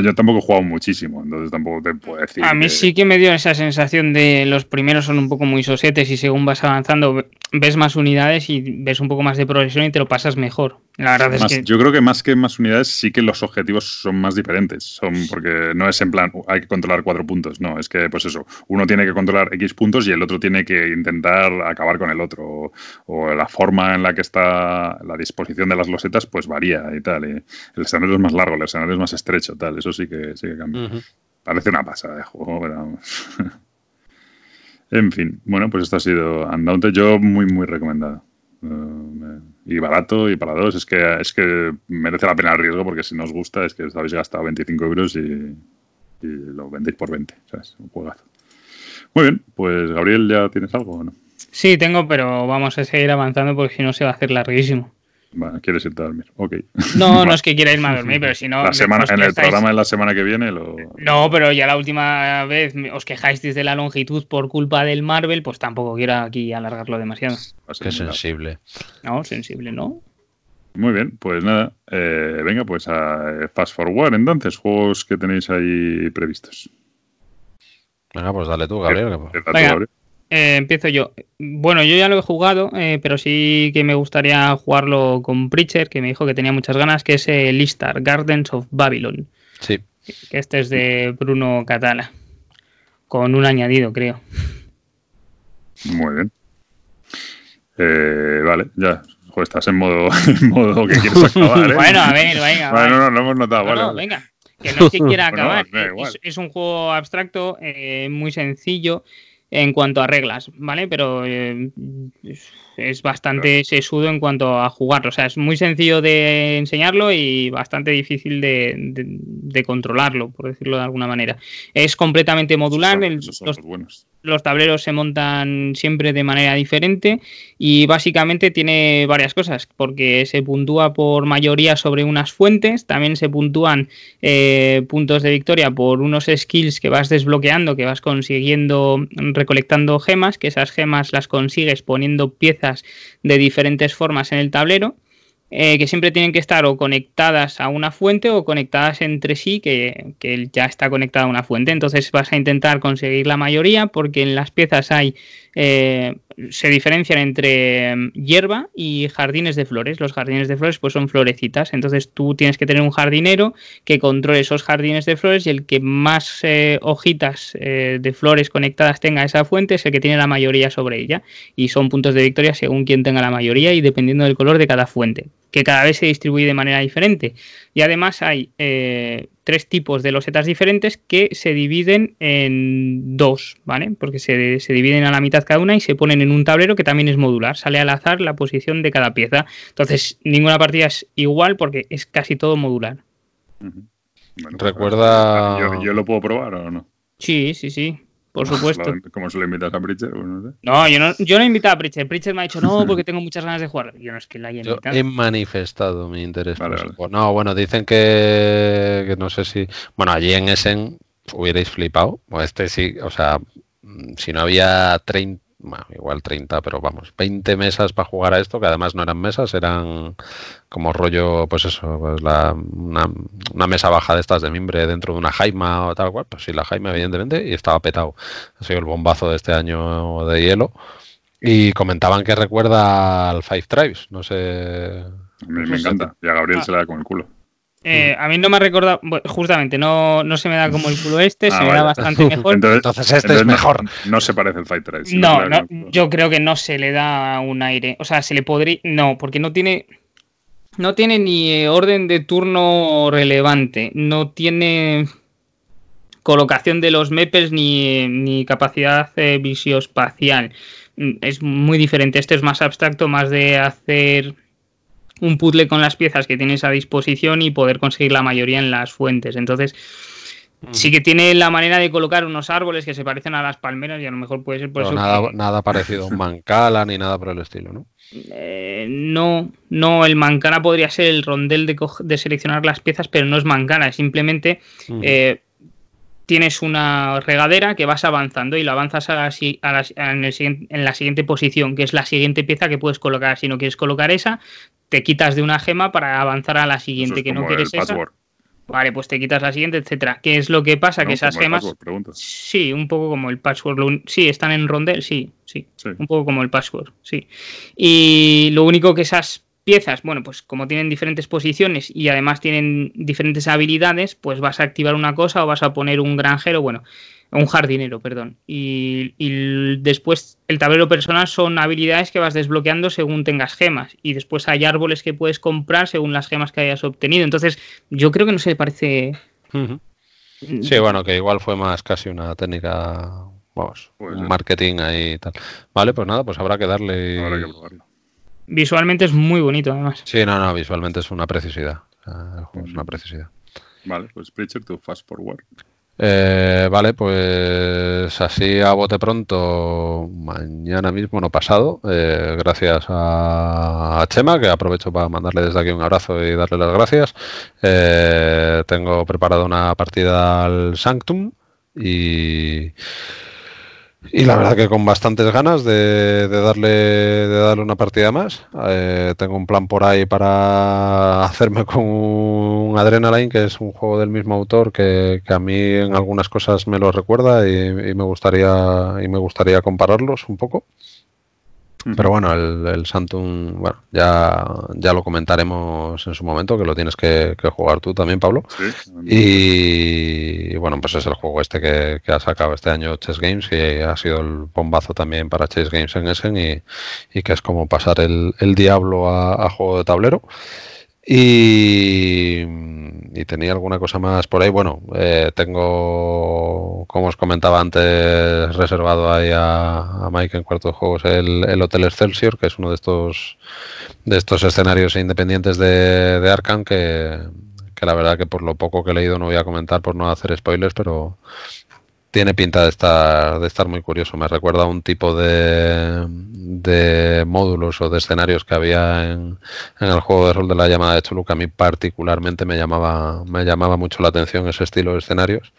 yo tampoco he jugado muchísimo, entonces tampoco te puedo decir. A mí sí que me dio esa sensación de los primeros son un poco muy sosetes y según vas avanzando ves más unidades y ves un poco más de progresión y te lo pasas mejor. La verdad es que... Yo creo que más que más unidades sí que los objetivos son más diferentes, son porque no es en plan hay que controlar cuatro puntos, no, es que pues eso, uno tiene que controlar X puntos y el otro tiene que intentar acabar con el otro o, la forma en la que está la disposición de las losetas pues varía y tal. el escenario es más largo, el escenario es más estrecho, tal, eso sí que, sí que cambia. Parece una pasada de juego, pero [laughs] en fin, bueno, pues esto ha sido Undaunted. Yo muy, muy recomendado. Y barato y para dos. Es que, es que merece la pena el riesgo porque si no os gusta es que os habéis gastado 25 euros y, lo vendéis por 20. ¿sabes? Un juegazo. Muy bien, pues Gabriel, ¿ya tienes algo o no? Sí, tengo, pero vamos a seguir avanzando porque si no se va a hacer larguísimo. Bueno, quieres irte a dormir. Ok. No, no [laughs] es que quiera irme a dormir, pero si no. La semana, en el programa de la semana que viene lo. No, pero ya la última vez os quejáis desde la longitud por culpa del Marvel, pues tampoco quiero aquí alargarlo demasiado. Qué sensible. No, sensible, ¿no? Muy bien, pues nada. Eh, venga, pues a eh, Fast Forward entonces, juegos que tenéis ahí previstos. Venga, pues dale tú, Gabriel. Gabriel. Eh, empiezo yo. Bueno, yo ya lo he jugado, eh, pero sí que me gustaría jugarlo con Preacher, que me dijo que tenía muchas ganas, que es el Listar, Gardens of Babylon. Sí. Que este es de Bruno Catala. Con un añadido, creo. Muy bien. Eh, vale, ya. estás en modo, [laughs] modo que quieres acabar. [laughs] bueno, a ver, venga. Bueno, no, lo hemos notado. vale, venga. Que no es que quiera [laughs] acabar. es, un juego abstracto, muy sencillo en cuanto a reglas, ¿vale? Pero eh, es bastante sesudo en cuanto a jugarlo. O sea, es muy sencillo de enseñarlo y bastante difícil de, controlarlo, por decirlo de alguna manera. Es completamente modular. los, los, tableros se montan siempre de manera diferente y básicamente tiene varias cosas, porque se puntúa por mayoría sobre unas fuentes, también se puntúan eh, puntos de victoria por unos skills que vas desbloqueando, que vas consiguiendo, recolectando gemas, que esas gemas las consigues poniendo piezas de diferentes formas en el tablero. Eh, que siempre tienen que estar o conectadas a una fuente o conectadas entre sí, que, que, ya está conectada a una fuente. Entonces vas a intentar conseguir la mayoría porque en las piezas hay eh, se diferencian entre em, hierba y jardines de flores. Los jardines de flores pues son florecitas. Entonces tú tienes que tener un jardinero que controle esos jardines de flores y el que más eh, hojitas eh, de flores conectadas tenga esa fuente es el que tiene la mayoría sobre ella. Y son puntos de victoria según quien tenga la mayoría y dependiendo del color de cada fuente que cada vez se distribuye de manera diferente. Y además hay tres tipos de losetas diferentes que se dividen en dos, ¿vale? Porque se, se, dividen a la mitad cada una y se ponen en un tablero que también es modular. Sale al azar la posición de cada pieza. Entonces, ninguna partida es igual porque es casi todo modular. Pues, Recuerda. ¿yo, lo puedo probar o no? Sí, sí, sí por supuesto. ¿Cómo se lo invitas a Pritcher? no, yo no, yo no he invitado a Pritcher. Pritcher me ha dicho no, [laughs] porque tengo muchas ganas de jugar. Yo no es que la haya invitado. Yo he manifestado mi interés. No, bueno, dicen que, que, no sé si. Bueno, allí en Essen hubierais flipado. O este sí, o sea, si no había 30 bueno, igual 30, pero vamos, 20 mesas para jugar a esto, que además no eran mesas, eran como rollo, pues eso, pues la, una, una, mesa baja de estas de mimbre dentro de una jaima o tal cual, pues sí, la jaima evidentemente, y estaba petado. Ha sido el bombazo de este año de hielo. Y comentaban que recuerda al Five Tribes, no sé. A mí me encanta, y a Gabriel ah. se le da con el culo. Eh, a mí no me ha recordado, justamente, no, no se me da como el culo este, [laughs] ah, se me da bastante [laughs] mejor. Entonces, este es mejor. No, se parece al Fighter No, yo creo que no se le da un aire. O sea, se le podría. No, porque no tiene. No tiene ni orden de turno relevante. No tiene colocación de los mepes ni, ni capacidad eh, visioespacial. Es muy diferente. Este es más abstracto, más de hacer un puzzle con las piezas que tienes a disposición y poder conseguir la mayoría en las fuentes. Entonces, sí que tiene la manera de colocar unos árboles que se parecen a las palmeras y a lo mejor puede ser por eso. Nada, nada parecido a un mancala ni nada por el estilo, ¿no? Eh, no, no, el mancala podría ser el rondel de, seleccionar las piezas, pero no es mancala, es simplemente eh, tienes una regadera que vas avanzando y la avanzas a en, en, la siguiente posición, que es la siguiente pieza que puedes colocar. Si no quieres colocar esa, te quitas de una gema para avanzar a la siguiente, que no quieres esa. Vale, pues te quitas la siguiente, etcétera. ¿Qué es lo que pasa? que esas gemas. sí, un poco como el password. Sí, están en rondel, sí, sí, Un poco como el password, sí. Y lo único que esas piezas, bueno, pues como tienen diferentes posiciones y además tienen diferentes habilidades, pues vas a activar una cosa o vas a poner un granjero, bueno, un jardinero, perdón. Y, después el tablero personal son habilidades que vas desbloqueando según tengas gemas. Y después hay árboles que puedes comprar según las gemas que hayas obtenido. Entonces, yo creo que no se parece. Sí, bueno, que igual fue más casi una técnica, vamos, un marketing ahí y tal. Vale, pues nada, pues habrá que darle. Visualmente es muy bonito, además. Sí, no, no, visualmente es una precisidad. es una precisidad. Vale, pues Preacher, tu fast forward. Eh, vale, pues así a bote pronto, mañana mismo, no pasado, eh, gracias a, Chema, que aprovecho para mandarle desde aquí un abrazo y darle las gracias. Eh, tengo preparado una partida al Sanctum y y la verdad que con bastantes ganas de, darle de darle una partida más. Eh, tengo un plan por ahí para [laughs] hacerme con un Adrenaline, que es un juego del mismo autor que, a mí en algunas cosas me lo recuerda y, me gustaría y me gustaría compararlos un poco. Pero bueno, el, el Santum, bueno, ya, ya lo comentaremos en su momento, que lo tienes que, jugar tú también, Pablo. y, bueno, pues es el juego este que, ha sacado este año Chess Games, y ha sido el bombazo también para Chess Games en Essen, y, y que es como pasar el, el diablo a juego de tablero. Y, tenía alguna cosa más por ahí. Bueno, eh, tengo, como os comentaba antes, reservado ahí a, Mike en cuarto de juegos el, Hotel Excelsior, que es uno de estos de estos escenarios independientes de, de Arkham que, que la verdad que por lo poco que he leído no voy a comentar por no hacer spoilers, pero tiene pinta de estar, de estar muy curioso. Me recuerda a un tipo de, de módulos o de escenarios que había en, en, el juego de rol de la llamada de Choluca. A mí particularmente me llamaba, me llamaba mucho la atención ese estilo de escenarios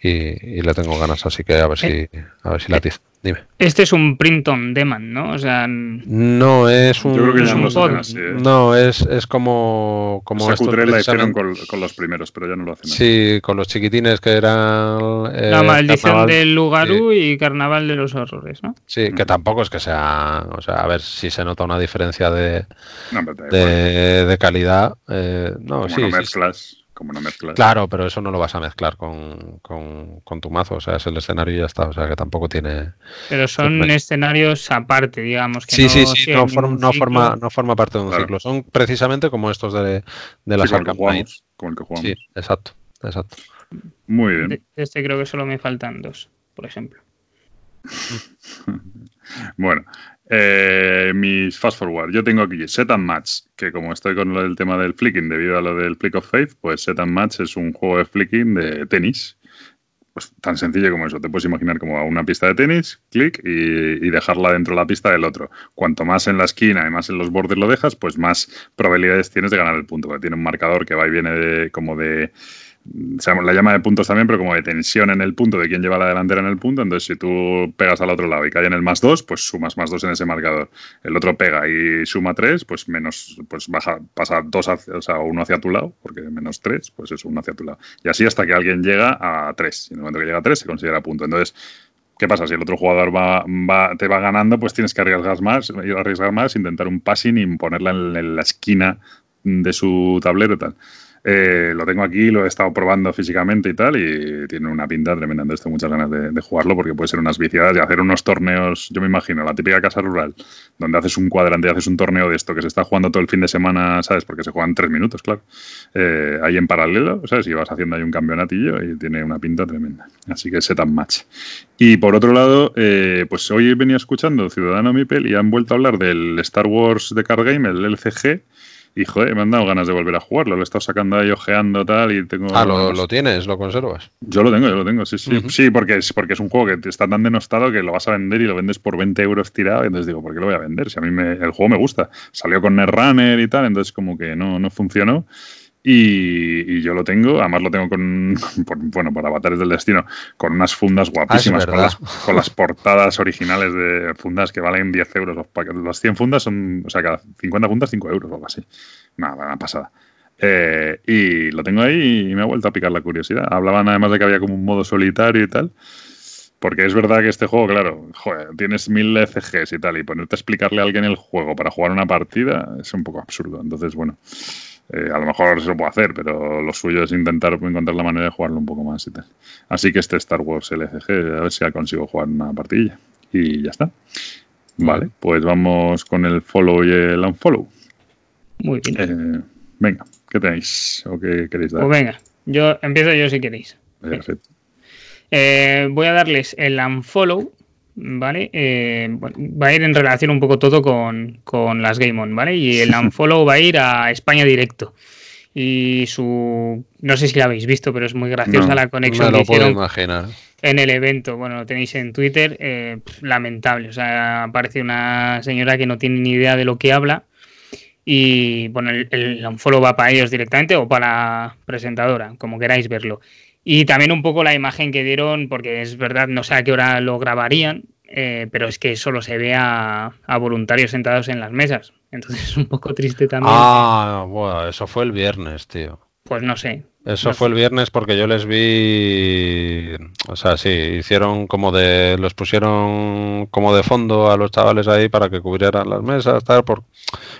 y, le tengo ganas, así que a ver si, a ver si la tiza. Dime. Este es un print on demand, ¿no? O sea, no es un. Yo creo que ya no lo así, ¿eh? No, es, es como. como o sea, la hicieron con, con, los primeros, pero ya no lo hacen. Sí, con los chiquitines que eran. Eh, la maldición del Lugarú y Carnaval de los Horrores, ¿no? Sí, que tampoco es que sea. O sea, a ver si se nota una diferencia de, de, de, calidad. Eh, no, como sí, no mezclas como no mezclas. Claro, pero eso no lo vas a mezclar con, con, tu mazo, o sea, es el escenario y ya está, o sea, que tampoco tiene... Pero son escenarios aparte, digamos. Que sí, no sí, sí, no, forma, no forma parte de un ciclo, son precisamente como estos de, de las sí, como, como el que jugamos. Sí, exacto, exacto. Muy bien. De este creo que solo me faltan dos, por ejemplo. [laughs] bueno, eh, mis fast forward. Yo tengo aquí Set and Match, que como estoy con del tema del flicking debido a lo del Flick of Faith, pues Set and Match es un juego de flicking de tenis. Pues tan sencillo como eso. Te puedes imaginar como una pista de tenis, clic y, dejarla dentro de la pista del otro. Cuanto más en la esquina y más en los bordes lo dejas, pues más probabilidades tienes de ganar el punto. Porque tiene un marcador que va y viene de, como de la llama de puntos también, pero como de tensión en el punto de quién lleva la delantera en el punto. Entonces, si tú pegas al otro lado y cae en el más 2, pues sumas más 2 en ese marcador. El otro pega y suma 3, pues menos, pues baja, pasa 2 o sea, uno hacia tu lado, porque menos 3, pues es uno hacia tu lado. Y así hasta que alguien llega a 3. Y en el momento que llega a 3 se considera punto. Entonces, ¿Qué pasa? Si el otro jugador va, va, te va ganando, pues tienes que arriesgar más, arriesgar más, intentar un passing y ponerla en la esquina de su tablero y tal. Eh, lo tengo aquí, lo he estado probando físicamente y tal, y tiene una pinta tremenda. Entonces tengo muchas ganas de, jugarlo porque puede ser unas viciadas y hacer unos torneos, yo me imagino, la típica casa rural, donde haces un cuadrante y haces un torneo de esto que se está jugando todo el fin de semana, ¿sabes? Porque se juegan tres minutos, claro. Eh, ahí en paralelo, ¿sabes? Y vas haciendo ahí un campeonatillo y tiene una pinta tremenda. Así que set and match. Y por otro lado, eh, pues hoy venía escuchando Ciudadano Mipel y han vuelto a hablar del Star Wars de Card Game, el LCG Y joder, me han dado ganas de volver a jugarlo. Lo he estado sacando ahí, ojeando tal, y tengo. Ah, ¿lo, tienes? ¿Lo conservas? Yo lo tengo, yo lo tengo, sí, sí. Sí, porque es, porque es un juego que está tan denostado que lo vas a vender y lo vendes por 20 euros tirado. Y entonces digo, ¿por qué lo voy a vender? Si a mí me, el juego me gusta. Salió con Netrunner y tal, entonces como que no, no funcionó. Y, yo lo tengo, además lo tengo con, [laughs] bueno, por Avatares del Destino, con unas fundas guapísimas, con, las, con, las, portadas originales de fundas que valen 10 euros. Las 100 fundas son, o sea, cada 50 fundas 5 euros o algo así. Nada, una pasada. Eh, y lo tengo ahí y me ha vuelto a picar la curiosidad. Hablaban además de que había como un modo solitario y tal. Porque es verdad que este juego, claro, joder, tienes mil ECGs y tal, y ponerte a explicarle a alguien el juego para jugar una partida es un poco absurdo. Entonces, bueno, eh, a lo mejor se lo puedo hacer, pero lo suyo es intentar encontrar la manera de jugarlo un poco más y tal. Así que este Star Wars LCG, a ver si consigo jugar una partilla. Y ya está. Vale, pues vamos con el follow y el unfollow. Muy bien. Eh, venga, ¿qué tenéis? ¿O qué queréis dar? Pues venga, yo empiezo yo si queréis. Perfecto. Eh, voy a darles el unfollow ¿vale? Eh, va a ir en relación un poco todo con, las Game On, ¿vale? Y el unfollow va a ir a España directo. Y su. No sé si la habéis visto, pero es muy graciosa la conexión que hicieron en el evento. Bueno, lo tenéis en Twitter. Eh, lamentable. O sea, aparece una señora que no tiene ni idea de lo que habla. Y bueno, el, el unfollow va para ellos directamente o para la presentadora, como queráis verlo. Y también un poco la imagen que dieron, porque es verdad, no sé a qué hora lo grabarían, eh, pero es que solo se ve a, voluntarios sentados en las mesas. Entonces [laughs] es un poco triste también. Ah, bueno, eso fue el viernes, tío. Pues no sé. Eso fue el viernes porque yo les vi, o sea, sí, hicieron como de, los pusieron como de fondo a los chavales ahí para que cubrieran las mesas, tal, por,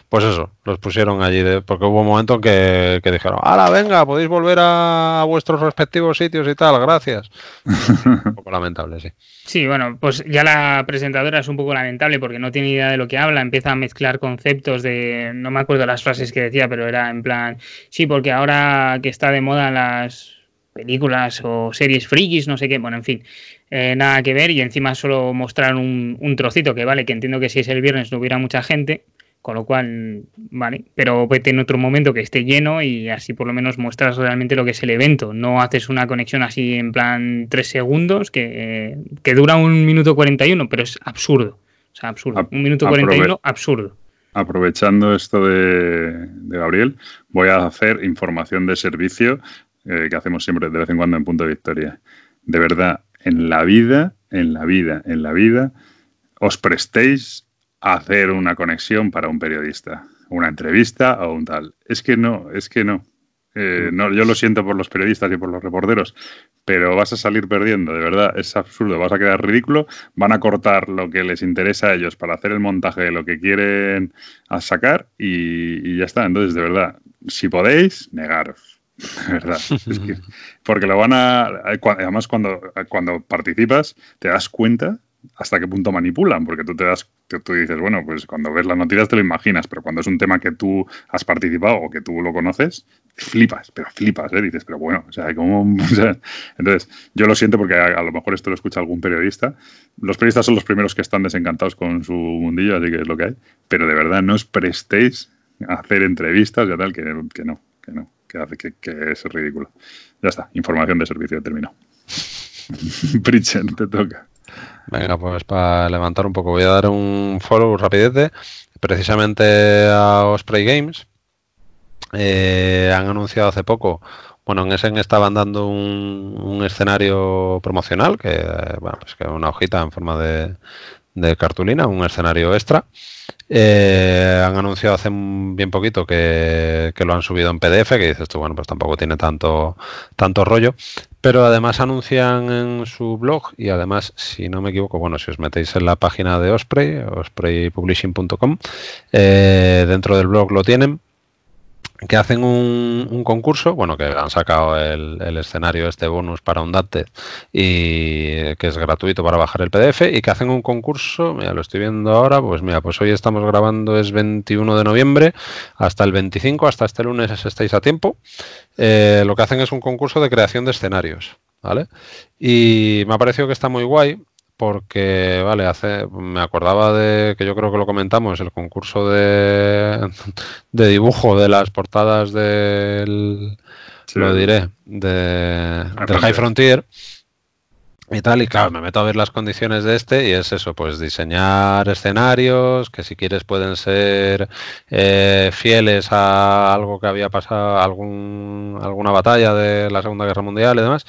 pues eso, los pusieron allí, de, porque hubo un momento que, que dijeron, ¡Hala, venga! Podéis volver a, vuestros respectivos sitios y tal, gracias. [laughs] un poco lamentable, sí. Sí, bueno, pues ya la presentadora es un poco lamentable porque no tiene idea de lo que habla, empieza a mezclar conceptos de, no me acuerdo las frases que decía, pero era en plan, sí, porque ahora que está de moda las películas o series frikis, no sé qué, bueno, en fin, eh, nada que ver y encima solo mostraron un, un trocito que vale, que entiendo que si es el viernes no hubiera mucha gente con lo cual, vale, pero vete en otro momento que esté lleno y así por lo menos muestras realmente lo que es el evento. No haces una conexión así en plan tres segundos que, que dura un minuto 41, pero es absurdo. O sea, absurdo. un minuto 41, absurdo. Aprovechando esto de, Gabriel, voy a hacer información de servicio eh, que hacemos siempre de vez en cuando en Punto de Victoria. De verdad, en la vida, en la vida, en la vida, os prestéis hacer una conexión para un periodista, una entrevista o un tal. Es que no, es que no. Eh, no, yo lo siento por los periodistas y por los reporteros, pero vas a salir perdiendo, de verdad, es absurdo, vas a quedar ridículo, van a cortar lo que les interesa a ellos para hacer el montaje de lo que quieren a sacar y, ya está. Entonces, de verdad, si podéis, negaros. [laughs] De verdad. [laughs] porque lo van a. Además, cuando, cuando participas, te das cuenta hasta qué punto manipulan, porque tú te das, tú dices, bueno, pues cuando ves las noticias te lo imaginas, pero cuando es un tema que tú has participado o que tú lo conoces, flipas, pero flipas, ¿eh? Dices, pero bueno, o sea, como... [laughs] entonces, yo lo siento porque a, lo mejor esto lo escucha algún periodista. Los periodistas son los primeros que están desencantados con su mundillo, así que es lo que hay, pero de verdad no os prestéis a hacer entrevistas y tal, que, que no, que no, que, hace, que, que es ridículo. Ya está, información de servicio, terminado. [laughs] Pritchen, te toca. Venga, pues para levantar un poco, voy a dar un follow rapidez precisamente a Osprey Games. Eh, han anunciado hace poco, bueno, en Essen estaban dando un, escenario promocional, que, bueno, pues que una hojita en forma de, de cartulina, un escenario extra. Eh, han anunciado hace bien poquito que, lo han subido en PDF, que dices tú, bueno, pues tampoco tiene tanto, tanto rollo. Pero además anuncian en su blog y además, si no me equivoco, bueno, si os metéis en la página de Osprey, ospreypublishing.com, eh, dentro del blog lo tienen que hacen un, concurso, bueno, que han sacado el, escenario este bonus para un Dante y que es gratuito para bajar el PDF y que hacen un concurso, mira, lo estoy viendo ahora, pues mira, pues hoy estamos grabando es 21 de noviembre, hasta el 25, hasta este lunes estáis a tiempo, eh, lo que hacen es un concurso de creación de escenarios, ¿vale? Y me ha parecido que está muy guay porque, vale, hace, me acordaba de que yo creo que lo comentamos, el concurso de, [laughs] de dibujo de las portadas del, lo diré, de, del High Frontier y tal, y claro, me meto a ver las condiciones de este y es eso, pues diseñar escenarios que si quieres pueden ser eh, fieles a algo que había pasado, algún, alguna batalla de la Segunda Guerra Mundial y demás,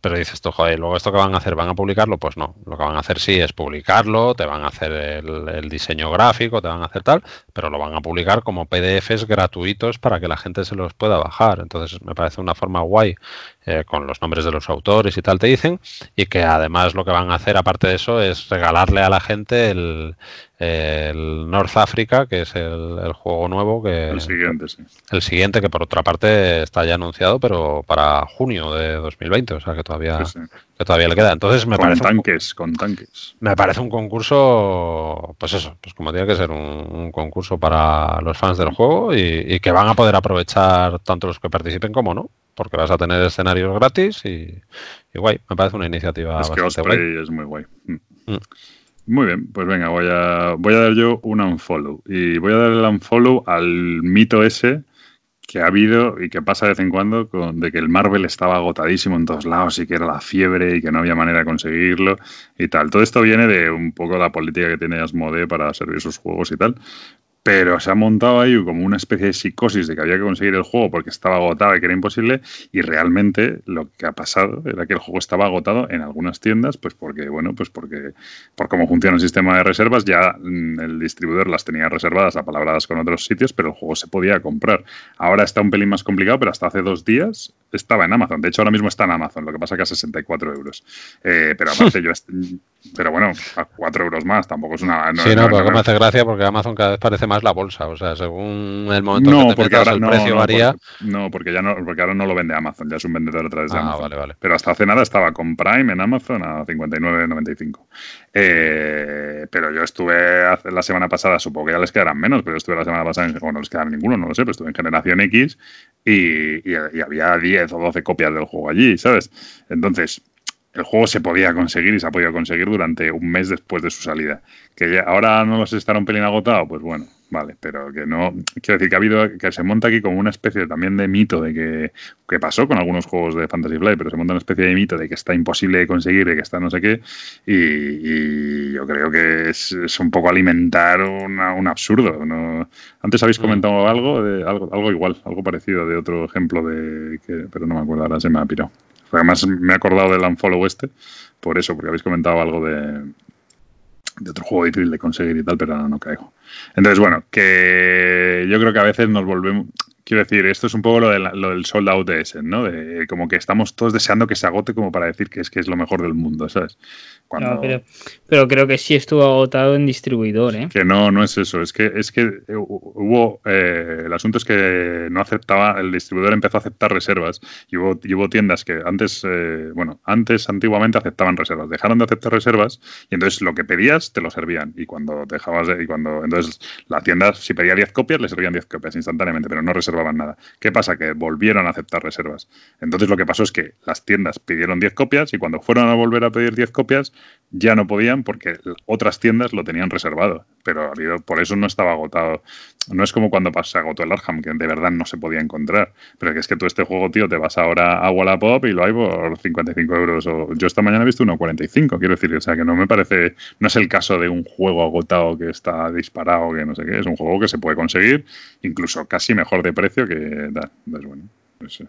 pero dices tú, joder, luego esto que van a hacer, ¿van a publicarlo? Pues no. Lo que van a hacer sí es publicarlo, te van a hacer el, diseño gráfico, te van a hacer tal, pero lo van a publicar como PDFs gratuitos para que la gente se los pueda bajar. Entonces me parece una forma guay, eh, con los nombres de los autores y tal te dicen, y que además lo que van a hacer aparte de eso es regalarle a la gente el, el North Africa, que es el, juego nuevo que el siguiente, sí. El siguiente que por otra parte está ya anunciado, pero para junio de 2020, o sea que todavía que todavía le queda. Entonces me con parece tanques, con tanques. Me parece un concurso, pues eso, pues como tiene que ser un, concurso para los fans del juego y, que van a poder aprovechar tanto los que participen como no, porque vas a tener escenarios gratis y, guay. Me parece una iniciativa es bastante guay. Es muy guay. Mm. Mm. Muy bien, pues venga, voy a, voy a dar yo un unfollow. Y voy a dar el unfollow al mito ese que ha habido y que pasa de vez en cuando con, de que el Marvel estaba agotadísimo en todos lados y que era la fiebre y que no había manera de conseguirlo y tal. Todo esto viene de un poco la política que tiene Asmodee para servir sus juegos y tal pero se ha montado ahí como una especie de psicosis de que había que conseguir el juego porque estaba agotado y que era imposible y realmente lo que ha pasado era que el juego estaba agotado en algunas tiendas pues porque bueno pues porque por cómo funciona el sistema de reservas ya mm, el distribuidor las tenía reservadas apalabradas con otros sitios pero el juego se podía comprar. Ahora está un pelín más complicado pero hasta hace dos días estaba en Amazon de hecho ahora mismo está en Amazon lo que pasa que a 64 euros eh, pero aparte yo pero bueno a 4 euros más tampoco es una sí no, pero me hace gracia porque Amazon cada vez parece más la bolsa, o sea, según el momento no, que te porque ahora, el precio varía. no, porque ya no, porque ahora no lo vende Amazon, ya es un vendedor a través de ah, Amazon. Vale, vale. Pero hasta hace nada estaba con Prime en Amazon a 59.95. Eh, pero yo estuve la semana pasada, supongo que ya les quedarán menos, pero estuve la semana pasada, en, o no les quedarán ninguno, no lo sé, pero estuve en Generación X y, y había 10 o 12 copias del juego allí, ¿sabes? Entonces, el juego se podía conseguir y se ha podido conseguir durante un mes después de su salida. Que ya, ahora no los estará un pelín agotado, pues bueno, vale, pero que no. Quiero decir que ha habido. que se monta aquí como una especie también de mito de que. que pasó con algunos juegos de Fantasy Flight, pero se monta una especie de mito de que está imposible de conseguir, de que está no sé qué. Y, yo creo que es, un poco alimentar un absurdo. ¿no? Antes habéis mm. comentado algo, de, algo, algo igual, algo parecido de otro ejemplo de. Que, pero no me acuerdo, ahora se me ha pirado. Además, me he acordado del unfollow este, por eso, porque habéis comentado algo de, de otro juego difícil de conseguir y tal, pero ahora no caigo. Entonces, bueno, que yo creo que a veces nos volvemos, Quiero decir, esto es un poco lo, de lo del sold out de ese, ¿no? De, como que estamos todos deseando que se agote como para decir que es que es lo mejor del mundo, ¿sabes? pero, creo que sí estuvo agotado en distribuidor, ¿eh? Que no, no es eso. Es que, es que hubo. Eh, el asunto es que no aceptaba. El distribuidor empezó a aceptar reservas. Y hubo, y hubo tiendas que antes, eh, bueno, antes, antiguamente aceptaban reservas. Dejaron de aceptar reservas y entonces lo que pedías te lo servían. Y cuando dejabas. y cuando Entonces la tienda, si pedía 10 copias, le servían 10 copias instantáneamente, pero no nada. ¿Qué pasa? Que volvieron a aceptar reservas. Entonces lo que pasó es que las tiendas pidieron 10 copias y cuando fueron a volver a pedir 10 copias ya no podían porque otras tiendas lo tenían reservado. Pero por eso no estaba agotado. No es como cuando se agotó el Arkham, que de verdad no se podía encontrar. Pero que es que tú este juego, tío, te vas ahora a Wallapop y lo hay por 55 euros. O yo esta mañana he visto 1,45, quiero decir. O sea, que no me parece... No es el caso de un juego agotado que está disparado, que no sé qué. Es un juego que se puede conseguir incluso casi mejor de precio que da. bueno. Pues, eh.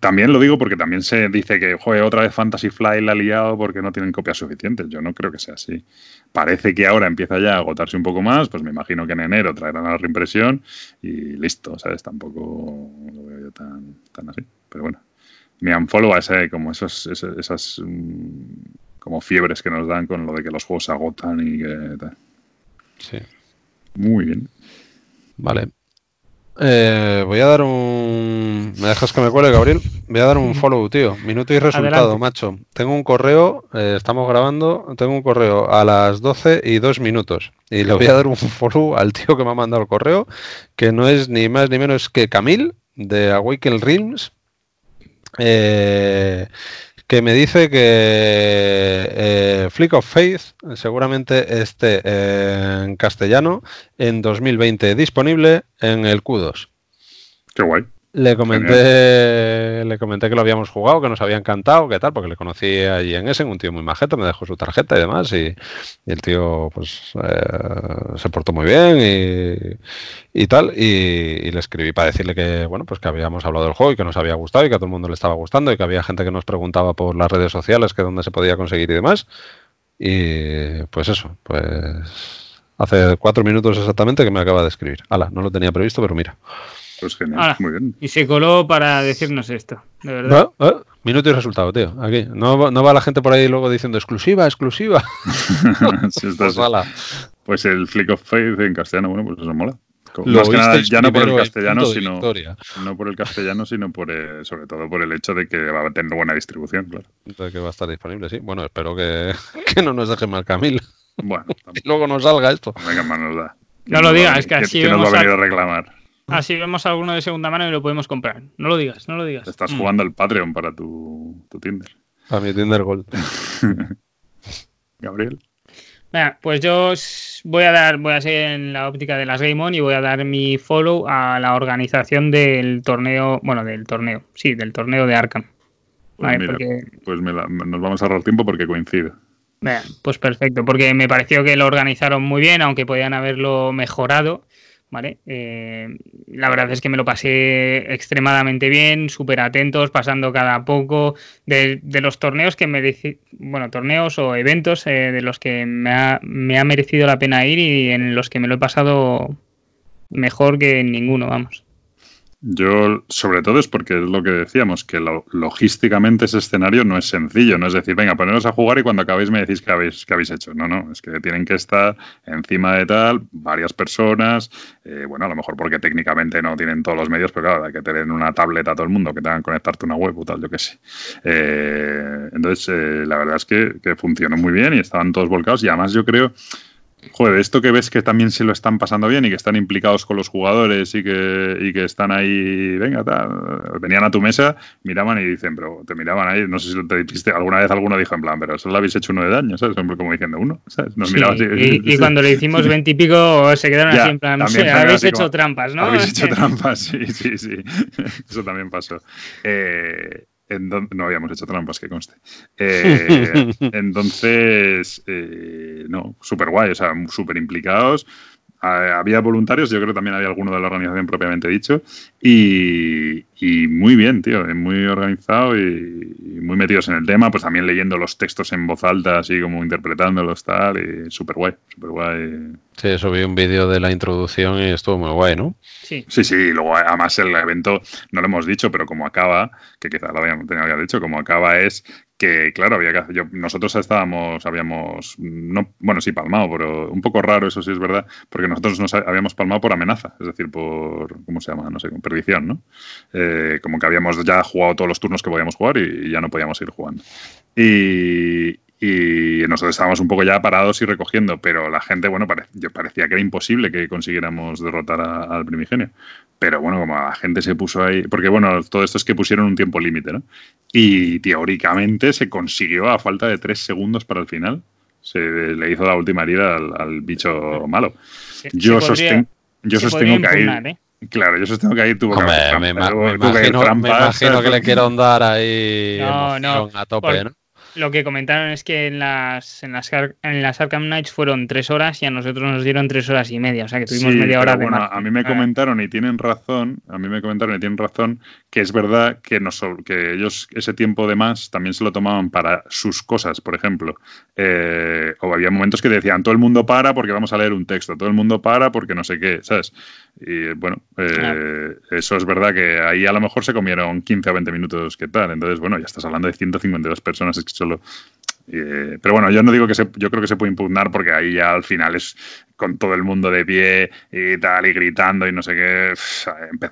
También lo digo porque también se dice que, joder, otra vez Fantasy Fly la ha liado porque no tienen copias suficientes. Yo no creo que sea así. Parece que ahora empieza ya a agotarse un poco más, pues me imagino que en enero traerán la reimpresión y listo, ¿sabes? Tampoco lo veo yo tan, tan así. Pero bueno, me unfollow a ese, como esos, esas, mm, como fiebres que nos dan con lo de que los juegos se agotan y que tal. Sí. Muy bien. Vale, eh, voy a dar un. ¿Me dejas que me cuele, Gabriel? Voy a dar un follow, tío. Minuto y resultado, macho. Tengo un correo, eh, estamos grabando, tengo un correo a las 12 y 2 minutos. Y le voy a dar un follow al tío que me ha mandado el correo, que no es ni más ni menos que Camil, de Awaken Realms. Eh, que me dice que eh, Flick of Faith seguramente esté en castellano en 2020 disponible en el Q2. Qué guay. Le comenté, le comenté que lo habíamos jugado, que nos había encantado, que tal, porque le conocí allí en Essen, un tío muy majeta, me dejó su tarjeta y demás, y, el tío pues eh, se portó muy bien y, tal, y, le escribí para decirle que bueno, pues que habíamos hablado del juego y que nos había gustado y que a todo el mundo le estaba gustando y que había gente que nos preguntaba por las redes sociales que dónde se podía conseguir y demás. Y pues eso, pues hace cuatro minutos exactamente que me acaba de escribir. Ala, no lo tenía previsto, pero mira. Pues genial, muy bien. Y se coló para decirnos esto, de verdad. minuto y resultado, tío. Aquí. No, no, va la gente por ahí luego diciendo exclusiva, exclusiva. [laughs] pues, pues, el Flick of Faith en castellano, bueno, pues eso mola. Más que nada, ya no por el castellano, sino no por el castellano, sino por sobre todo por el hecho de que va a tener buena distribución, claro. De que va a estar disponible, sí. Bueno, espero que, [laughs] que no nos deje mal Camil. Bueno, [laughs] y luego nos salga esto. Venga, más nos da. No lo digas, es que así nos va a venir a reclamar. Así vemos alguno de segunda mano y lo podemos comprar. No lo digas, no lo digas. Estás mm. jugando el Patreon para tu, tu Tinder. Para mi Tinder Gold. [laughs] Gabriel. pues yo voy a dar, voy a seguir en la óptica de las Game On y voy a dar mi follow a la organización del torneo, bueno, del torneo, sí, del torneo de Arkham. Pues, pues nos vamos a ahorrar tiempo porque coincide. pues perfecto, porque me pareció que lo organizaron muy bien, aunque podían haberlo mejorado. ¿Vale? Eh, la verdad es que me lo pasé extremadamente bien, súper atentos, pasando cada poco de, los torneos que me bueno, torneos o eventos eh, de los que me ha, me ha merecido la pena ir y en los que me lo he pasado mejor que en ninguno, vamos. Yo, sobre todo, es porque es lo que decíamos, que logísticamente ese escenario no es sencillo, no es decir, venga, poneros a jugar y cuando acabéis me decís qué habéis, qué habéis hecho. No, no, es que tienen que estar encima de tal varias personas, eh, bueno, a lo mejor porque técnicamente no tienen todos los medios, pero claro, hay que tener una tableta a todo el mundo que tengan que conectarte una web o tal, yo qué sé. Eh, entonces, eh, la verdad es que, que funcionó muy bien y estaban todos volcados y además yo creo Joder, esto que ves que también se lo están pasando bien y que están implicados con los jugadores y que, y que están ahí, venga, tal, venían a tu mesa, miraban y dicen, pero te miraban ahí, no sé si te dijiste, alguna vez alguno dijo en plan, pero eso lo habéis hecho uno de daño, ¿sabes? Como diciendo uno, ¿sabes? Nos y, cuando le hicimos veintipico se quedaron así en plan, no sé, habéis hecho trampas, ¿no? Habéis hecho trampas, [laughs] sí, sí, sí. eso también pasó. Eh, no habíamos hecho trampas, que conste. [laughs] Eh, entonces, eh, no, súper guay, o sea, súper implicados. Había voluntarios, yo creo que también había alguno de la organización propiamente dicho, y, muy bien, tío, muy organizado y, muy metidos en el tema, pues también leyendo los textos en voz alta, así como interpretándolos, tal, y súper guay, súper guay. Sí, subí un vídeo de la introducción y estuvo muy guay, ¿no? Sí. Sí, sí, luego además el evento, no lo hemos dicho, pero como acaba, que quizás lo habíamos tenido que haber dicho, como acaba es que, claro, había que, nosotros estábamos, habíamos, no, bueno, sí, palmado, pero un poco raro, eso sí es verdad, porque nosotros nos habíamos palmado por amenaza, es decir, por, ¿cómo se llama? No sé, perdición, ¿no? Eh, como que habíamos ya jugado todos los turnos que podíamos jugar y, y ya no podíamos ir jugando. Y, y nosotros estábamos un poco ya parados y recogiendo, pero la gente, bueno, yo parecía que era imposible que consiguiéramos derrotar al primigenio. Pero bueno, como la gente se puso ahí, porque bueno, todo esto es que pusieron un tiempo límite, ¿no? Y teóricamente se consiguió a falta de tres segundos para el final. Se le hizo la última herida al, bicho malo. yo, sostengo, yo sostengo que ahí... ¿eh? Claro, yo sostengo que ahí tuvo que haber me, imagino, que le quiero dar ahí a tope, ¿no? Lo que comentaron es que en las, en las, en las Arkham Knights fueron tres horas y a nosotros nos dieron tres horas y media, o sea que tuvimos media hora de bueno, A mí me comentaron y tienen razón, a mí me comentaron y tienen razón que es verdad que, nos, que ellos ese tiempo de más también se lo tomaban para sus cosas, por ejemplo. Eh, o había momentos que decían, todo el mundo para porque vamos a leer un texto, todo el mundo para porque no sé qué, ¿sabes? Y bueno, eh, eso es verdad que ahí a lo mejor se comieron 15 o 20 minutos, ¿qué tal? Entonces, bueno, ya estás hablando de 152 personas, que solo eh, pero bueno, yo no digo que se, yo creo que se puede impugnar porque ahí ya al final es con todo el mundo de pie y tal y gritando y no sé qué,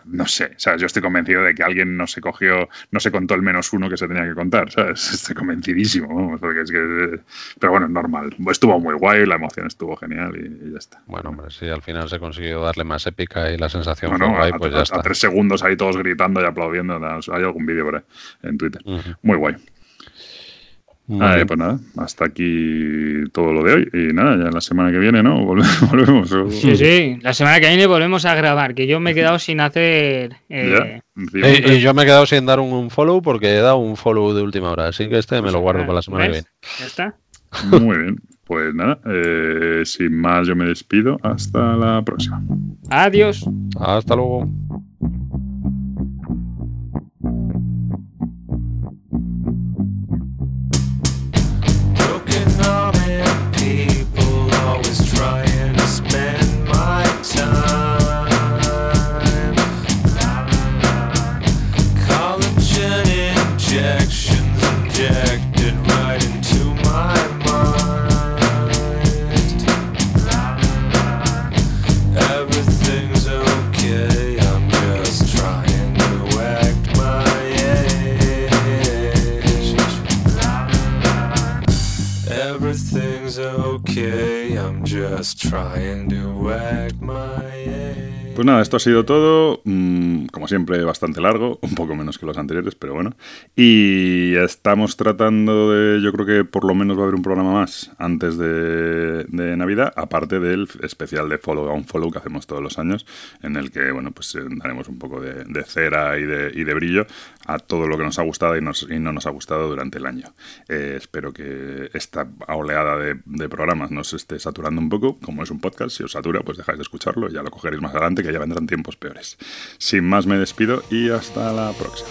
no sé, sea yo estoy convencido de que alguien no se cogió, no se contó el menos uno que se tenía que contar, ¿sabes? [laughs] Estoy convencidísimo, porque es que, pero bueno, normal, estuvo muy guay, la emoción estuvo genial y, ya está. Bueno, hombre, si al final se consiguió darle más épica y la sensación fue guay, pues ya está. A tres segundos ahí todos gritando y aplaudiendo, hay algún vídeo por ahí en Twitter, muy guay. Pues nada, hasta aquí todo lo de hoy. Y nada, ya la semana que viene, ¿no? [laughs] Volvemos. Sí, sí, la semana que viene volvemos a grabar, que yo me he quedado sin hacer... Eh, y, yo me he quedado sin dar un, follow porque he dado un follow de última hora, así que este me lo guardo para la semana que viene. Ya está. Muy bien, pues nada, eh, sin más yo me despido. Hasta la próxima. Adiós. Hasta luego. Pues nada, esto ha sido todo. Mm, como siempre, bastante largo, [laughs] un poco menos que los anteriores, pero bueno. Y estamos tratando de. Yo creo que por lo menos va a haber un programa más antes de, Navidad, aparte del especial de Follow on Follow que hacemos todos los años, en el que, bueno, pues eh, daremos un poco de, cera y de, y de, brillo a todo lo que nos ha gustado y, no nos ha gustado durante el año. Eh, espero que esta oleada de, de programas nos esté saturando un poco. Como es un podcast, si os satura, pues dejáis de escucharlo y ya lo cogeréis más adelante que ya vendrán tiempos peores. Sin más me despido y hasta la próxima.